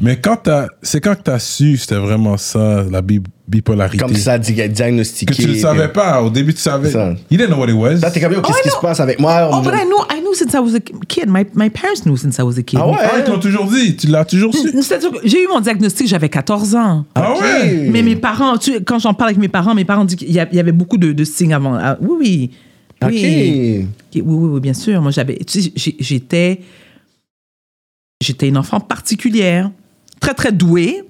Mais quand t'as, c'est quand que t'as su c'était vraiment ça, la bi- bipolarité? Comme ça, di- diagnostiqué. Que tu le savais pas. Au début, tu savais. Ça. You didn't know what it was. Là, t'es comme, qu'est-ce Oh, I qui se passe avec moi? Oh, but I knew, I knew since I was a kid. My, my parents knew since I was a kid. Ah ouais? Ah, ils t'ont toujours dit. Tu l'as toujours su. J'ai eu mon diagnostic, j'avais 14 ans. Ah Ok. ouais? Mais mes parents, tu, sais, quand j'en parle avec mes parents, mes parents disent qu'il y avait beaucoup de, de signes avant. Ah, oui, oui. Ok. Oui. Oui, oui, oui, bien sûr. Moi, j'avais, tu sais, j'étais, j'étais une enfant particulière, très, très douée,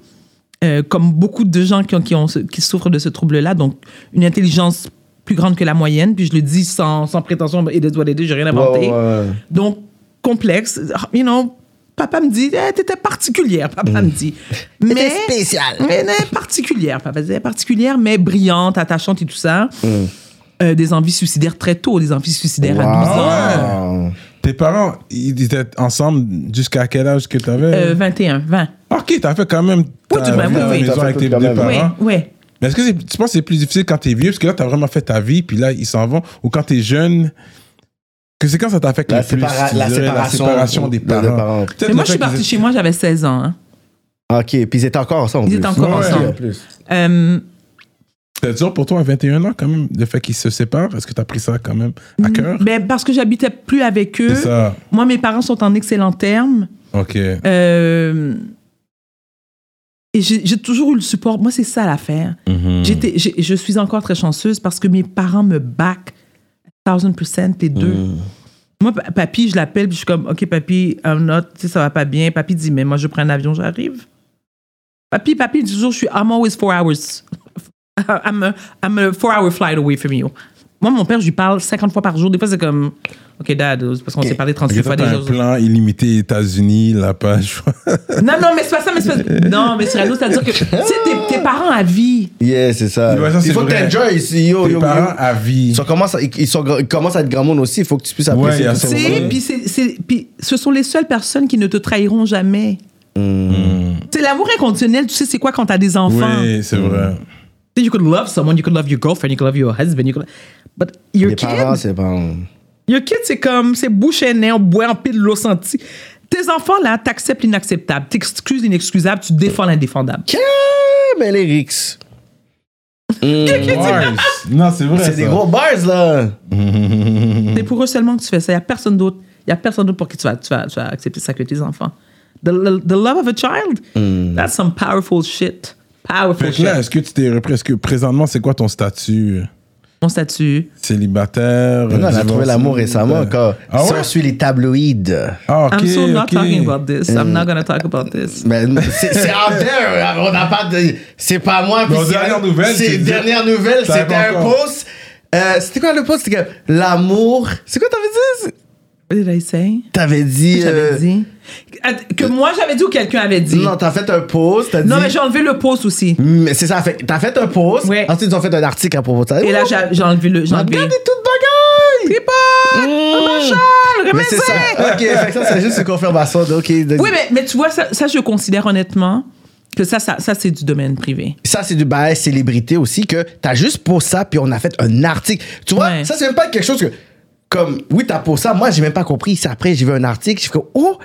euh, comme beaucoup de gens qui, ont, qui, ont ce- qui souffrent de ce trouble-là. Donc, une intelligence plus grande que la moyenne. Puis je le dis sans, sans prétention, et de doigts d'aider, j'ai rien inventé. Ouais. Donc, complexe. You know, papa me dit, eh, t'étais particulière, papa me dit. Mais, spécial. Mais particulière, papa disait, particulière, mais brillante, attachante et tout ça. Euh, des envies suicidaires très tôt, des envies suicidaires à 12 ans. Wow. Tes parents, ils étaient ensemble jusqu'à quel âge que t'avais? Euh, 21, 20. Ok, t'as fait quand même ta même, vie oui, oui. maison avec tes deux même. Oui, parents. oui. Mais est-ce que tu penses que c'est plus difficile quand t'es vieux? Parce que là, t'as vraiment fait ta vie, puis là, ils s'en vont. Ou quand t'es jeune, Que c'est quand ça t'affecte La le plus sépara- tu la dirais, séparation la séparation des de- de parents? parents. Mais moi, je suis partie chez moi, j'avais 16 ans. hein. Ok, puis ils étaient encore ensemble. Ils étaient encore Ouais. ensemble. En plus. Euh, C'est dur pour toi à 21 ans quand même, le fait qu'ils se séparent? Est-ce que tu as pris ça quand même à cœur? ben, parce que j'habitais plus avec eux. Ça. Moi, mes parents sont en excellents termes. Ok. Euh, et j'ai toujours eu le support. Moi, c'est ça l'affaire. Mhm. J'ai- je suis encore très chanceuse parce que mes parents me back 1000%, les deux. Mm. Moi, pa- papy, je l'appelle, puis je suis comme, OK, papy, I'm not, tu sais, ça va pas bien. Papy dit, mais moi, je prends un avion, j'arrive. Papy, papy toujours, je suis, I'm always four hours. I'm a, I'm a four hour flight away from you. Moi, mon père, je lui parle 50 fois par jour. Des fois, c'est comme, OK, dad, parce qu'on s'est parlé 36 Ok, fois toi, t'as déjà. un plan illimité États-Unis, la page? Non, non, mais c'est pas ça, mais c'est pas. Non, mais c'est c'est-à-dire que, tu sais, tes, tes parents à vie. Yeah, c'est ça. Ouais, il faut que vrai. t'enjoy ici. Yo, Tes yo, parents yo. à vie. Ils, sont, commencent à, ils, sont, ils commencent à être grand monde aussi. Il faut que tu puisses Ouais, apprécier. puis c'est- c'est- puis ce sont les seules personnes qui ne te trahiront jamais. Mm. C'est l'amour inconditionnel, tu sais, c'est quoi quand t'as des enfants? Oui, c'est vrai. Sais, You could love someone, you could love your girlfriend, you could love your husband, you could... But your Les kid, parents, c'est pas. your kid, c'est comme, c'est bouche et nez, on boit en pile de l'eau sentie. Tes enfants, là, t'acceptes l'inacceptable, t'excuses l'inexcusable, tu défends l'indéfendable. Yeah, mais les Rix. Bars. Non, c'est vrai. C'est ça. des gros bars, là. C'est pour eux seulement que tu fais ça. Il n'y a personne d'autre. Il y a personne d'autre pour qui tu vas, tu, vas, tu vas accepter ça que tes enfants. The, the- the love of a child, that's some powerful shit. Powerful Fait là, est-ce que tu t'es repris? Est-ce que présentement, c'est quoi ton statut? Mon statut. Célibataire? Non, elle a trouvé l'amour récemment encore. Ah Si ouais? on suit les tabloïds. Ah, ok. I'm so not ok. talking about this. I'm not going to talk about this. Mais c'est out there. On n'a pas de. C'est pas moi. puis dernière nouvelle, C'est dernière nouvelle. C'était un post. Euh, C'était quoi le post? C'était que l'amour. C'est quoi t'avais dit? What did I say? T'avais dit. J'avais euh, dit. Que moi, j'avais dit ou quelqu'un avait dit? Non, t'as fait un post. Dit. Non, mais j'ai enlevé le post aussi. Mais c'est ça. T'as fait un post. Ouais. Ensuite, ils ont fait un article à propos de ça. Et là, j'ai enlevé le. Regardez toute bagaille! Tripod! Mmh. Mais c'est ça. Ok, fait ça, c'est juste une confirmation. de- Oui, mais, mais tu vois, ça, ça, je considère honnêtement que ça, ça, ça c'est du domaine privé. Ça, c'est du bail célébrité aussi, que t'as juste pour ça, puis on a fait un article. Tu vois, Ouais. ça, c'est même pas quelque chose que. Comme, oui, t'as pour ça. Moi, j'ai même pas compris. C'est après, j'ai vu un article, j'ai fait comme, oh,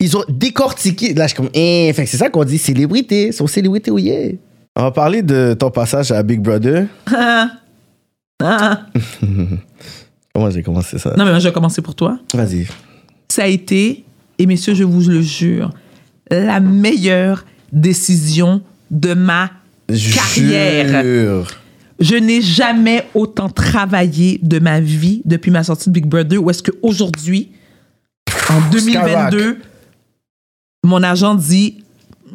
ils ont décortiqué. Là, je suis comme, eh, fait que c'est ça qu'on dit célébrité. Sont célébrités, oui, yeah. On va parler de ton passage à Big Brother. Ah. Ah. Comment j'ai commencé ça? Non, mais moi, je vais commencer pour toi. Vas-y. Ça a été, et messieurs, je vous le jure, la meilleure décision de ma carrière. Je n'ai jamais autant travaillé de ma vie depuis ma sortie de Big Brother. Où est-ce qu'aujourd'hui, en 2022, mon agent dit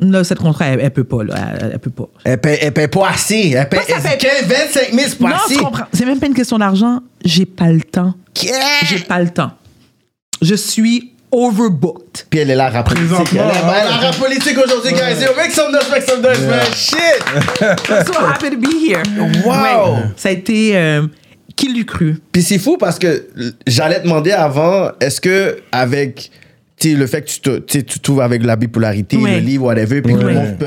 là, cette contrat, elle, elle peut pas, là, elle, elle peut pas. Elle paye, elle paye pas assez. Elle paye, Moi, ça elle dit fait- 15, 25 000, c'est pas non, assez. C'est même pas une question d'argent. J'ai pas le temps. Yeah. J'ai pas le temps. Je suis overbooked. Puis elle est là, rap politique. Elle est elle est ah, rap politique aujourd'hui, guys. Yo, make some noise, make some noise, man. Shit. I'm so happy to be here. Wow. Ouais. Ça a été. euh, qui l'eût cru? Puis c'est fou parce que j'allais te demander avant, est-ce que avec le fait que tu te tu tu trouves avec la bipolarité, Ouais. le livre, whatever, puis que le monde peut,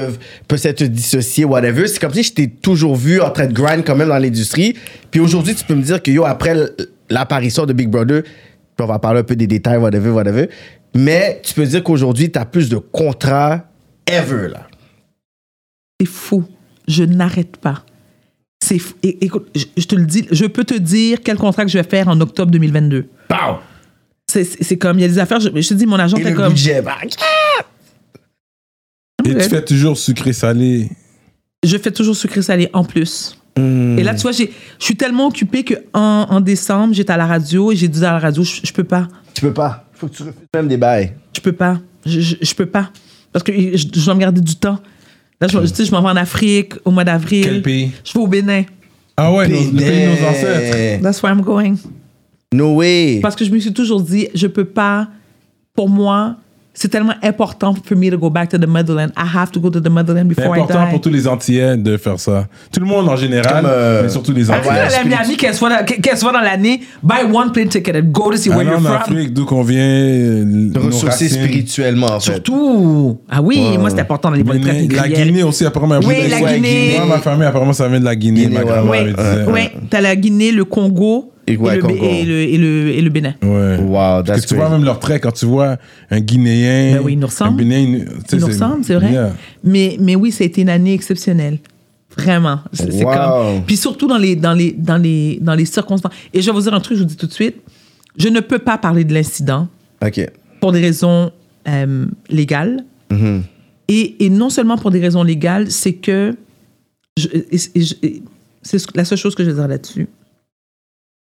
peut s'être dissocié, whatever, c'est comme si je t'ai toujours vu en train de grind quand même dans l'industrie. Puis aujourd'hui, tu peux me dire que yo, après l'apparition de Big Brother, puis on va parler un peu des détails, whatever, whatever, mais tu peux dire qu'aujourd'hui, tu as plus de contrats ever, là. C'est fou. Je n'arrête pas. C'est fou. É- écoute, je, je te le dis, je peux te dire quel contrat que je vais faire en octobre 2022. Pow! C'est- comme, il y a des affaires, je, je te dis, mon agent Et le comme. budget, bah, Et Ouais. tu fais toujours sucré-salé. Je fais toujours sucré salé en plus. Hmm. Et là, tu vois, j'ai- je suis tellement occupée qu'en en décembre, j'étais à la radio et j'ai dit à la radio, je, peux pas. tu peux pas. Faut que tu refuses même des bails. Je peux pas. Je, peux pas. Parce que je, je dois me garder du temps. Là, je, tu sais, je m'en vais en Afrique au mois d'avril. Quel pays? Je vais au Bénin. Ah ouais, nos- le pays de nos ancêtres. That's where I'm going. No way. Parce que je me suis toujours dit, je peux pas. Pour moi, c'est tellement important for me to go back to the motherland. I have to go to the motherland C'est before I important die. pour tous les Antillais de faire ça. Tout le monde en général, Comme, euh, mais surtout les ah Antillais. ouais, Après, la Miami, qu'elle soit, dans- qu'elle soit dans l'année, buy one plane ticket and go to see where Aller you're en from. Afrique, d'où qu'on vient, De ressourcer spirituellement, en fait. Surtout. Ah oui, moi, c'est important d'aller voir les traites la. Guinée aussi, apparemment. Oui, Oui, la ouais, Guinée. Moi, ma famille, apparemment, ça vient de la Guinée. Guinée, ma ouais, grand-mère disait. oui. T'as la Guinée, le Congo, Et ouais, le, Congo. et, le, et, le, et le Bénin. Ouais. Wow, Parce that's que tu vois même leur trait quand tu vois un Guinéen. Ben oui, ils nous ressemblent. Un Bénin, Ils nous ressemblent, c'est vrai. Yeah. Mais, mais oui, ça a été une année exceptionnelle. Vraiment. C'est Wow. comme. Puis surtout dans les, dans, les, dans, les, dans les circonstances. Et je vais vous dire un truc, je vous dis tout de suite. Je ne peux pas parler de l'incident OK. pour des raisons euh, légales. Mhm. Et, et non seulement pour des raisons légales, c'est que. je- et- et je- et c'est ce- la seule chose que je vais dire là-dessus.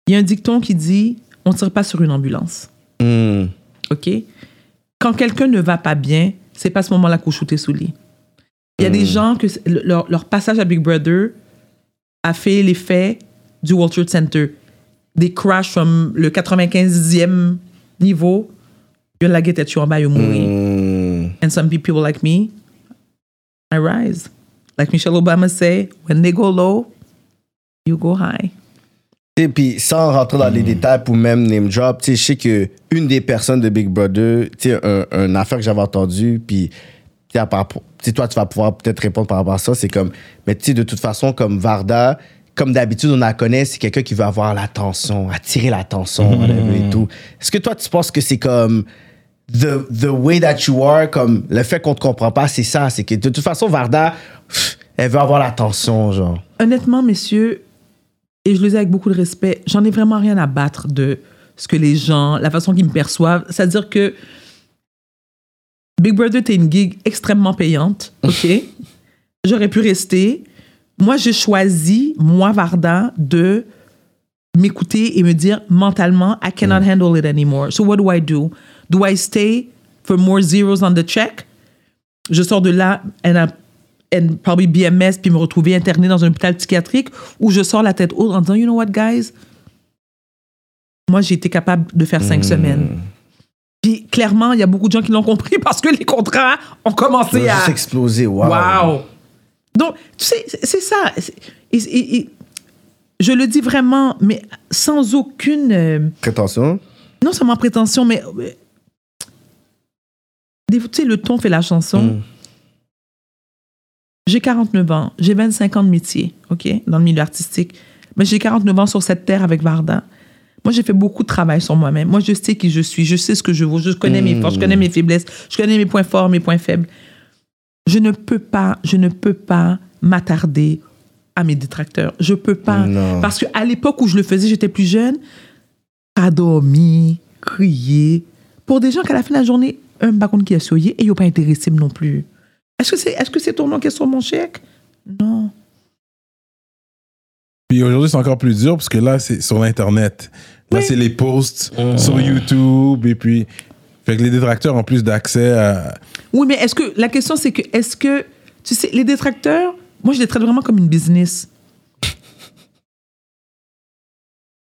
Il y a un dicton qui dit on ne tire pas sur une ambulance. Mm. OK? Quand quelqu'un ne va pas bien, c'est pas à ce moment-là qu'on shooter sous lit. Il y a des gens que leur, leur passage à Big Brother a fait l'effet du World Trade Center. Des crash from le 95e niveau, il y a la guette en bas, il mourir. Mm. And some people like me, I rise. Like Michelle Obama say, when they go low, you go high. Puis sans rentrer dans les détails pour même name drop, tu sais, je sais que une des personnes de Big Brother, tu sais, un, un affaire que j'avais entendu, puis tu toi, tu vas pouvoir peut-être répondre par rapport à ça, c'est comme, mais tu sais, de toute façon, comme Varda, comme d'habitude, on la connaît, c'est quelqu'un qui veut avoir l'attention, attirer l'attention, whatever et tout. Est-ce que toi, tu penses que c'est comme the, the way that you are, comme le fait qu'on te comprend pas, c'est ça, c'est que de toute façon, Varda, pff, elle veut avoir l'attention, genre. honnêtement, messieurs, et je le dis avec beaucoup de respect, j'en ai vraiment rien à battre de ce que les gens, la façon qu'ils me perçoivent. C'est-à-dire que Big Brother était une gig extrêmement payante, OK? J'aurais pu rester. Moi, j'ai choisi, moi, Varda, de m'écouter et me dire mentalement, I cannot handle it anymore. So what do I do? Do I stay for more zeros on the check? Je sors de là and, probably BMS puis me retrouver interné dans un hôpital psychiatrique ou je sors la tête haute en disant, you know what, guys? Moi, j'ai été capable de faire cinq semaines. Puis clairement, il y a beaucoup de gens qui l'ont compris parce que les contrats ont commencé à. juste exploser, wow. Wow! Donc, tu sais, c'est ça. C'est- et- et- et je le dis vraiment, mais sans aucune. euh, Prétention? non seulement prétention, mais. euh, tu sais, le ton fait la chanson. Mm. J'ai 49 ans, j'ai 25 ans de métier, OK, dans le milieu artistique. Mais j'ai 49 ans sur cette terre avec Varda. Moi, j'ai fait beaucoup de travail sur moi-même. Moi, je sais qui je suis, je sais ce que je vaux, je connais mes forces, je connais mes faiblesses, je connais mes points forts, mes points faibles. Je ne peux pas, je ne peux pas m'attarder à mes détracteurs. Je peux pas. Non. Parce qu'à l'époque où je le faisais, j'étais plus jeune, pas dormi, crier. Pour des gens qu'à la fin de la journée, un bacon qui a soyé et ils n'ont pas intéressé non plus. Est-ce que c'est est -ce c'est ton nom qui est sur mon chèque? Non. Puis aujourd'hui, c'est encore plus dur parce que là, c'est sur l'Internet. Là, Oui. c'est les posts sur YouTube et puis. Fait que les détracteurs ont plus d'accès à. Oui, mais est-ce que la question c'est que est-ce que tu sais les détracteurs, moi je les traite vraiment comme une business.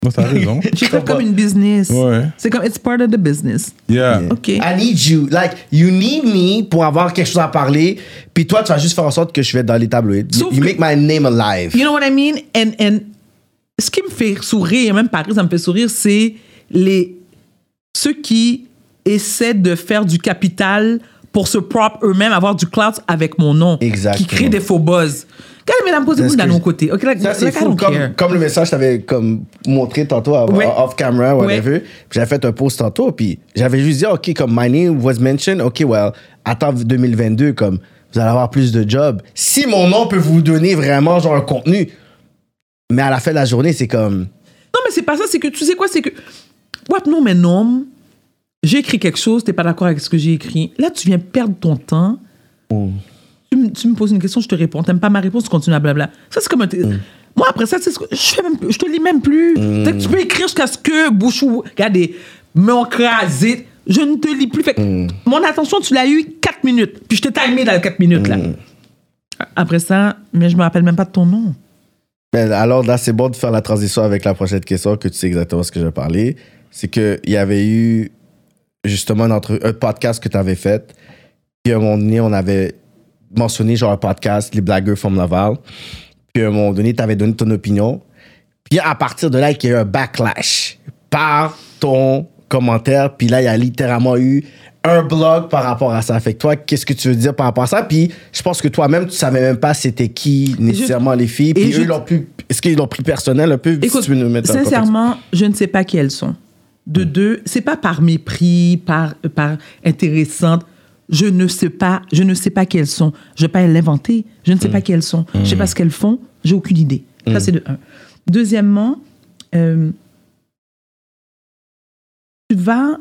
Non, t'as raison. Traite comme une business. Ouais. C'est comme it's part of the business. Yeah. OK. I need you. Like, you need me pour avoir quelque chose à parler. Puis toi, tu vas juste faire en sorte que je vais être dans les tabloïds. You, you make my name alive. You know what I mean? And, and ce qui me fait sourire, même Paris, ça me fait sourire, c'est les ceux qui essaient de faire du capital pour se prop eux-mêmes, avoir du clout avec mon nom. Exactement. Qui créent des faux buzz. Regardez, mesdames, ce de que mon côté. OK, like, Ça, c'est like, fou. Comme, comme le message t'avais comme montré tantôt Ouais. off camera, whatever. Puis j'avais fait un post tantôt. Puis j'avais juste dit, OK, comme my name was mentioned. OK, well, attends 2022, comme vous allez avoir plus de jobs. Si mon nom peut vous donner vraiment genre un contenu. Mais à la fin de la journée, c'est comme. Non, mais c'est pas ça, c'est que tu sais quoi, c'est que. What, non, mais non. J'ai écrit quelque chose, t'es pas d'accord avec ce que j'ai écrit. Là, tu viens perdre ton temps. Tu, me- tu me poses une question, je te réponds. T'aimes pas ma réponse, tu continues à blabla. Ça, c'est comme un. Moi, après ça, c'est ce que- je, fais même, je te lis même plus. Que Tu peux écrire jusqu'à ce que Bouchou. Regardez, m'ont crasé. Je ne te lis plus. Fait que mon attention, tu l'as eu 4 minutes. Puis je t'ai timé dans les 4 minutes, là. Après ça, mais je me rappelle même pas de ton nom. Ben, alors là, c'est bon de faire la transition avec la prochaine question, que tu sais exactement ce que je vais parler. C'est qu'il y avait eu justement un, entre- un podcast que tu avais fait. Puis à un moment donné, on avait mentionné genre un podcast, Les Blagueurs from Laval. Puis à un moment donné, tu avais donné ton opinion. Puis à partir de là, il y a eu un backlash par ton commentaires, puis là, il y a littéralement eu un blog par rapport à ça. Fait que toi, qu'est-ce que tu veux dire par rapport à ça? Puis je pense que toi-même, tu savais même pas c'était qui nécessairement les filles. Puis je- eux, l'ont plus... est-ce qu'ils l'ont pris personnel un peu? si Écoute, tu veux nous mettre sincèrement, je ne sais pas qui elles sont. De deux, c'est pas par mépris, par, par intéressante. Je ne sais pas, je ne sais pas qui elles sont. Je vais pas l'inventer. Je ne sais pas qui elles sont. Je sais pas ce qu'elles font. J'ai aucune idée. Ça, c'est de un. Deuxièmement, euh, tu vas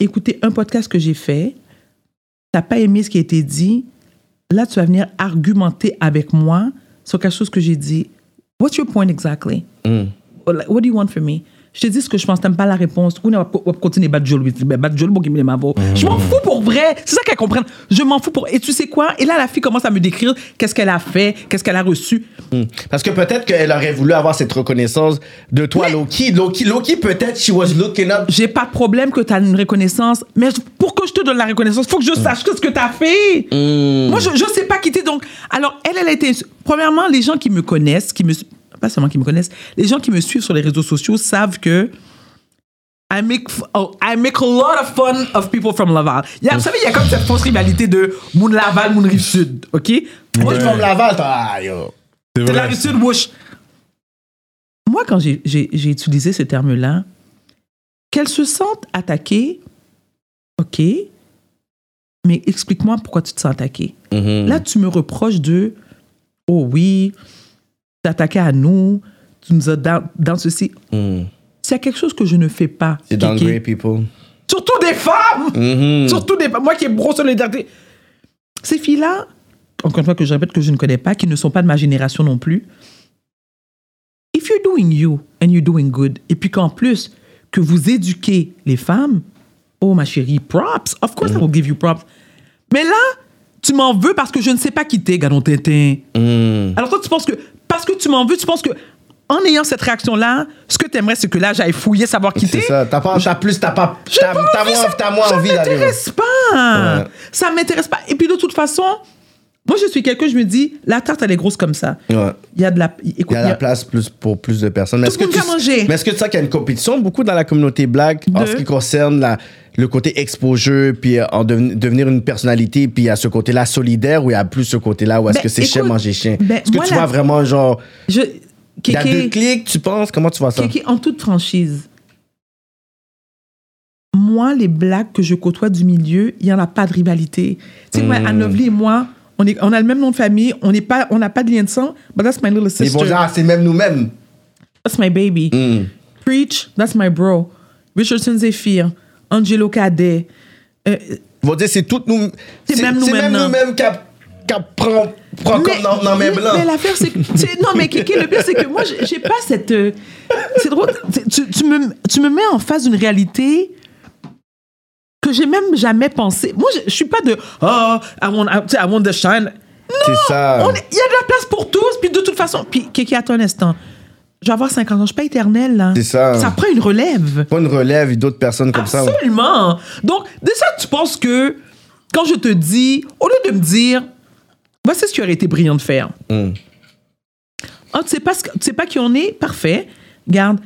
écouter un podcast que j'ai fait. T'as pas aimé ce qui a été dit. Là, tu vas venir argumenter avec moi sur quelque chose que j'ai dit. What's your point exactly? What do you want from me? Je te dis ce que je pense, t'aimes pas la réponse. On va on va continuer à battre bon, me m'a Je m'en fous pour vrai. C'est ça qu'elle comprenne. Je m'en fous pour. Et tu sais quoi? Et là, la fille commence à me décrire qu'est-ce qu'elle a fait, qu'est-ce qu'elle a reçu. Parce que peut-être qu'elle aurait voulu avoir cette reconnaissance de toi, Mais- Loki. Loki, Loki peut-être, she was looking up. J'ai pas de problème que tu as une reconnaissance, mais pour que je te donne la reconnaissance, faut que je sache ce que tu as fait. Moi, je, je sais pas qui t'es donc. Alors, elle, elle a été. Premièrement, les gens qui me connaissent, qui me. Pas seulement qui me connaissent, les gens qui me suivent sur les réseaux sociaux savent que. I make, oh, I make a lot of fun of people from Laval. Il y a, vous savez, il y a comme cette fausse rivalité de Moon Laval, Moon Rive-Sud, OK? Moi, je forme Laval, toi, ah, yo. C'est la. Rive-Sud, wesh. Moi, quand j'ai utilisé ce terme-là, qu'elles se sentent attaquées, OK, mais explique-moi pourquoi tu te sens attaquée. Mm-hmm. Là, tu me reproches de, oh oui, tu attaqué à nous, tu nous as dans, dans ceci. Mm. A quelque chose que je ne fais pas, C'est downgrade people. surtout des femmes, Mhm. surtout des femmes, moi qui ai gros solidarité. Ces filles-là, encore une fois que je répète que je ne connais pas, qui ne sont pas de ma génération non plus, if you're doing you and you're doing good, et puis qu'en plus, que vous éduquez les femmes, oh ma chérie, props, of course I will give you props. Mais là, tu m'en veux parce que je ne sais pas quitter, Gadon Tintin. Mm. Alors toi, tu penses que, parce que tu m'en veux, tu penses que, en ayant cette réaction-là, ce que tu aimerais, c'est que là, j'aille fouiller, savoir quitter. C'est ça. T'as pas, t'as plus, t'as pas, t'as, envie, moins, ça- ça envie d'aller. m'intéresse pas. Ouais. Ça m'intéresse pas. Et puis de toute façon, moi je suis quelqu'un, je me dis, la tarte elle est grosse comme ça. Ouais. Il y a de la. Écoute, Il y a la place plus pour plus de personnes. Mais Tout le monde tu, manger. mais est-ce que tu sais qu'il y a une compétition beaucoup dans la communauté black en ce qui concerne la, le côté exposure, puis euh, en deven- devenir une personnalité, puis il y a ce côté-là solidaire ou il y a plus ce côté-là où est-ce Ben, que c'est chien manger chien? ben, Est-ce que moi, tu la- vois vraiment genre. Je, deux Kéké, clics, tu penses? Comment tu vois ça? Kéké, en toute franchise, moi, les blagues que je côtoie du milieu, il n'y en a pas de rivalité. Tu sais, moi, Hmm. Anne-Lovely et moi, on, est, on a le même nom de famille, on n'est pas- on n'a pas de lien de sang, but that's my little sister. vont dire, ah, c'est même nous-mêmes. That's my baby. Mm. Preach, that's my bro. Richardson Zephyr, Angelo Cadet. Euh, vont dire, c'est toutes nous. C'est même nous-mêmes, même non. nous-mêmes qui prend, prend mais, comme dans, dans mes mais- blancs. mais l'affaire, c'est que. c'est- Non, mais Kéké, le pire, c'est que moi, j'ai pas cette. euh, c'est drôle. c'est- Tu, tu me, tu me mets en face d'une réalité que j'ai même jamais pensé. Moi, je, je suis pas de. Oh, I want, I, want the shine. C'est ça. On est- Il y a de la place pour tous, puis de toute façon. Puis, Kéké, attends un instant. Je vais avoir 50 ans, je suis pas éternelle, là. C'est ça. Ça prend une relève. Pas une relève et d'autres personnes comme ça. Absolument. Donc, déjà, tu penses que quand je te dis, au lieu de me dire, voici ce qui aurait été brillant de faire. Mm. Ah, tu sais pas, ce tu sais pas qui on est? Parfait. Garde,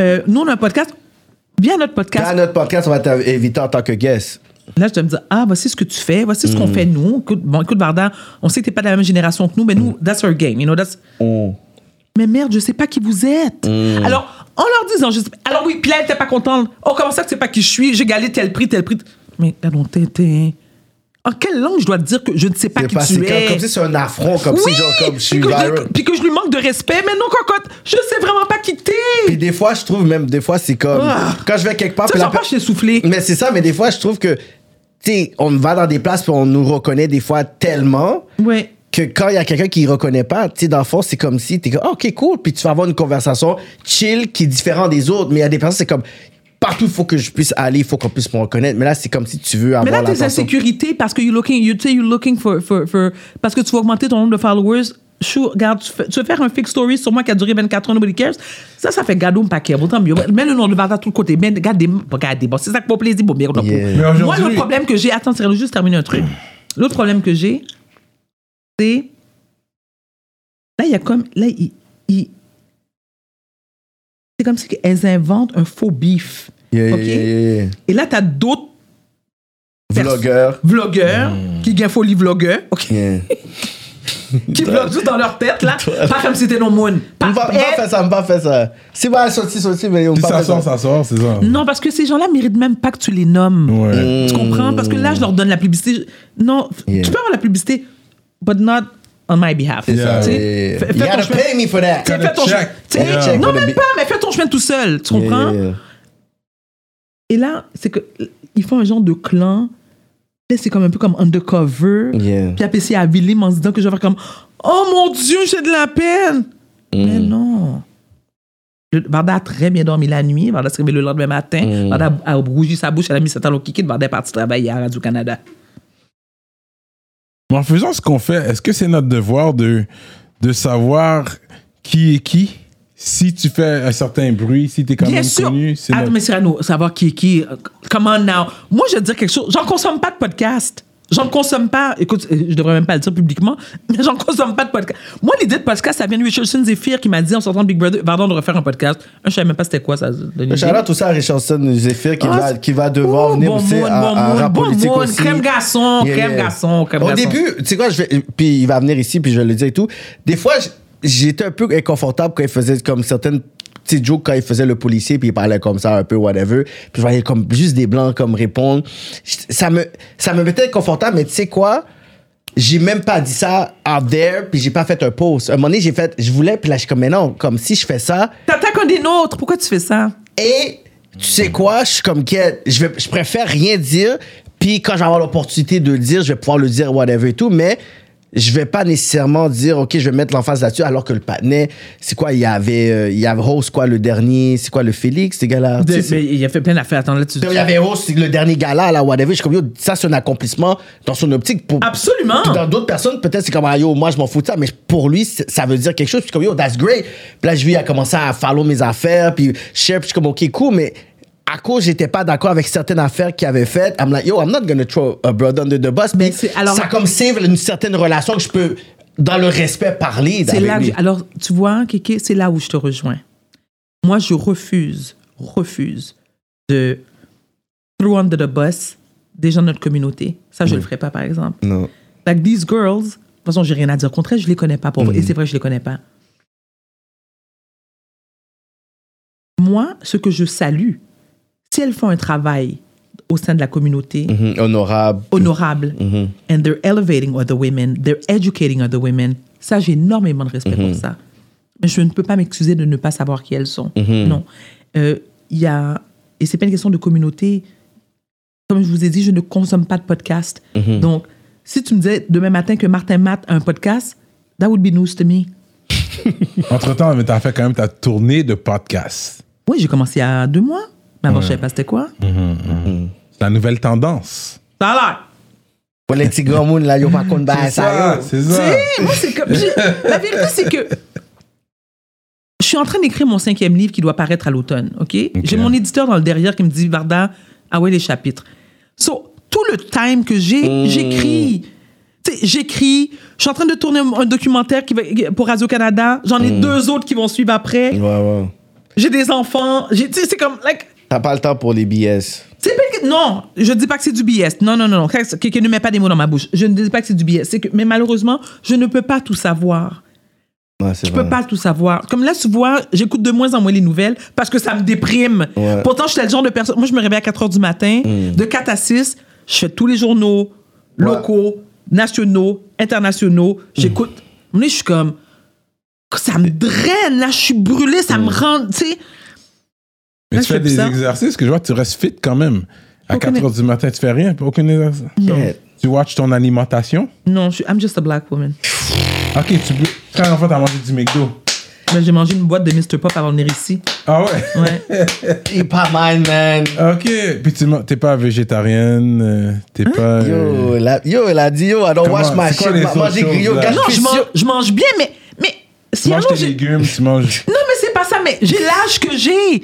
euh, nous, on a un podcast. Viens à notre podcast. Dans notre podcast, on va t'inviter en tant que guest. Là, je dois me dire, ah, voici ce que tu fais, voici ce qu'on Mm. fait nous. Écoute, bon, écoute, Varda, on sait que t'es pas de la même génération que nous, mais nous, that's our game, you know, that's... Mais merde, je sais pas qui vous êtes. Mm. Alors, en leur disant, je sais alors oui, puis là, elle était pas contente. Oh, comment ça que tu sais pas qui je suis? J'ai galé tel prix, tel prix. Mais, pardon, Tintin. En quelle langue je dois te dire que je ne sais pas qui pas- tu es? comme si c'est un affront, comme oui! si genre comme je suis puis, que je, puis que je lui manque de respect. Mais non, cocotte, je sais vraiment pas qui t'es. Puis des fois, je trouve même, des fois, c'est comme. Ah. Quand je vais quelque part. Ça, la pas, je t'ai soufflé. Mais c'est ça, mais des fois, je trouve que. Tu sais, on va dans des places, puis on nous reconnaît des fois tellement Ouais. que quand il y a quelqu'un qui ne reconnaît pas, tu sais, dans le fond, c'est comme si tu es comme, Ah, OK, cool. Puis tu vas avoir une conversation chill qui est différente des autres. Mais il y a des personnes, c'est comme, partout, il faut que je puisse aller, il faut qu'on puisse me reconnaître. Mais là, c'est comme si tu veux avoir Mais là, tes insécurités, parce que you're looking, you, you're looking for, for, for- parce que tu vas augmenter ton nombre de followers. Chou, regarde, tu, fais- tu veux faire un fake story sur moi qui a duré 24 ans, nobody cares. Ça, ça fait gado un paquet. Bon, tant mieux. Mets le nom de Varda tout le côté. Mais regardez, regardez. Bon, c'est ça que pour plaisir. Bon, a Yeah. Moi, l'autre problème que j'ai, attends, c'est juste terminer un truc. L'autre problème que j'ai, c'est. Là, il y a comme. Là, il. il- c'est comme si elles inventent un faux bif. Yeah, yeah, OK? yeah, yeah, yeah. Et là, tu as d'autres Vlogueur. vlogueurs qui gagnent folie vlogueurs, OK? Yeah. qui vloguent juste dans leur tête, là. Pas comme si c'était non monde. Pas- On va pas faire ça, on va pas faire ça. C'est pas sorti, sorti, mais on Si va ça pas sort, ça. ça sort, c'est ça. Non, parce que ces gens-là méritent même pas que tu les nommes. Ouais. Tu comprends? Parce que là, je leur donne la publicité. Non, Yeah. tu peux avoir la publicité, but not on my behalf. Yeah. Tu sais, Yeah. fais- You gotta chemin- pay me for that. fais ton check. Yeah. Non, même pas, mais fais ton chemin tout seul. Tu comprends? yeah, yeah. Et là, c'est que ils font un genre de clan. Là, c'est comme un peu comme undercover. Yeah. Puis après, c'est à Villim en se disant que je vais faire comme Oh mon Dieu, j'ai de la peine. Mais Mm. non. Le- Varda a très bien dormi la nuit. Varda s'est réveillée le lendemain matin. Mm. Varda a, a rougi sa bouche. Elle a mis sa talon kiki. Varda est partie travailler à Radio-Canada. Mais en faisant ce qu'on fait, est-ce que c'est notre devoir de, de savoir qui est qui? Si tu fais un certain bruit, si tu es quand Bien même sûr. connu, c'est Attends, notre- mais Cyrano, savoir qui est qui. Comment now? Moi, je vais te dire quelque chose. J'en consomme pas de podcast. J'en consomme pas. Écoute, euh, je devrais même pas le dire publiquement, mais j'en consomme pas de podcast. Moi, l'idée de podcast, ça vient de Richardson Zephyr qui m'a dit en sortant de Big Brother, pardon, de refaire un podcast. Un, je savais même pas c'était quoi ça. Shout-out tout ça à Richardson Zephyr qui, Ah, va, qui va devoir Oh, venir bon aussi monde, à, bon à monde, rap bon politique aussi. crème garçon, crème garçon, crème Au garçon. début, tu sais quoi, je vais, puis il va venir ici, puis je vais le dire et tout. Des fois, j'étais un peu inconfortable quand il faisait comme certaines petites jokes quand il faisait le policier, puis il parlait comme ça un peu, whatever. Puis je voyais comme juste des blancs comme répondre. Ça me, ça me mettait inconfortable, mais tu sais quoi? J'ai même pas dit ça out there, puis j'ai pas fait un post. Un moment donné, j'ai fait, je voulais, puis là, je suis comme, mais non, comme si je fais ça, T'attaques un des nôtres. Pourquoi tu fais ça? et tu sais quoi, je suis comme je, vais, je préfère rien dire. Puis quand j'aurai l'opportunité de le dire, je vais pouvoir le dire, whatever et tout. Mais je vais pas nécessairement dire, OK, je vais mettre l'emphase là-dessus, alors que le patinet, c'est quoi, il y avait, euh, il y avait Rose, quoi, le dernier, c'est quoi, le Félix, ces gars-là? De- Tu sais, c'est- mais il a fait plein d'affaires. Attends, là, tu. il y avait Rose, le dernier gala, là, whatever. Je suis comme, yo, ça, c'est un accomplissement dans son optique. Pour, Absolument. dans d'autres personnes, peut-être c'est comme, ah, yo, moi, je m'en fous de ça, mais pour lui, ça veut dire quelque chose. Puis comme, yo, that's great. Puis là, je lui ai commencé à follow mes affaires, puis share, puis je suis comme, ok, cool, mais à cause j'étais pas d'accord avec certaines affaires qu'il avait faites, I'm like, yo, I'm not gonna throw a brother under the bus. Mais c'est- alors- ça comme save une certaine relation que je peux, dans le respect, parler C'est là lui. alors, tu vois, Kéké, c'est là où je te rejoins. Moi, je refuse, refuse de throw under the bus des gens de notre communauté. Ça, je le ferai pas, par exemple. Non. Like these girls, de toute façon, j'ai rien à dire contre elles, je les connais pas pour. Mm. Et c'est vrai, je les connais pas. Moi, ce que je salue, si elles font un travail au sein de la communauté, Mhm, Honorable. honorable, and they're elevating other women, they're educating other women. Ça, j'ai énormément de respect pour ça. Mais je ne peux pas m'excuser de ne pas savoir qui elles sont. Non. Euh, Il y a... Et c'est pas une question de communauté. Comme je vous ai dit, je ne consomme pas de podcast. Donc, si tu me disais demain matin que Martin Matt a un podcast, that would be news to me. Entre-temps, tu as fait quand même ta tournée de podcast. Oui, j'ai commencé il y a deux mois. Mais avant, je savais pas c'était quoi. C'est la nouvelle tendance. Ça a l'air. Pour les petits grands là, yo, pas bah, ça, yo. c'est ça. moi, c'est comme. La vérité, c'est que. Je suis en train d'écrire mon cinquième livre qui doit paraître à l'automne, OK? J'ai mon éditeur dans le derrière qui me dit, Varda, ah ouais, les chapitres. So, tout le time que j'ai, j'écris. Tu sais, j'écris. Je suis en train de tourner un documentaire qui va, pour Radio-Canada. J'en ai deux autres qui vont suivre après. Ouais, ouais. J'ai des enfants. J'ai- Tu sais, c'est comme. Like, T'as pas le temps pour les BS. non, je dis pas que c'est du BS. Non, non, non, non. Quelqu'un ne met pas des mots dans ma bouche? Je ne dis pas que c'est du BS. Que, mais malheureusement, je ne peux pas tout savoir. Ouais, Je vrai. peux pas tout savoir. Comme là, tu vois, j'écoute de moins en moins les nouvelles parce que ça me déprime. Ouais. Pourtant, je suis le genre de personne. Moi, je me réveille à 4 h du matin. De 4 à 6, je fais tous les journaux locaux, nationaux, internationaux. J'écoute. Mm. Je suis comme. Ça me draine, là, je suis brûlée, ça me rend. Tu sais. Mais Là, tu fais des ça. exercices que je vois, tu restes fit quand même. À Aucun 4 h du matin, tu fais rien, aucun exercice? Yeah. Tu watches ton alimentation? Non, je suis. I'm just a black woman. Ok, tu peux. Quand en fait, t'as mangé du McDo. Mais J'ai mangé une boîte de Mr. Pop avant de venir ici. Ah ouais? Ouais. T'es pas mal, man. Ok. Puis tu t'es pas végétarienne, euh, t'es pas. euh, Yo, la, yo, elle a dit, yo, I don't Comment- watch my shit. Manger gâche non, je mange, je mange bien, mais. mais Tu si manges alors tes légumes, tu manges. Non, mais pas mais j'ai l'âge que j'ai.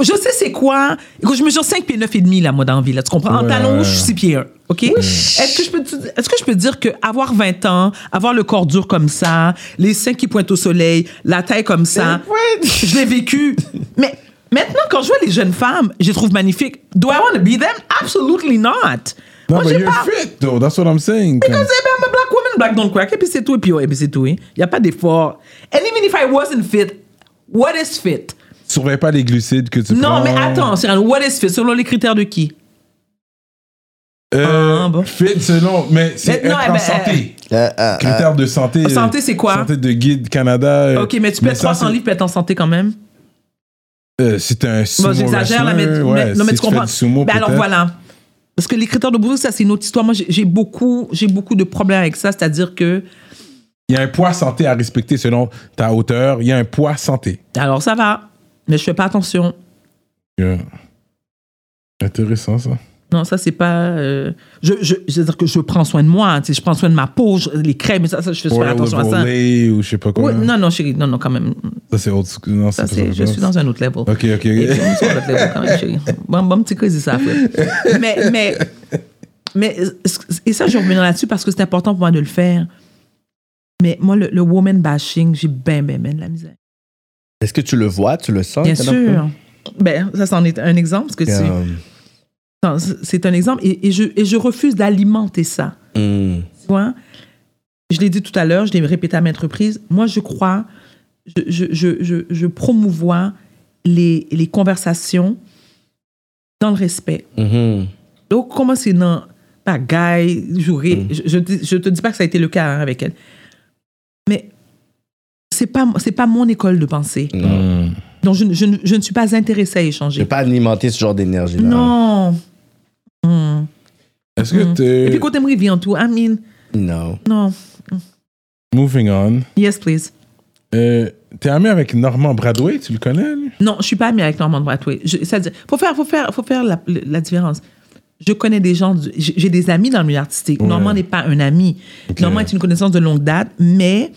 Je sais c'est quoi. Écoute, je mesure 5 pieds 9 et demi, là, moi, dans la vie, là. Tu comprends? En Ouais, talons, je suis 6 pieds 1. OK? Est-ce que je peux te, est-ce que je peux te dire que avoir 20 ans, avoir le corps dur comme ça, les seins qui pointent au soleil, la taille comme ça, je l'ai vécu. Mais Maintenant, quand je vois les jeunes femmes, je les trouve magnifiques. Do I want to be them? Absolutely not. Non, mais you're pas. fit, though. That's what I'm saying. Because I'm a black woman, black don't crack. Et puis c'est tout, et puis, ouais, et puis c'est tout. Il n'y a pas d'effort. And even if I wasn't fit, what is fit? Surveille pas les glucides que tu Non, prends. mais attends, Cyrano, what is fit? Selon les critères de qui? Euh, Ah, bon. Fit selon, mais c'est Mais non, être en mais, santé. Euh, euh, Critères de santé. euh, Santé, c'est quoi? Santé de guide Canada. euh, Ok, mais tu peux être ça, 300 c'est- livres et être en santé quand même? Euh, c'est un sumo Bon, j'exagère là, mais, wrestler, mais- ouais, non, mais si tu comprends. sumo, Ben alors voilà. Parce que les critères de Bouzou, ça, c'est une autre histoire. Moi, j'ai beaucoup, j'ai beaucoup de problèmes avec ça. C'est-à-dire que, Il y a un poids santé à respecter selon ta hauteur. Il y a un poids santé. alors ça va, mais je fais pas attention. Yeah. Intéressant, ça. Non, ça, c'est pas. euh, je, je, c'est-à-dire que je prends soin de moi. sais, Je prends soin de ma peau, je- les crèmes, ça, ça je fais Oil attention à ça. Ou je sais pas quoi. Non, non, chérie, non, non, quand même. Ça, c'est. Non, Ça, c'est je suis dans un autre level. Ok, ok. Et sur notre level quand même, chérie. Bon, bon petit crazy, ça, après. Mais, mais, mais, et ça, je reviens là-dessus parce que c'est important pour moi de le faire. Mais moi, le, le woman bashing, j'ai ben, ben, ben de la misère. Est-ce que tu le vois, tu le sens? Bien sûr. Ben, ça, c'en est un exemple. Parce que c'est, non, c'est un exemple. Et, et je, et je refuse d'alimenter ça. hmm. Tu vois? Je l'ai dit tout à l'heure, je l'ai répété à maintes reprises. Moi, je crois, je, je, je, je, je promouvois les, les conversations dans le respect. Mhm. Donc, comment c'est non, pas guy, jouer. Je, je, te- je te dis pas que ça a été le cas hein, avec elle. Mais c'est pas, c'est pas mon école de pensée. Hmm. Donc, je, ne- je, je ne suis pas intéressée à Je vais échanger. pas alimenter ce genre d'énergie-là. Non. Hmm. Est-ce que Hmm. t'es. Et puis, côté me vient tout. I mean, Non. non. Moving on. Yes, please. Euh, T'es ami avec Normand Bradway, tu le connais, lui? Non, je suis pas amie avec Normand Bradway. Je- C'est-à-dire, faut faire, faut faire, faut faire la, la différence. Je connais des gens, j'ai des amis dans le milieu artistique. Ouais. Normand n'est pas un ami. Ok. Normand est une connaissance de longue date, mais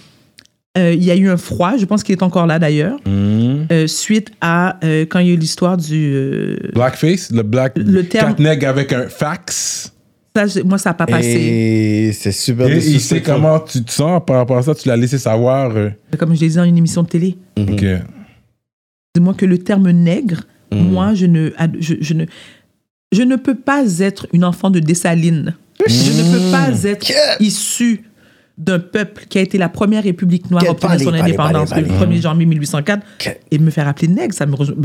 euh, il y a eu un froid, je pense qu'il est encore là d'ailleurs, Hmm. euh, suite à euh, quand il y a eu l'histoire du. euh, Blackface, le black. Le terme- nègres avec un fax. ça, moi, ça n'a pas passé. Et c'est super Et il sait comment tu te sens par rapport à ça. Tu l'as laissé savoir. euh, Comme je l'ai dit dans une émission de télé. Ok. Dis-moi que le terme nègre, moi, je ne, je ne, je ne peux pas être une enfant de Dessalines. Je ne peux pas être issue d'un peuple qui a été la première république noire à obtenir son indépendance le palais. 1er janvier 1804 Quel- et me faire appeler nègre, ça me rejoint.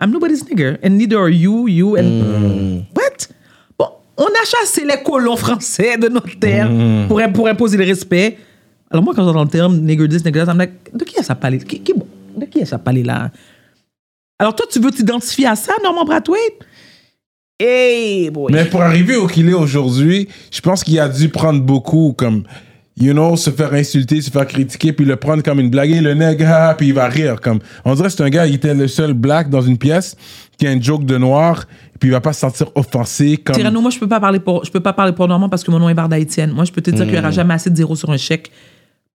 I'm nobody's nigger. And neither are you, you, and. What? Bon, on a chassé les colons français de notre terre pour, pour imposer le respect. Alors, moi, quand j'entends le terme nigger this, nigger that, I'm like, de qui est ça parlé? Qui, qui- de qui est ça parlé là? Alors, toi, tu veux t'identifier à ça, Norman Brathwaite? Hey, boy. Mais pour arriver au qu'il est aujourd'hui, je pense qu'il a dû prendre beaucoup comme, you know, se faire insulter, se faire critiquer, puis le prendre comme une blague, Et le nègre, ah, puis il va rire. Comme, on dirait que c'est un gars, il était le seul black dans une pièce qui a un joke de noir, puis il va pas se sentir offensé. Comme, moi, je peux pas parler pour, je peux pas parler pour Normand parce que mon nom est Barda Étienne. Moi, je peux te dire qu'il y aura jamais assez de zéro sur un chèque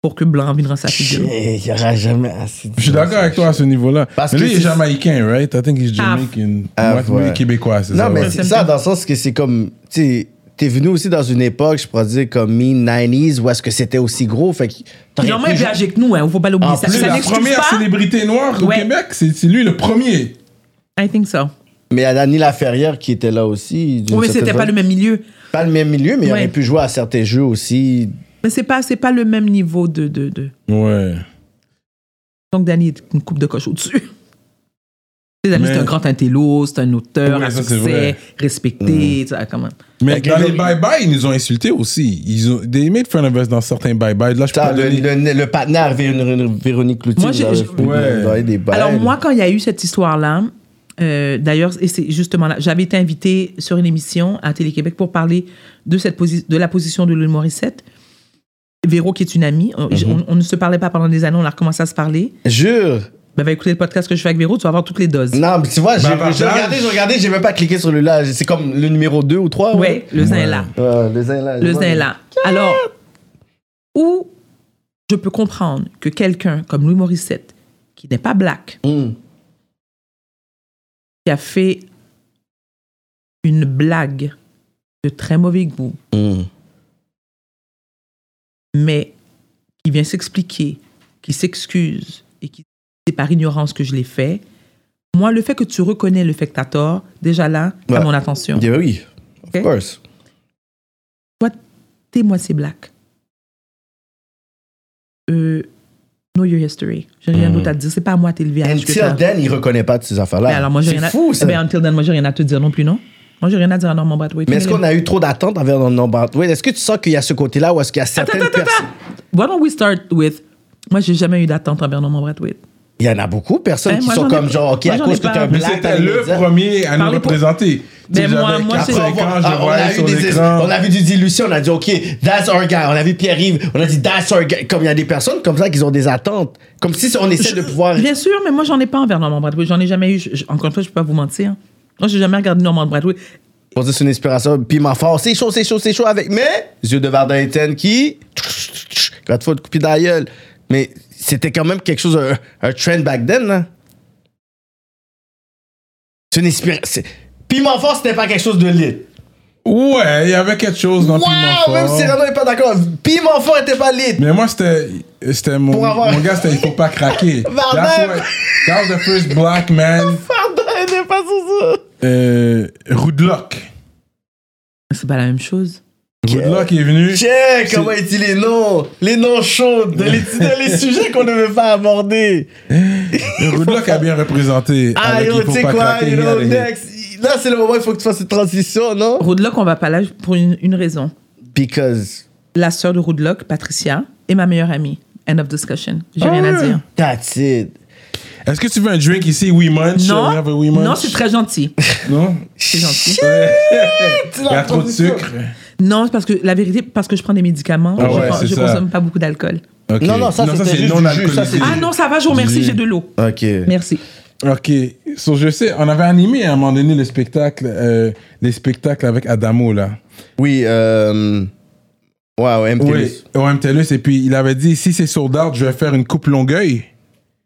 pour que Blanc viendra sa figure. Il n'y aura jamais assez de je suis d'accord avec toi à ce niveau-là. Parce mais que lui, il est jamaïcain, right? I think he's Ah. Jamaican. Ah, Ouais, ouais. québécois, c'est Non, ça. mais ouais. c'est ça, dans le sens que c'est comme. Tu sais, t'es venu aussi dans une époque, je pourrais dire, comme mi-90s, où est-ce que c'était aussi gros. Fait que. est plus jouer- âgé que nous, hein, faut pas l'oublier. En Ça, plus, ça la première pas. célébrité noire au Ouais. Québec, c'est c'est lui le premier. I think so. Mais il y a Dani Laferrière qui était là aussi. Oui, mais c'était pas le même milieu. Pas le même milieu, mais il Ouais. aurait pu jouer à certains jeux aussi. Mais c'est pas, c'est pas le même niveau de, de, de... Ouais. Donc, Danny est une coupe de coche au-dessus. Danny, Mais- c'est un grand intello, c'est un auteur à ça, c'est succès, respecté, tu sais, comment. Mais dans le- les bye-bye, ils nous ont insultés aussi. Ils ont, they made fun of us dans certains bye-bye. Là, je peux Ça, le, donner... le, le partenaire Véron- Véronique Cloutier. Alors, moi, quand il y a eu cette histoire-là, euh, d'ailleurs, et c'est justement là, j'avais été invitée sur une émission à Télé-Québec pour parler de, cette posi- de la position de Louis Morissette. Véro, qui est une amie, on, on- on ne se parlait pas pendant des années, on a recommencé à se parler. Jure. Ben, va écouter le podcast que je fais avec Véro, tu vas avoir toutes les doses. Non, mais tu vois, j'ai Bavardage. j'ai regardé, j'ai regardé, j'ai même pas cliqué sur le là. C'est comme le numéro 2 ou 3. Oui, le zin est là. Ouais, le zin là. Le zin est là. Alors, où je peux comprendre que quelqu'un comme Louis Morissette, qui n'est pas black, Hum. qui a fait une blague de très mauvais goût, Hum. Mais qui vient s'expliquer, qui s'excuse et qui c'est par ignorance que je l'ai fait, Moi, le fait que tu reconnais le fait que t'as tort, déjà là, Ouais. mon attention. Yeah, oui, of Ok? course. Toi, t'es moitié black. Euh, know your history. J'ai rien d'autre à te dire. C'est pas à moi de t'élever à Until then, il reconnaît pas de ces affaires-là. Alors, moi, j'ai c'est à... fou, ça. Eh ben, until then, moi, j'ai rien à te dire non plus, non? Moi, j'ai rien à dire à Norman Brathwaite. Mais est-ce qu'on a eu trop d'attentes envers Norman Brathwaite? Est-ce que tu sens qu'il y a ce côté-là où est-ce qu'il y a Attends, certaines attends, personnes... attends. Why don't we start with... Moi, j'ai jamais eu d'attente envers Norman Brathwaite. Il y en a beaucoup, personnes Hein, qui sont ai comme genre, OK, Moi, à cause que t'es un Mais black, c'était le premier à nous Parlez représenter. Mais sais, moi- moi, 4 c'est- 5 ans, je Ah, on, a vu des, on a vu des illusions, on a dit, OK, that's our guy. On a vu Pierre-Yves, on a dit, that's our guy. Comme il y a des personnes comme ça qui ont des attentes. Comme si on essaie de pouvoir. Bien sûr, mais moi, j'en ai pas envers Norman Brathwaite. J'en ai jamais eu. Je- encore une fois, je peux pas vous mentir. Moi, j'ai jamais regardé Norman Brathwaite. Pour dire c'est une inspiration, piment fort, c'est chaud, c'est chaud, c'est chaud avec. Mais, yeux de Varda Etienne qui. Quand tu fais couper dans la gueule. Mais c'était quand même quelque chose, un, un trend back then, là. C'est une inspiration. Piment fort, c'était pas quelque chose de lit. Ouais, il y avait quelque chose dans Piment Wow, même Fort. si Renaud n'est pas d'accord. Piment fort était pas lit. Mais moi, c'était, c'était mon, avoir- mon gars, c'était il faut pas craquer. Varda- That's what- that was the first black man. N'était pas sur ça. Euh, Roodlock. C'est pas la même chose. Roodlock est venu. Check, comment est dit les noms? Les noms chauds de les, de les sujets qu'on ne veut pas aborder. Roodlock a bien représenté. Ah, yo, il tu sais quoi, craquer, you know, next. Là, c'est le moment où il faut que tu fasses cette transition, non? Roodlock, on va pas là pour une, une raison. Because La sœur de Roodlock, Patricia, est ma meilleure amie. End of discussion. J'ai Ah rien à dire. that's it. Est-ce que tu veux un drink ici, We Munch? Non, a We Munch? non, c'est très gentil. Non? C'est gentil. Il y a trop de sucre. Non, parce que la vérité, parce que je prends des médicaments, Ah je, ouais, je consomme pas beaucoup d'alcool. Non, non, ça, c'était c'est juste non du jus, ça, alcoolisé. c'est- Ah non, ça va, je vous remercie, j'ai de l'eau. OK. Merci. Ok. So, je sais, on avait animé à un moment donné le spectacle, euh, les spectacles avec Adamo, là. Oui, euh... Ouais, MTLUS. Oui, au MTLUS. Et puis, il avait dit, si c'est sold out, je vais faire une coupe longueuil.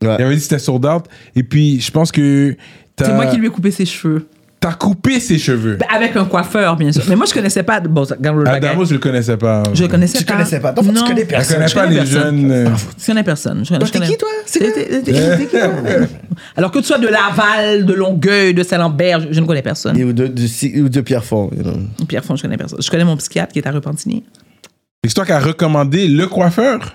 Ouais. Il avait dit que c'était sold out. Et puis, je pense que C'est moi qui lui ai coupé ses cheveux. t'as coupé ses cheveux. Ben, Avec un coiffeur, bien sûr. Mais moi, je connaissais pas. Bon. Adamo, je le connaissais pas. Je le connaissais Tu pas. connaissais pas. Tu Non. connais Je personne. connais je pas connais les personne. jeunes. euh, Je connais personne. Je, Toi, je t'es connais- qui, toi? C'est T'es- qui, toi? Alors que tu sois de Laval, de Longueuil, de Saint-Lambert, je, je ne connais personne. Et Ou de, de, ou de Pierrefonds, you know. Pierre Fond, je connais personne. Je connais mon psychiatre qui est à Repentigny. C'est toi qui as recommandé le coiffeur?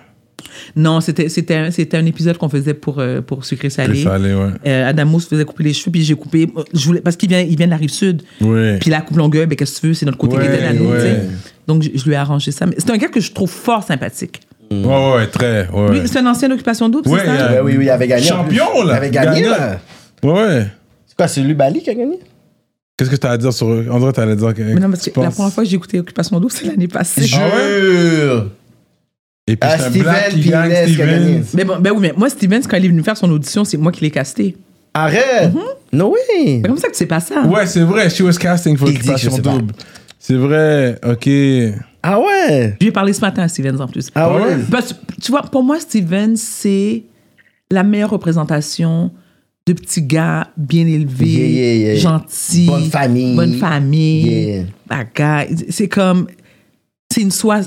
Non, c'était c'était un, c'était un épisode qu'on faisait pour, euh, pour Sucré Salé. Le salé, ouais. Euh, Adamo se faisait couper les cheveux, puis j'ai coupé. Je voulais, parce qu'il vient, il vient de la rive sud. Ouais. Puis la coupe longueuil, ben, qu'est-ce que tu veux, c'est notre côté Ouais, à nous, ouais. Donc, je, je lui ai arrangé ça. Mais c'est un gars que je trouve fort sympathique. Ouais, ouais, ouais, très. Lui, c'est une ancienne occupation double, Ouais, c'est ça? a- oui, oui, il avait gagné. Champion, là. Il avait gagné, Gagnant. là. ouais. C'est quoi, c'est lui Bali qui a gagné? Qu'est-ce que tu as à dire sur. Dirait que tu allais dire que. Mais non, parce que la première fois que j'ai écouté Occupation double, c'est l'année passée. Jure! Et puis Ah, c'est un Steven black qui puis gagne Inès qui a gagné. Stevens. Mais bon, ben oui, mais moi, Stevens, quand il est venu faire son audition, c'est moi qui l'ai casté. Arrête! No way! C'est comme ça que c'est pas ça. Ouais, c'est vrai. She was casting for Occupation pas. Double. C'est vrai. Ok. Ah ouais! Je lui ai parlé ce matin à Stevens en plus. Ah ouais? Parce tu vois, pour moi, Steven, c'est la meilleure représentation de petit gars bien élevé, Yeah, yeah, yeah. gentil. Bonne famille. Bonne famille. Yeah. bagaille. C'est comme. C'est une soie.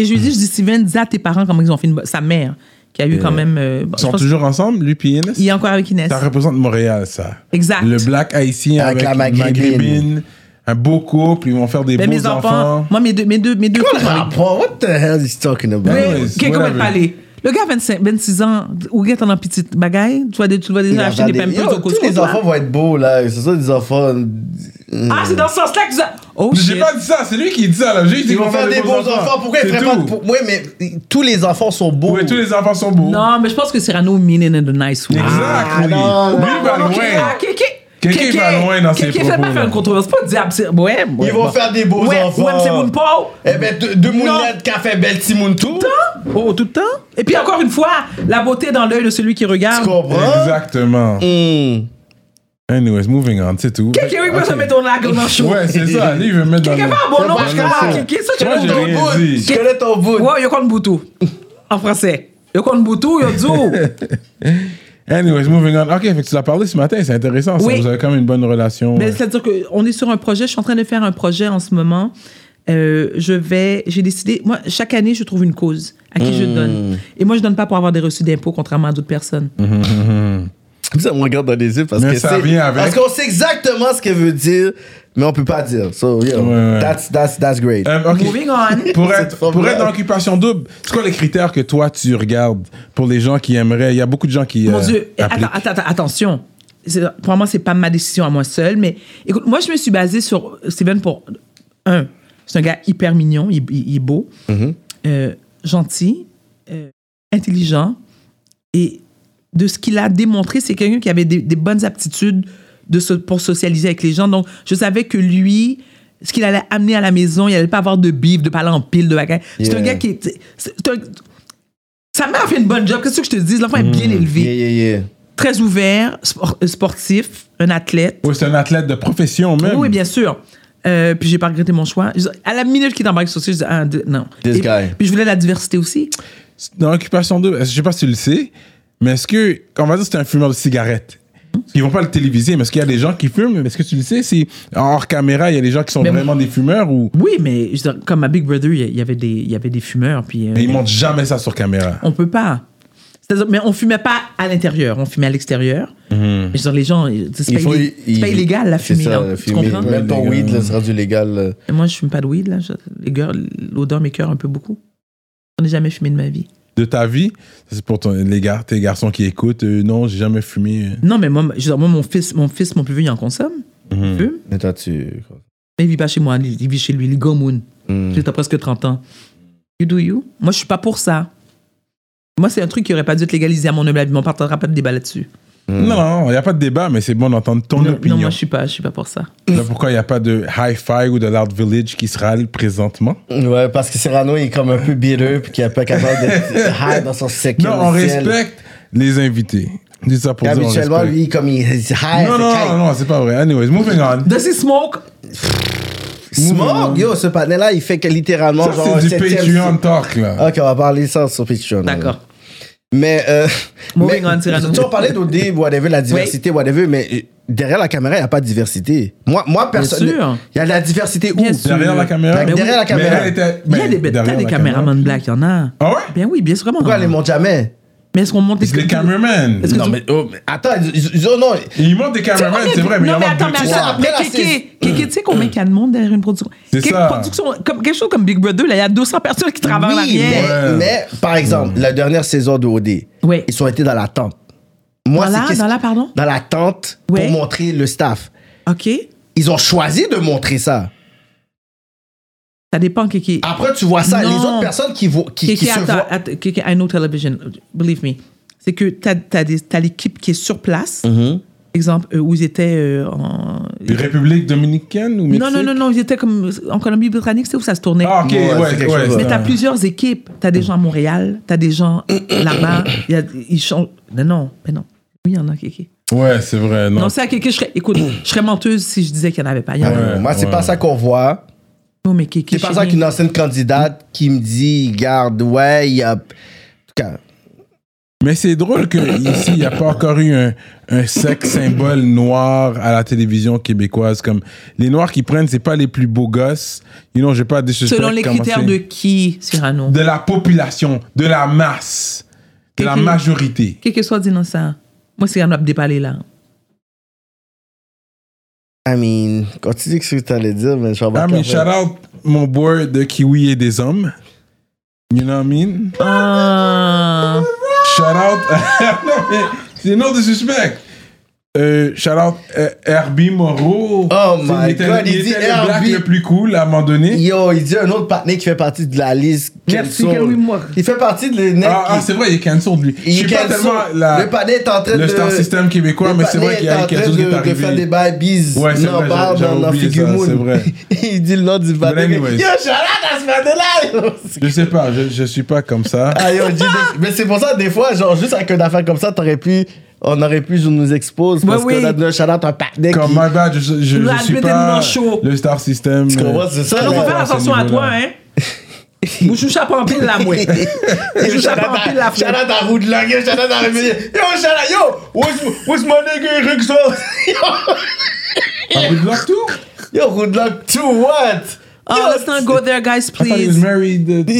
Et je lui dis, je dis, Steven, dis à tes parents comment ils ont fait une. Sa mère, qui a eu quand même. euh, bon, Ils sont toujours ensemble, lui puis Inès Il est encore avec Inès. Ça représente Montréal, ça. Exact. Le black haïtien Avec avec, la maghrébine. maghrébine. Un beau couple, ils vont faire des Ben, beaux mes enfants, enfants. moi, mes deux, mes deux, mes deux? What the hell is he talking about? Mais, qu'on va whatever. parler? Le gars, 25, 26 ans, ou gars, t'en as petite bagaille, tu tu vas Il déjà acheter des pampers au Tous les toi. enfants vont être beaux, là. C'est ça, des enfants. Ah, c'est dans ce sens-là que ça. Oh, J'ai shit. pas dit ça, c'est lui qui dit ça, là. J'ai dit Ils vont va faire des beaux enfants. Pourquoi ils feraient pas. Ouais, mais tous les enfants sont beaux. Ouais, tous les enfants sont beaux. Non, mais je pense que Cyrano meaning in a nice way. Exact, Ah, oui. loin. Quelqu'un va loin dans ses propos. Quelqu'un fait pas une controverse. Pas diable, c'est. Ouais, Ils vont faire des beaux enfants. Ouais, c'est mon pauvre. Eh ben, deux non. mounettes qui a fait belle Timoun tout. Tout le temps. Oh, tout le temps. Et puis encore une fois, la beauté dans l'œil de celui qui regarde. Tu comprends? Exactement. Hmm. Anyways, moving on, c'est tout. Quelqu'un veut se mettre ton lac dans le show. Ouais, c'est ça. Lui, il veut mettre dans le show. Quelqu'un va bon nom, je Qu'est-ce que tu ton bout? Quel est ton bout? Ouais, il y a quoi boutou? En français. Il y a quoi boutou? Il y a Anyways, moving on. Ok, fait que tu l'as parlé ce matin, c'est intéressant. ça. Oui. Vous avez quand même une bonne relation. Mais ouais. c'est-à-dire qu'on est sur un projet, je suis en train de faire un projet en ce moment. Euh, je vais, j'ai décidé, moi, chaque année, je trouve une cause à qui je donne. Et moi, je donne pas pour avoir des reçus d'impôts, contrairement à d'autres personnes. Ça me regarde dans les yeux parce Mais que ça c'est- vient avec. Parce qu'on sait exactement ce qu'elle veut dire, mais on peut pas dire. So, Ouais, ouais. That's, that's, that's great. Euh. Moving on. Pour C'est être, pour être dans l'occupation double, c'est quoi les critères que toi tu regardes pour les gens qui aimeraient? Il y a beaucoup de gens qui. Mon euh, Dieu, Eh, appliquent. attends, attends, attention. Pour moi, c'est pas ma décision à moi seule, mais écoute, moi, je me suis basée sur Steven pour un. C'est un gars hyper mignon, il, est beau, Mm-hmm. euh, gentil, euh, intelligent, et de ce qu'il a démontré, c'est quelqu'un qui avait des, des bonnes aptitudes de so- pour socialiser avec les gens. Donc, je savais que lui, ce qu'il allait amener à la maison, il allait pas avoir de bif, de parler en pile, de bagarre. C'est un gars qui est. un- sa mère a fait une bonne job. Qu'est-ce que je te dis? L'enfant est bien élevé Yeah, yeah, yeah. très ouvert, spor- euh, sportif, un athlète. Ouais, c'est un athlète de profession même. Oui, bien sûr. Euh, puis j'ai pas regretté mon choix. À la minute qu'il est en bac social, je dis ah, non. This Et- guy. Puis je voulais la diversité aussi. Dans l'occupation double, est-ce- je sais pas si tu le sais, mais est-ce que, on va dire que c'est un fumeur de cigarettes Ils vont pas le téléviser, mais est-ce qu'il y a des gens qui fument? Est-ce que tu le sais si hors caméra, il y a des gens qui sont Mais- vraiment des fumeurs ou? Oui, mais je veux dire, comme à Big Brother, il y avait des, il y avait des fumeurs. Puis euh, mais ils montrent jamais ça sur caméra on peut pas. Mais on fumait pas à l'intérieur, on fumait à l'extérieur. Mhm. Je veux dire, les gens, c'est pas, il- illégal la fumée. ça, là. Tu comprends? Même ton weed, là, c'est rendu légal. là. Et moi, je fume pas de weed. Là. Je- les gars, l'odeur m'écœure un peu beaucoup. Je n'ai jamais fumé de ma vie. De ta vie. C'est pour ton- les gars, tes garçons qui écoutent. euh, non, j'ai jamais fumé. euh. Non, mais moi, je veux dire, moi mon, fils, mon fils, mon plus vieux, il en consomme. Il fume. Mais toi, tu. Mais il vit pas chez moi, il, vit chez lui, il gomoun. Hmm. Tu as presque 30 ans. You do you? Moi, je suis pas pour ça. Moi, c'est un truc qui aurait pas dû être légalisé à mon humble avis, mais on partira pas de débat là-dessus. Non, il n'y a pas de débat, mais c'est bon d'entendre ton non, opinion. non, moi, je suis pas, je suis pas pour ça. Là, pourquoi il n'y a pas de Hi-Fi ou de Loud Village qui se râle présentement? Ouais, parce que Cyrano il est comme un peu bitter puis qu'il est pas capable d'être high dans son second Non, on respecte les invités. Dis ça pour dire Habituellement, lui, comme il est high, Non, non, non, non, c'est pas vrai. Anyways, moving on. Does he smoke? Smoke, yo, ce panel-là, il fait que littéralement, Ça, genre, un c'est du Patreon talk, là. Ok, on va parler ça sur Patreon. D'accord. Mais, euh, Moving mais on, Cyrano. tu as parlé d'OD, whatever, la diversité, whatever, mais derrière la caméra, il n'y a pas de diversité. Moi, moi personnellement, sûr. il y a de la diversité où? Bien sûr. Derrière la caméra. Ben, derrière la Mais caméra. Il y a ben, des, la caméramans black, il y en a. Ah ouais? Bien oui, bien sûr. Comment Pourquoi elle les montre jamais? Mais est-ce qu'on monte les que Non, tu- mais, oh, mais attends, ils, oh, non, Ils montent des cameramen, c'est vrai, mais il y en a attends, deux, mais attends, mais la Kéké, saison- Kéké, tu sais combien il y a de monde derrière une production? C'est ça. production? Comme, quelque chose comme Big Brother, là, il y a 200 personnes qui travaillent en oui, mais, par exemple, la dernière saison de OD, Oui. ils ont été dans la tente. Moi, Dans la- dans la, pardon? Dans la tente Ouais. pour montrer le staff. OK. Ils ont choisi de montrer ça. Ça dépend, Kéké. Après, tu vois ça. Non. Les autres personnes qui, vo- qui, qui Kéké, se attends, voient. Kéké, I know television. Believe me. C'est que t'as as, l'équipe qui est sur place. Mhm. Exemple, euh, où ils étaient euh, en... République dominicaine ou Mexique Non, non, non, non, ils étaient comme en Colombie-Britannique, c'est où ça se tournait. Ah, ok, Ouais, ouais, Mais t'as un- plusieurs équipes. T'as des gens à Montréal, t'as des gens là-bas. Ils changent. Mais non, mais non. Oui, il y en a, Kéké. Ouais, c'est vrai, non. Non, c'est à Kéké, je serais. Écoute, je serais menteuse si je disais qu'il n'y en avait pas. Y en. Ouais. Moi, c'est ouais. pas ça qu'on voit. Non, mais Kéké. C'est pas qu'une ancienne candidate qui me dit, garde, ouais, il y a. En tout cas, Mais c'est drôle qu'ici, il n'y a pas encore eu un, un sexe symbole noir à la télévision québécoise. Comme les noirs qui prennent, c'est pas les plus beaux gosses. You know, j'ai pas des Selon les critères de qui, Cyrano? De la population, de la masse, de la majorité. Qu'est-ce que soit dit dans ça Moi, Cyrano a déparlé là. I mean, continue ce que tu allais dire, mais je vais I mean, shout out mon boy de Kiwi et des hommes. You know what I mean? Ah. Shout out. non, mais c'est no disrespect. Euh, out euh, Herbie Moreau. Oh my God, il il dit était le black Herbie. le plus cool à un moment donné. Yo, il dit un autre partenaire qui fait partie de la liste. Merci, cancel. Il fait partie de les Ah, ah, c'est vrai, il est cancelled lui. Je Il suis pas cancel. tellement la, Le panel est en train de. le star system québécois, le mais c'est vrai qu'il y a est quelque chose qui est de- De faire des arrivé. babies. Ouais, c'est vrai, c'est vrai. il dit le nom du panel. anyways. Yo, shout out à ce panel-là. Je sais pas, je, je suis pas comme ça. Ah, yo, Mais c'est pour ça, des fois, genre, juste avec une affaire comme ça, t'aurais pu. On aurait pu genre, nous exposer parce Ouais, qu'on oui. a donné un shout out à un partenaire Comme qui. my bad, je, je, je, je suis pas le star system. Tu comprends, euh, c'est ça. Faire attention à toi, hein. Bouchoucha pas en pile la mouette. Bouchoucha pas en pile la Shout fouette. out à Roudlock, yo, shout out à Rémi. Yo, shout out, yo, what's, what's my nigga Eric Sauce? Ah, Good luck too? Yo, Roudlock, to what? Oh, let's not go there, guys, I thought he was please. married. uh, to-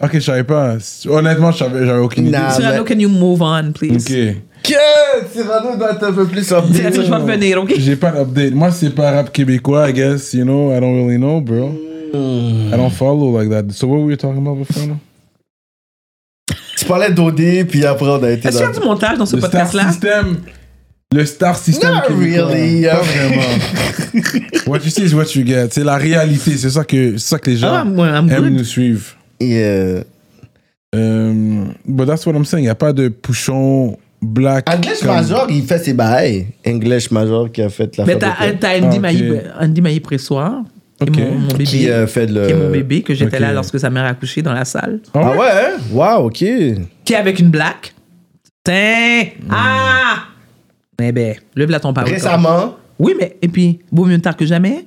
Ok, je savais pas. Honnêtement, je savais- j'avais aucune idée. Nah. Cyrano, can you move on, please? Ok. Que Cyrano doit être un peu plus update. je vais revenir, ok? J'ai pas d'update. Moi, c'est pas rap québécois, I guess. You know, I don't really know, bro. I don't follow like that. So what were we talking about before? now? Tu parlais d'OD, puis après on a été Est-ce qu'il y a du montage dans ce Star podcast-là? System. Le Star System Not québécois. really, Pas hein. vraiment. what you see is what you get. C'est la réalité. C'est ça que, c'est ça que les gens Ah, I'm aiment good. nous suivre. Yeah. Um, but that's what I'm saying. Il n'y a pas de pouchon black. English comme- Major, il fait ses bails. English Major qui a fait la Mais t'as Andy Ah, Andy Mailly Pressoir, qui Ok. est mon, mon bébé. Qui a fait le... qui est mon bébé, que j'étais là lorsque sa mère a accouché dans la salle. Ah ouais, hein? Wow, ok. Qui est avec une black. Tiens! Ah! Mais ben, lève la ton parole. Récemment. Oui, mais, et puis, beau mieux tard que jamais.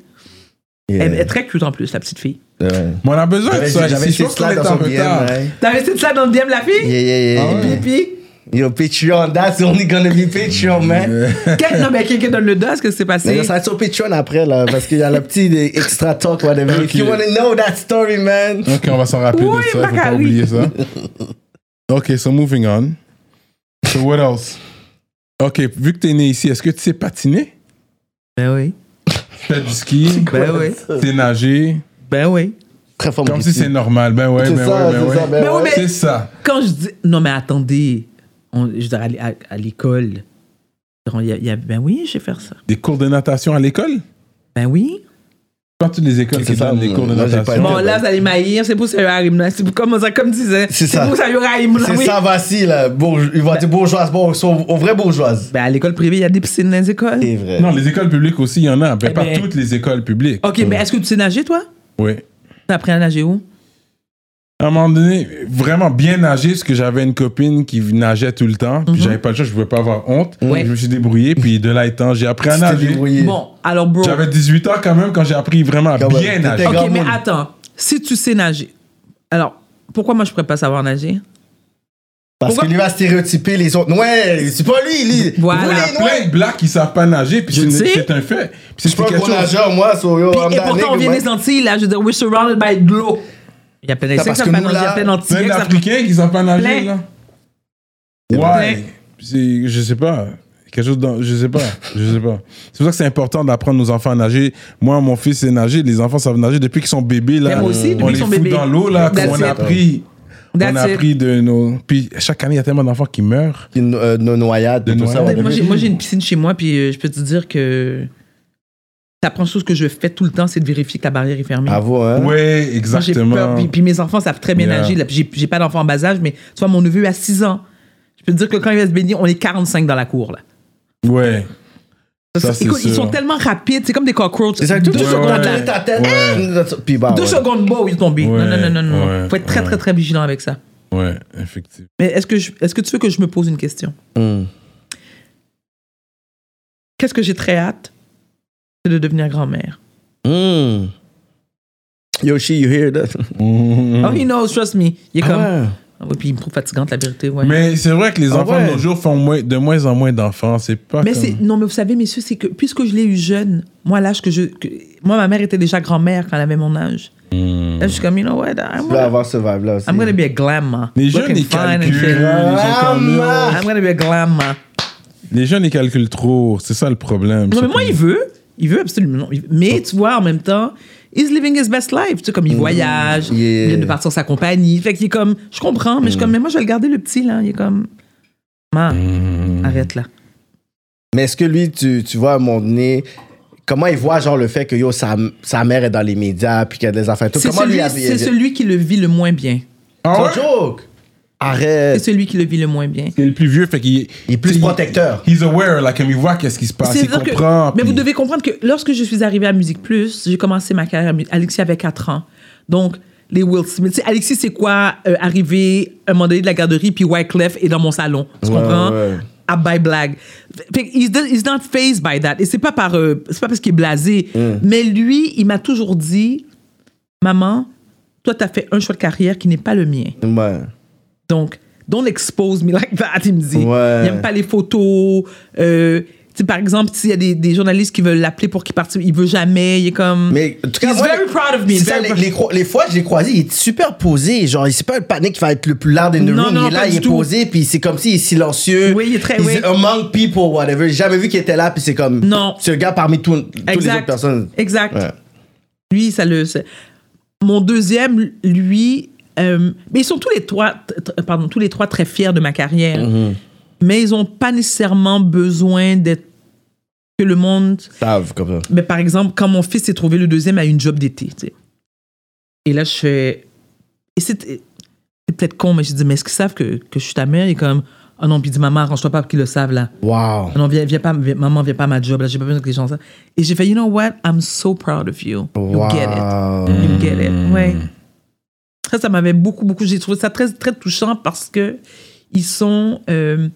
Yeah. Elle est très cute en plus, la petite fille. Ouais. Mais on a besoin de ça. j'avais slides est dans son DM. T'avais cette ça dans le DM, la fille? Yeah, yeah, yeah. Ah. Et puis, Yo, Patreon, that's only gonna be Patreon, man. quel- non, mais quelqu'un donne le dos, qu'est-ce qui s'est Mais passé? ça va être sur Patreon après, là, parce qu'il y a le petit extra talk, whatever. If Ok. you wanna know that story, man. Ok, on va s'en rappeler Oui, de ça. Faut pas oublier ça. Ok, so moving on. So what else? Ok, vu que t'es né ici, est-ce que tu sais patiner? Ben oui. Tu fais du ski? Ben oui. Tu sais nager? Ben oui. Très fort, Comme si c'est normal. Ben ouais, C'est ben ça, ouais, ben ouais. ça, ben Ben oui, ouais. mais- C'est ça. Quand je dis. Non, mais attendez. On, je veux dire, à, à- à l'école. Il y a, il y a- ben oui, je vais faire ça. Des cours de natation à l'école? Ben oui. Pas toutes les écoles C'est qui ça, donnent des cours de moi, j'ai pas natation. Bon, là, vous allez m'haïr. C'est pour ça, Harim, là. C'est pour comme ça, comme disait. C'est C'est ça. pour ça, Harim, là. C'est ça, voici, là. Ils vont dire bourgeoise, bon, ils sont aux vraies bourgeoises. Ben, à l'école privée, il y a des piscines dans les écoles. C'est vrai. Non, les écoles publiques aussi, il y en a. Mais Eh pas ben- toutes les écoles publiques. Ok, mais est-ce que tu sais nager, toi? Oui. T'as appris à nager où? À un moment donné, vraiment bien nager, parce que j'avais une copine qui nageait tout le temps, puis j'avais pas le choix, je pouvais pas avoir honte. Ouais. Je me suis débrouillé, puis de là étant, j'ai appris à nager. débrouillé. Bon, alors, bro. J'avais 18 ans quand même quand j'ai appris vraiment à Quand bien même, nager. Ok, mais monde. attends. Si tu sais nager, alors, pourquoi moi je pourrais pas savoir nager? Parce Pourquoi- que lui va stéréotyper les autres. Ouais, c'est pas lui, lui. Voilà. Il y a plein de blacks qui savent pas nager, puis c'est un fait. Puis Je suis c'est pas un chose. nageur, moi, so yo, Puis- et pourtant, on vient des Antilles, là, je veux dire, we're surrounded by de l'eau. Il y a plein d'Haïtiens qui savent pas là, plein d'Antillais qui d'Africains qui savent pas nager, Plein. là. Ouais. C'est, je sais pas. Quelque chose dans, je sais pas. Je sais pas. C'est pour ça que c'est important d'apprendre nos enfants à nager. Moi, mon fils sait nager. Les enfants savent nager depuis qu'ils sont bébés, là. Aussi, depuis on qu'ils les sont fout bébés. dans l'eau, là. That's On it. a appris. On a it. appris de nos. Puis chaque année, il y a tellement d'enfants qui meurent. Une, euh, Nos noyades, De tout noyades. moi, j'ai une piscine chez moi, puis euh, je peux te dire que la première chose que je fais tout le temps, c'est de vérifier que la barrière est fermée. Bravo, hein. Ouais, Moi, exactement. peur. Puis, puis mes enfants savent très bien Yeah. nager. J'ai, pas d'enfant en bas âge, mais tu vois, mon neveu a 6 ans. Je peux te dire que quand il va se baigner, on est 45 dans la cour. Là. Ouais. Ça, c'est Écoute, ils sont tellement rapides, c'est comme des cockroaches. C'est deux le secondes, ouais. ta tête. Ouais. Puis bah, Deux ouais. secondes, beau, il est tombé. Ouais, non, non, non, non, non. ouais, Faut être très, ouais. très, très vigilant avec ça. Ouais, effectivement. Mais est-ce que, je- est-ce que tu veux que je me pose une question? Hmm. Qu'est-ce que j'ai très hâte? C'est de devenir grand-mère. Hmm. Yoshi, you hear that? Mhm. Oh, he knows, trust me. Il est Ah comme. Ah ouais, puis il me trouve fatigante, la vérité, ouais. Mais c'est vrai que les Ah enfants ouais. de nos jours font moins- de moins en moins d'enfants. C'est pas. Mais comme- c'est non mais vous savez messieurs c'est que puisque je l'ai eu jeune moi l'âge que je que- moi ma mère était déjà grand-mère quand elle avait mon âge Hmm. là je suis comme you know what I'm gonna, avoir ce vibe-là aussi. I'm gonna be a grandma Les jeunes, ils calculent. shit. Ils sont comme, I'm gonna be a grandma Les jeunes, ils calculent trop. C'est ça le problème. non mais moi il veut il veut absolument mais tu vois en même temps he's living his best life tu sais comme il voyage Mm. Yeah. il vient de partir sa compagnie fait qu'il est comme je comprends mais je suis Mm. comme mais moi je vais le garder le petit là il est comme Ma, Hmm. arrête là Mais est-ce que lui, tu, tu vois, à un moment donné, comment il voit, genre, le fait que, yo, sa, sa mère est dans les médias, puis qu'il y a des affaires. Tout. c'est Comment lui, celui, il c'est celui qui le vit le moins bien Ah Son ouais? C'est celui qui le vit le moins bien C'est le plus vieux, fait qu'il Il est plus protecteur. He's aware, là, comme il voit qu'est-ce qui se passe. Il que- comprend. mais vous devez comprendre que lorsque je suis arrivée à Musique Plus, j'ai commencé ma carrière. Alexis avait 4 ans. Donc, les Will Smith. Tu sais, Alexis, c'est quoi euh, arriver à un moment donné de la garderie, puis Wyclef est dans mon salon. Tu Ouais, comprends? ouais. À by blague. He's, he's not phased by that. Et c'est pas par, euh, c'est pas parce qu'il est blasé. Mm. Mais lui, il m'a toujours dit, maman, toi, t'as fait un choix de carrière qui n'est pas le mien. Ouais. Donc, don't expose me like that, il me dit. Ouais. Il aime pas les photos. euh, par exemple, s'il y a des, des journalistes qui veulent l'appeler pour qu'il participe, il veut jamais. Il est comme. Mais en tout cas, He's moi, very proud of me, ça, les, fois que je l'ai croisé, il est super posé. Genre, c'est pas le panique qui va être le plus loud in the Non, room. non, il est là, il est tout. posé, puis c'est comme s'il est silencieux. Oui, il est très- He's oui. among people, whatever. J'ai jamais vu qu'il était là, puis c'est comme. Non. C'est un gars parmi tout- toutes les autres personnes. Exact. Ouais. Lui, ça le. Mon deuxième, lui, euh, mais ils sont tous les trois, pardon, tous les trois très fiers de ma carrière. Mm-hmm. Mais ils n'ont pas nécessairement besoin d'être que le monde. Savent, comme ça. Mais par exemple, quand mon fils s'est trouvé le deuxième à une job d'été, tu sais. Et là, je fais. Et c'est c'est peut-être con, mais je dis, mais est-ce qu'ils savent que, que je suis ta mère? Est comme, oh non, puis dit, maman, arrange-toi pas pour qu'ils le savent, là. Wow. Non, viens, viens pas, viens- maman, viens pas à ma job, là, j'ai pas besoin que les gens ça. Et j'ai fait, you know what? I'm so proud of you. You get it. Wow. You get it. Ouais. Ça, ça m'avait beaucoup, beaucoup. J'ai trouvé ça très, très touchant parce que ils sont. euh,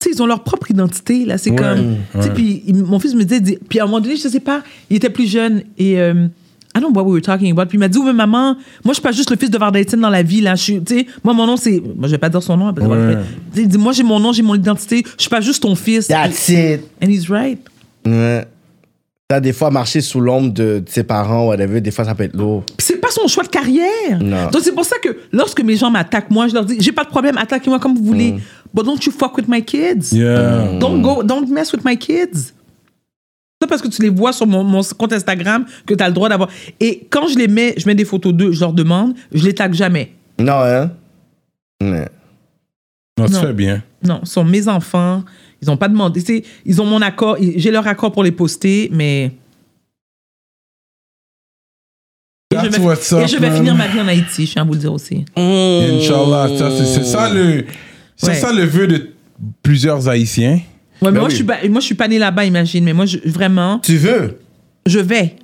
tu sais, ils ont leur propre identité, là. C'est Ouais, comme. Tu sais, ouais. puis mon fils me disait. Puis à un moment donné, je sais pas, il était plus jeune et. euh, I don't know what we were talking about. Puis il m'a dit, oui, mais maman, moi, je suis pas juste le fils de Varda Etienne dans la vie, là. Je suis, tu sais, moi, mon nom, c'est. Moi, je vais pas dire son nom. parce Ouais. Il dit, moi, j'ai mon nom, j'ai mon identité. Je suis pas juste ton fils. That's it. And he's right. Ouais. T'as des fois marché sous l'ombre de, de ses parents, whatever, des fois ça peut être lourd. Puis c'est pas son choix de carrière. Non. Donc c'est pour ça que lorsque mes gens m'attaquent, moi, je leur dis, j'ai pas de problème, attaquez-moi comme vous voulez. But don't you fuck with my kids? Yeah. Don't go, don't mess with my kids. C'est pas parce que tu les vois sur mon, mon compte Instagram que tu as le droit d'avoir. Et quand je les mets, je mets des photos d'eux, je leur demande, je les tag jamais. Non, hein? Ouais. Non, tu Non. fais bien. Non, ce sont mes enfants. Ils ont pas demandé. Ils ont mon accord. J'ai leur accord pour les poster, mais. Et je vais, what's et up, je vais man. finir ma vie en Haïti, je tiens à vous le dire aussi. Inch'Allah. Ça, c'est- ça le. C'est Ouais. ça le vœu de plusieurs Haïtiens. Ouais, mais Ben moi, oui. je suis pas, moi, je suis pas née là-bas, imagine. Mais moi, je- vraiment, Tu veux? je vais.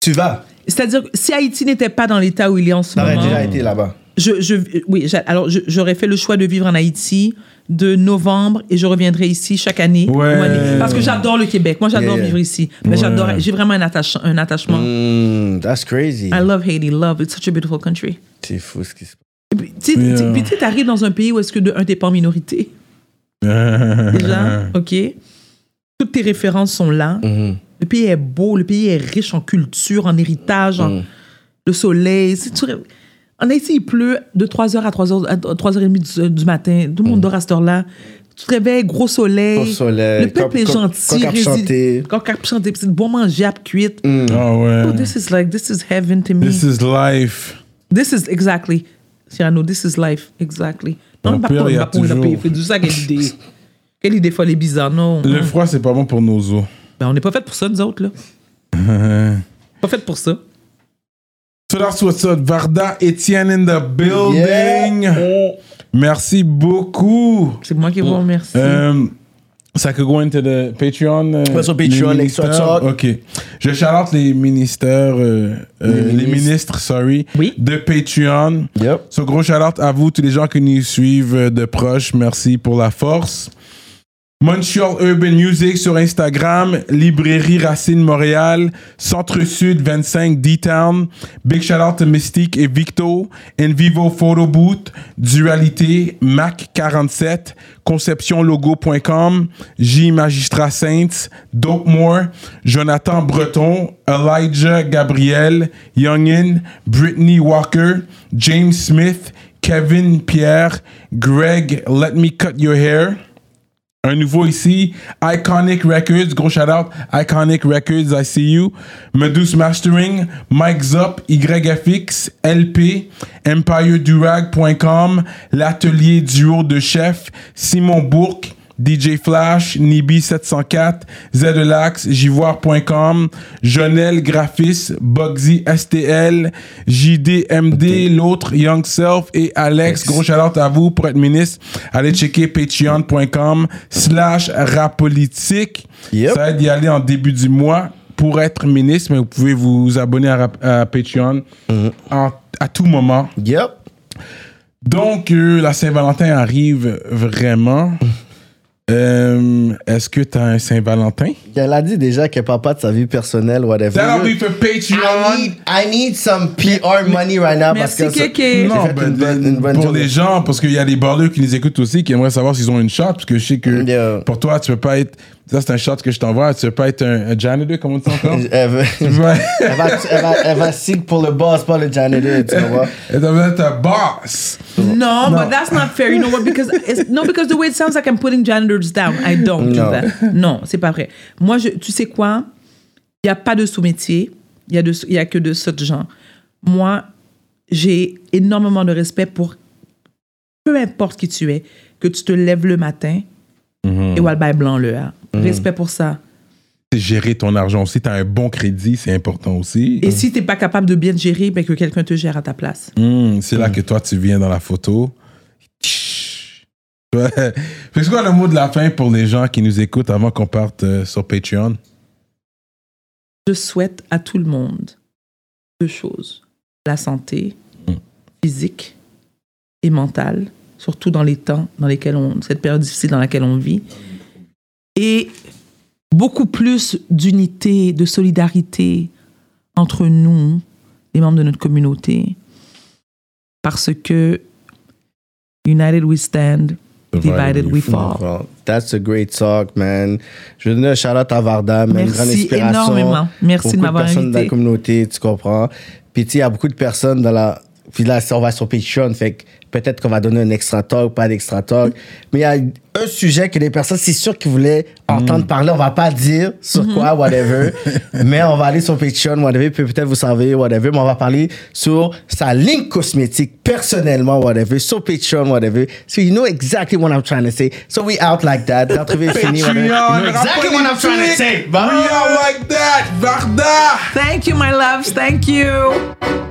Tu vas. C'est-à-dire, que si Haïti n'était pas dans l'état où il est en ce T'aurais moment, déjà été là-bas. Je, je, oui, alors j'aurais fait le choix de vivre en Haïti de novembre et je reviendrai ici chaque année. Ouais. Parce que j'adore le Québec. Moi, j'adore Yeah. vivre ici. Mais Ouais. j'adore, j'ai vraiment un, attache- un attachement. Mm, that's crazy. I love Haiti. Love. It's such a beautiful country. C'est fou ce qui se passe. Puis, Tu Yeah. puis t'arrives dans un pays où est-ce que de un, t'es pas en minorité. Déjà, OK? Toutes tes références sont là. Mhm. Le pays est beau, le pays est riche en culture, en héritage, en- Mm. le soleil. Si tu- En Haïti, il pleut de 3h à 3h, à 3h30 du, du matin. Tout le monde dort à cette heure-là. Tu te réveilles, gros soleil. Mm. Gros soleil, Le peuple est gentil. résil- chanter. Coq à chanter. C'est bon manger, à cuite. Ah ouais. Oh, this is like, this is heaven to me. This is life. This is exactly. Cyrano, this is life. Exactly. Pas père, pour- il y a toujours- du ça, quelle idée. Quelle idée folle et bizarre. Non? Le froid, c'est pas bon pour nos os. Ben, on n'est pas fait pour ça, nous autres, là. pas fait pour ça. So that's what's up. Varda Etienne in the building. Yeah. Merci beaucoup. C'est moi qui vous remercie. Um, ça could go into the Patreon. euh, Ouais, sur Patreon, Extra. Talk. Ok. Je shout out les ministères, euh, euh, Les les, ministres. ministres, sorry, Oui. de Patreon. Yep. So gros shout out à vous, tous les gens qui nous suivent euh, de proche. Merci pour la force. Montreal Urban Music sur Instagram, Librairie Racine Montréal, Centre Sud 25 D-Town, Big shout out to Mystique et Victo, In Vivo Photo Booth, Dualité, Mac 47, conceptionlogo.com, J Magistrat Saints, Dope More, Jonathan Breton, Elijah Gabriel, Youngin, Brittany Walker, James Smith, Kevin Pierre, Greg Let Me Cut Your Hair. Un nouveau ici, Iconic Records, gros shout out, Iconic Records, I see you. Medus Mastering, Mike Zop, YFX, LP, EmpireDurag.com, l'atelier duo de chef, Simon Bourque, DJ Flash, Nibi704, Zelax, Jivoire.com, Jonel Graphis, Bugsy STL, JDMD, l'autre, Young Self et Alex. Gros shout out à vous pour être ministre. Allez checker patreon.com slash rapolitique. Yep. Ça va d'y aller en début du mois pour être ministre, mais vous pouvez vous abonner à, Patreon en- à tout moment. Yep. Donc, euh, la Saint-Valentin arrive vraiment. Euh, Est-ce que tu as un Saint-Valentin? Elle a dit déjà qu'elle parle pas de sa vie personnelle, whatever. That'll be for I Patreon. need, I need some PR money right now Merci, parce que ça- Kéké. j'ai Non, fait ben, une bonne- une bonne pour les gens, parce qu'il y a des ballers qui nous écoutent aussi, qui aimeraient savoir s'ils ont une shot, parce que je sais que Yeah. pour toi, tu peux pas être. Ça, c'est un shot que je t'envoie. Tu veux pas être un, un janitor, comment tu encore? Elle, Ouais. elle va, elle, va, elle va pour le boss, pas le janitor, tu vois. Et t'as besoin d'être un boss. No, but that's not fair. You know what? Because it's, no, because the way it sounds like I'm putting janitors down. I don't do No. that. Non, c'est pas vrai. Moi, je, tu sais quoi? Il n'y a pas de sous-métier. Il y a de, il y a que de sortes gens. Moi, j'ai énormément de respect pour peu importe qui tu es, que tu te lèves le matin et Walby blanc le a. Respect pour ça. C'est gérer ton argent aussi. T'as un bon crédit, c'est important aussi. Et si t'es pas capable de bien te gérer, ben que quelqu'un te gère à ta place. Hmm, c'est là que toi, tu viens dans la photo. C'est quoi le mot de la fin pour les gens qui nous écoutent avant qu'on parte euh, sur Patreon? je souhaite à tout le monde deux choses. La santé physique et mentale, surtout dans les temps dans lesquels on, cette période difficile dans laquelle on vit. Et beaucoup plus d'unité, de solidarité entre nous, les membres de notre communauté. Parce que United we stand, divided we fall. That's a great talk, man. Je veux donner un shout-out à Varda, man. Merci grande inspiration. énormément. Merci de Beaucoup m'avoir personnes de la invité. communauté, tu comprends. Puis, tu il y a beaucoup de personnes dans la... Puis là, on va sur Patreon, fait que peut-être qu'on va donner un extra talk, pas d'extra talk. Mais il y a un sujet que les personnes, c'est sûr qu'ils voulaient entendre parler. On va pas dire sur quoi, whatever. mais on va aller sur Patreon, whatever. Puis peut-être vous savez, whatever. Mais on va parler sur sa ligne cosmétique, personnellement, whatever. Sur Patreon, whatever. So you know exactly what I'm trying to say. So we out like that. L'entrevue est finie, whatever. You know exactly what I'm trying to say. We are like that, Varda! Thank you, my loves. Thank you.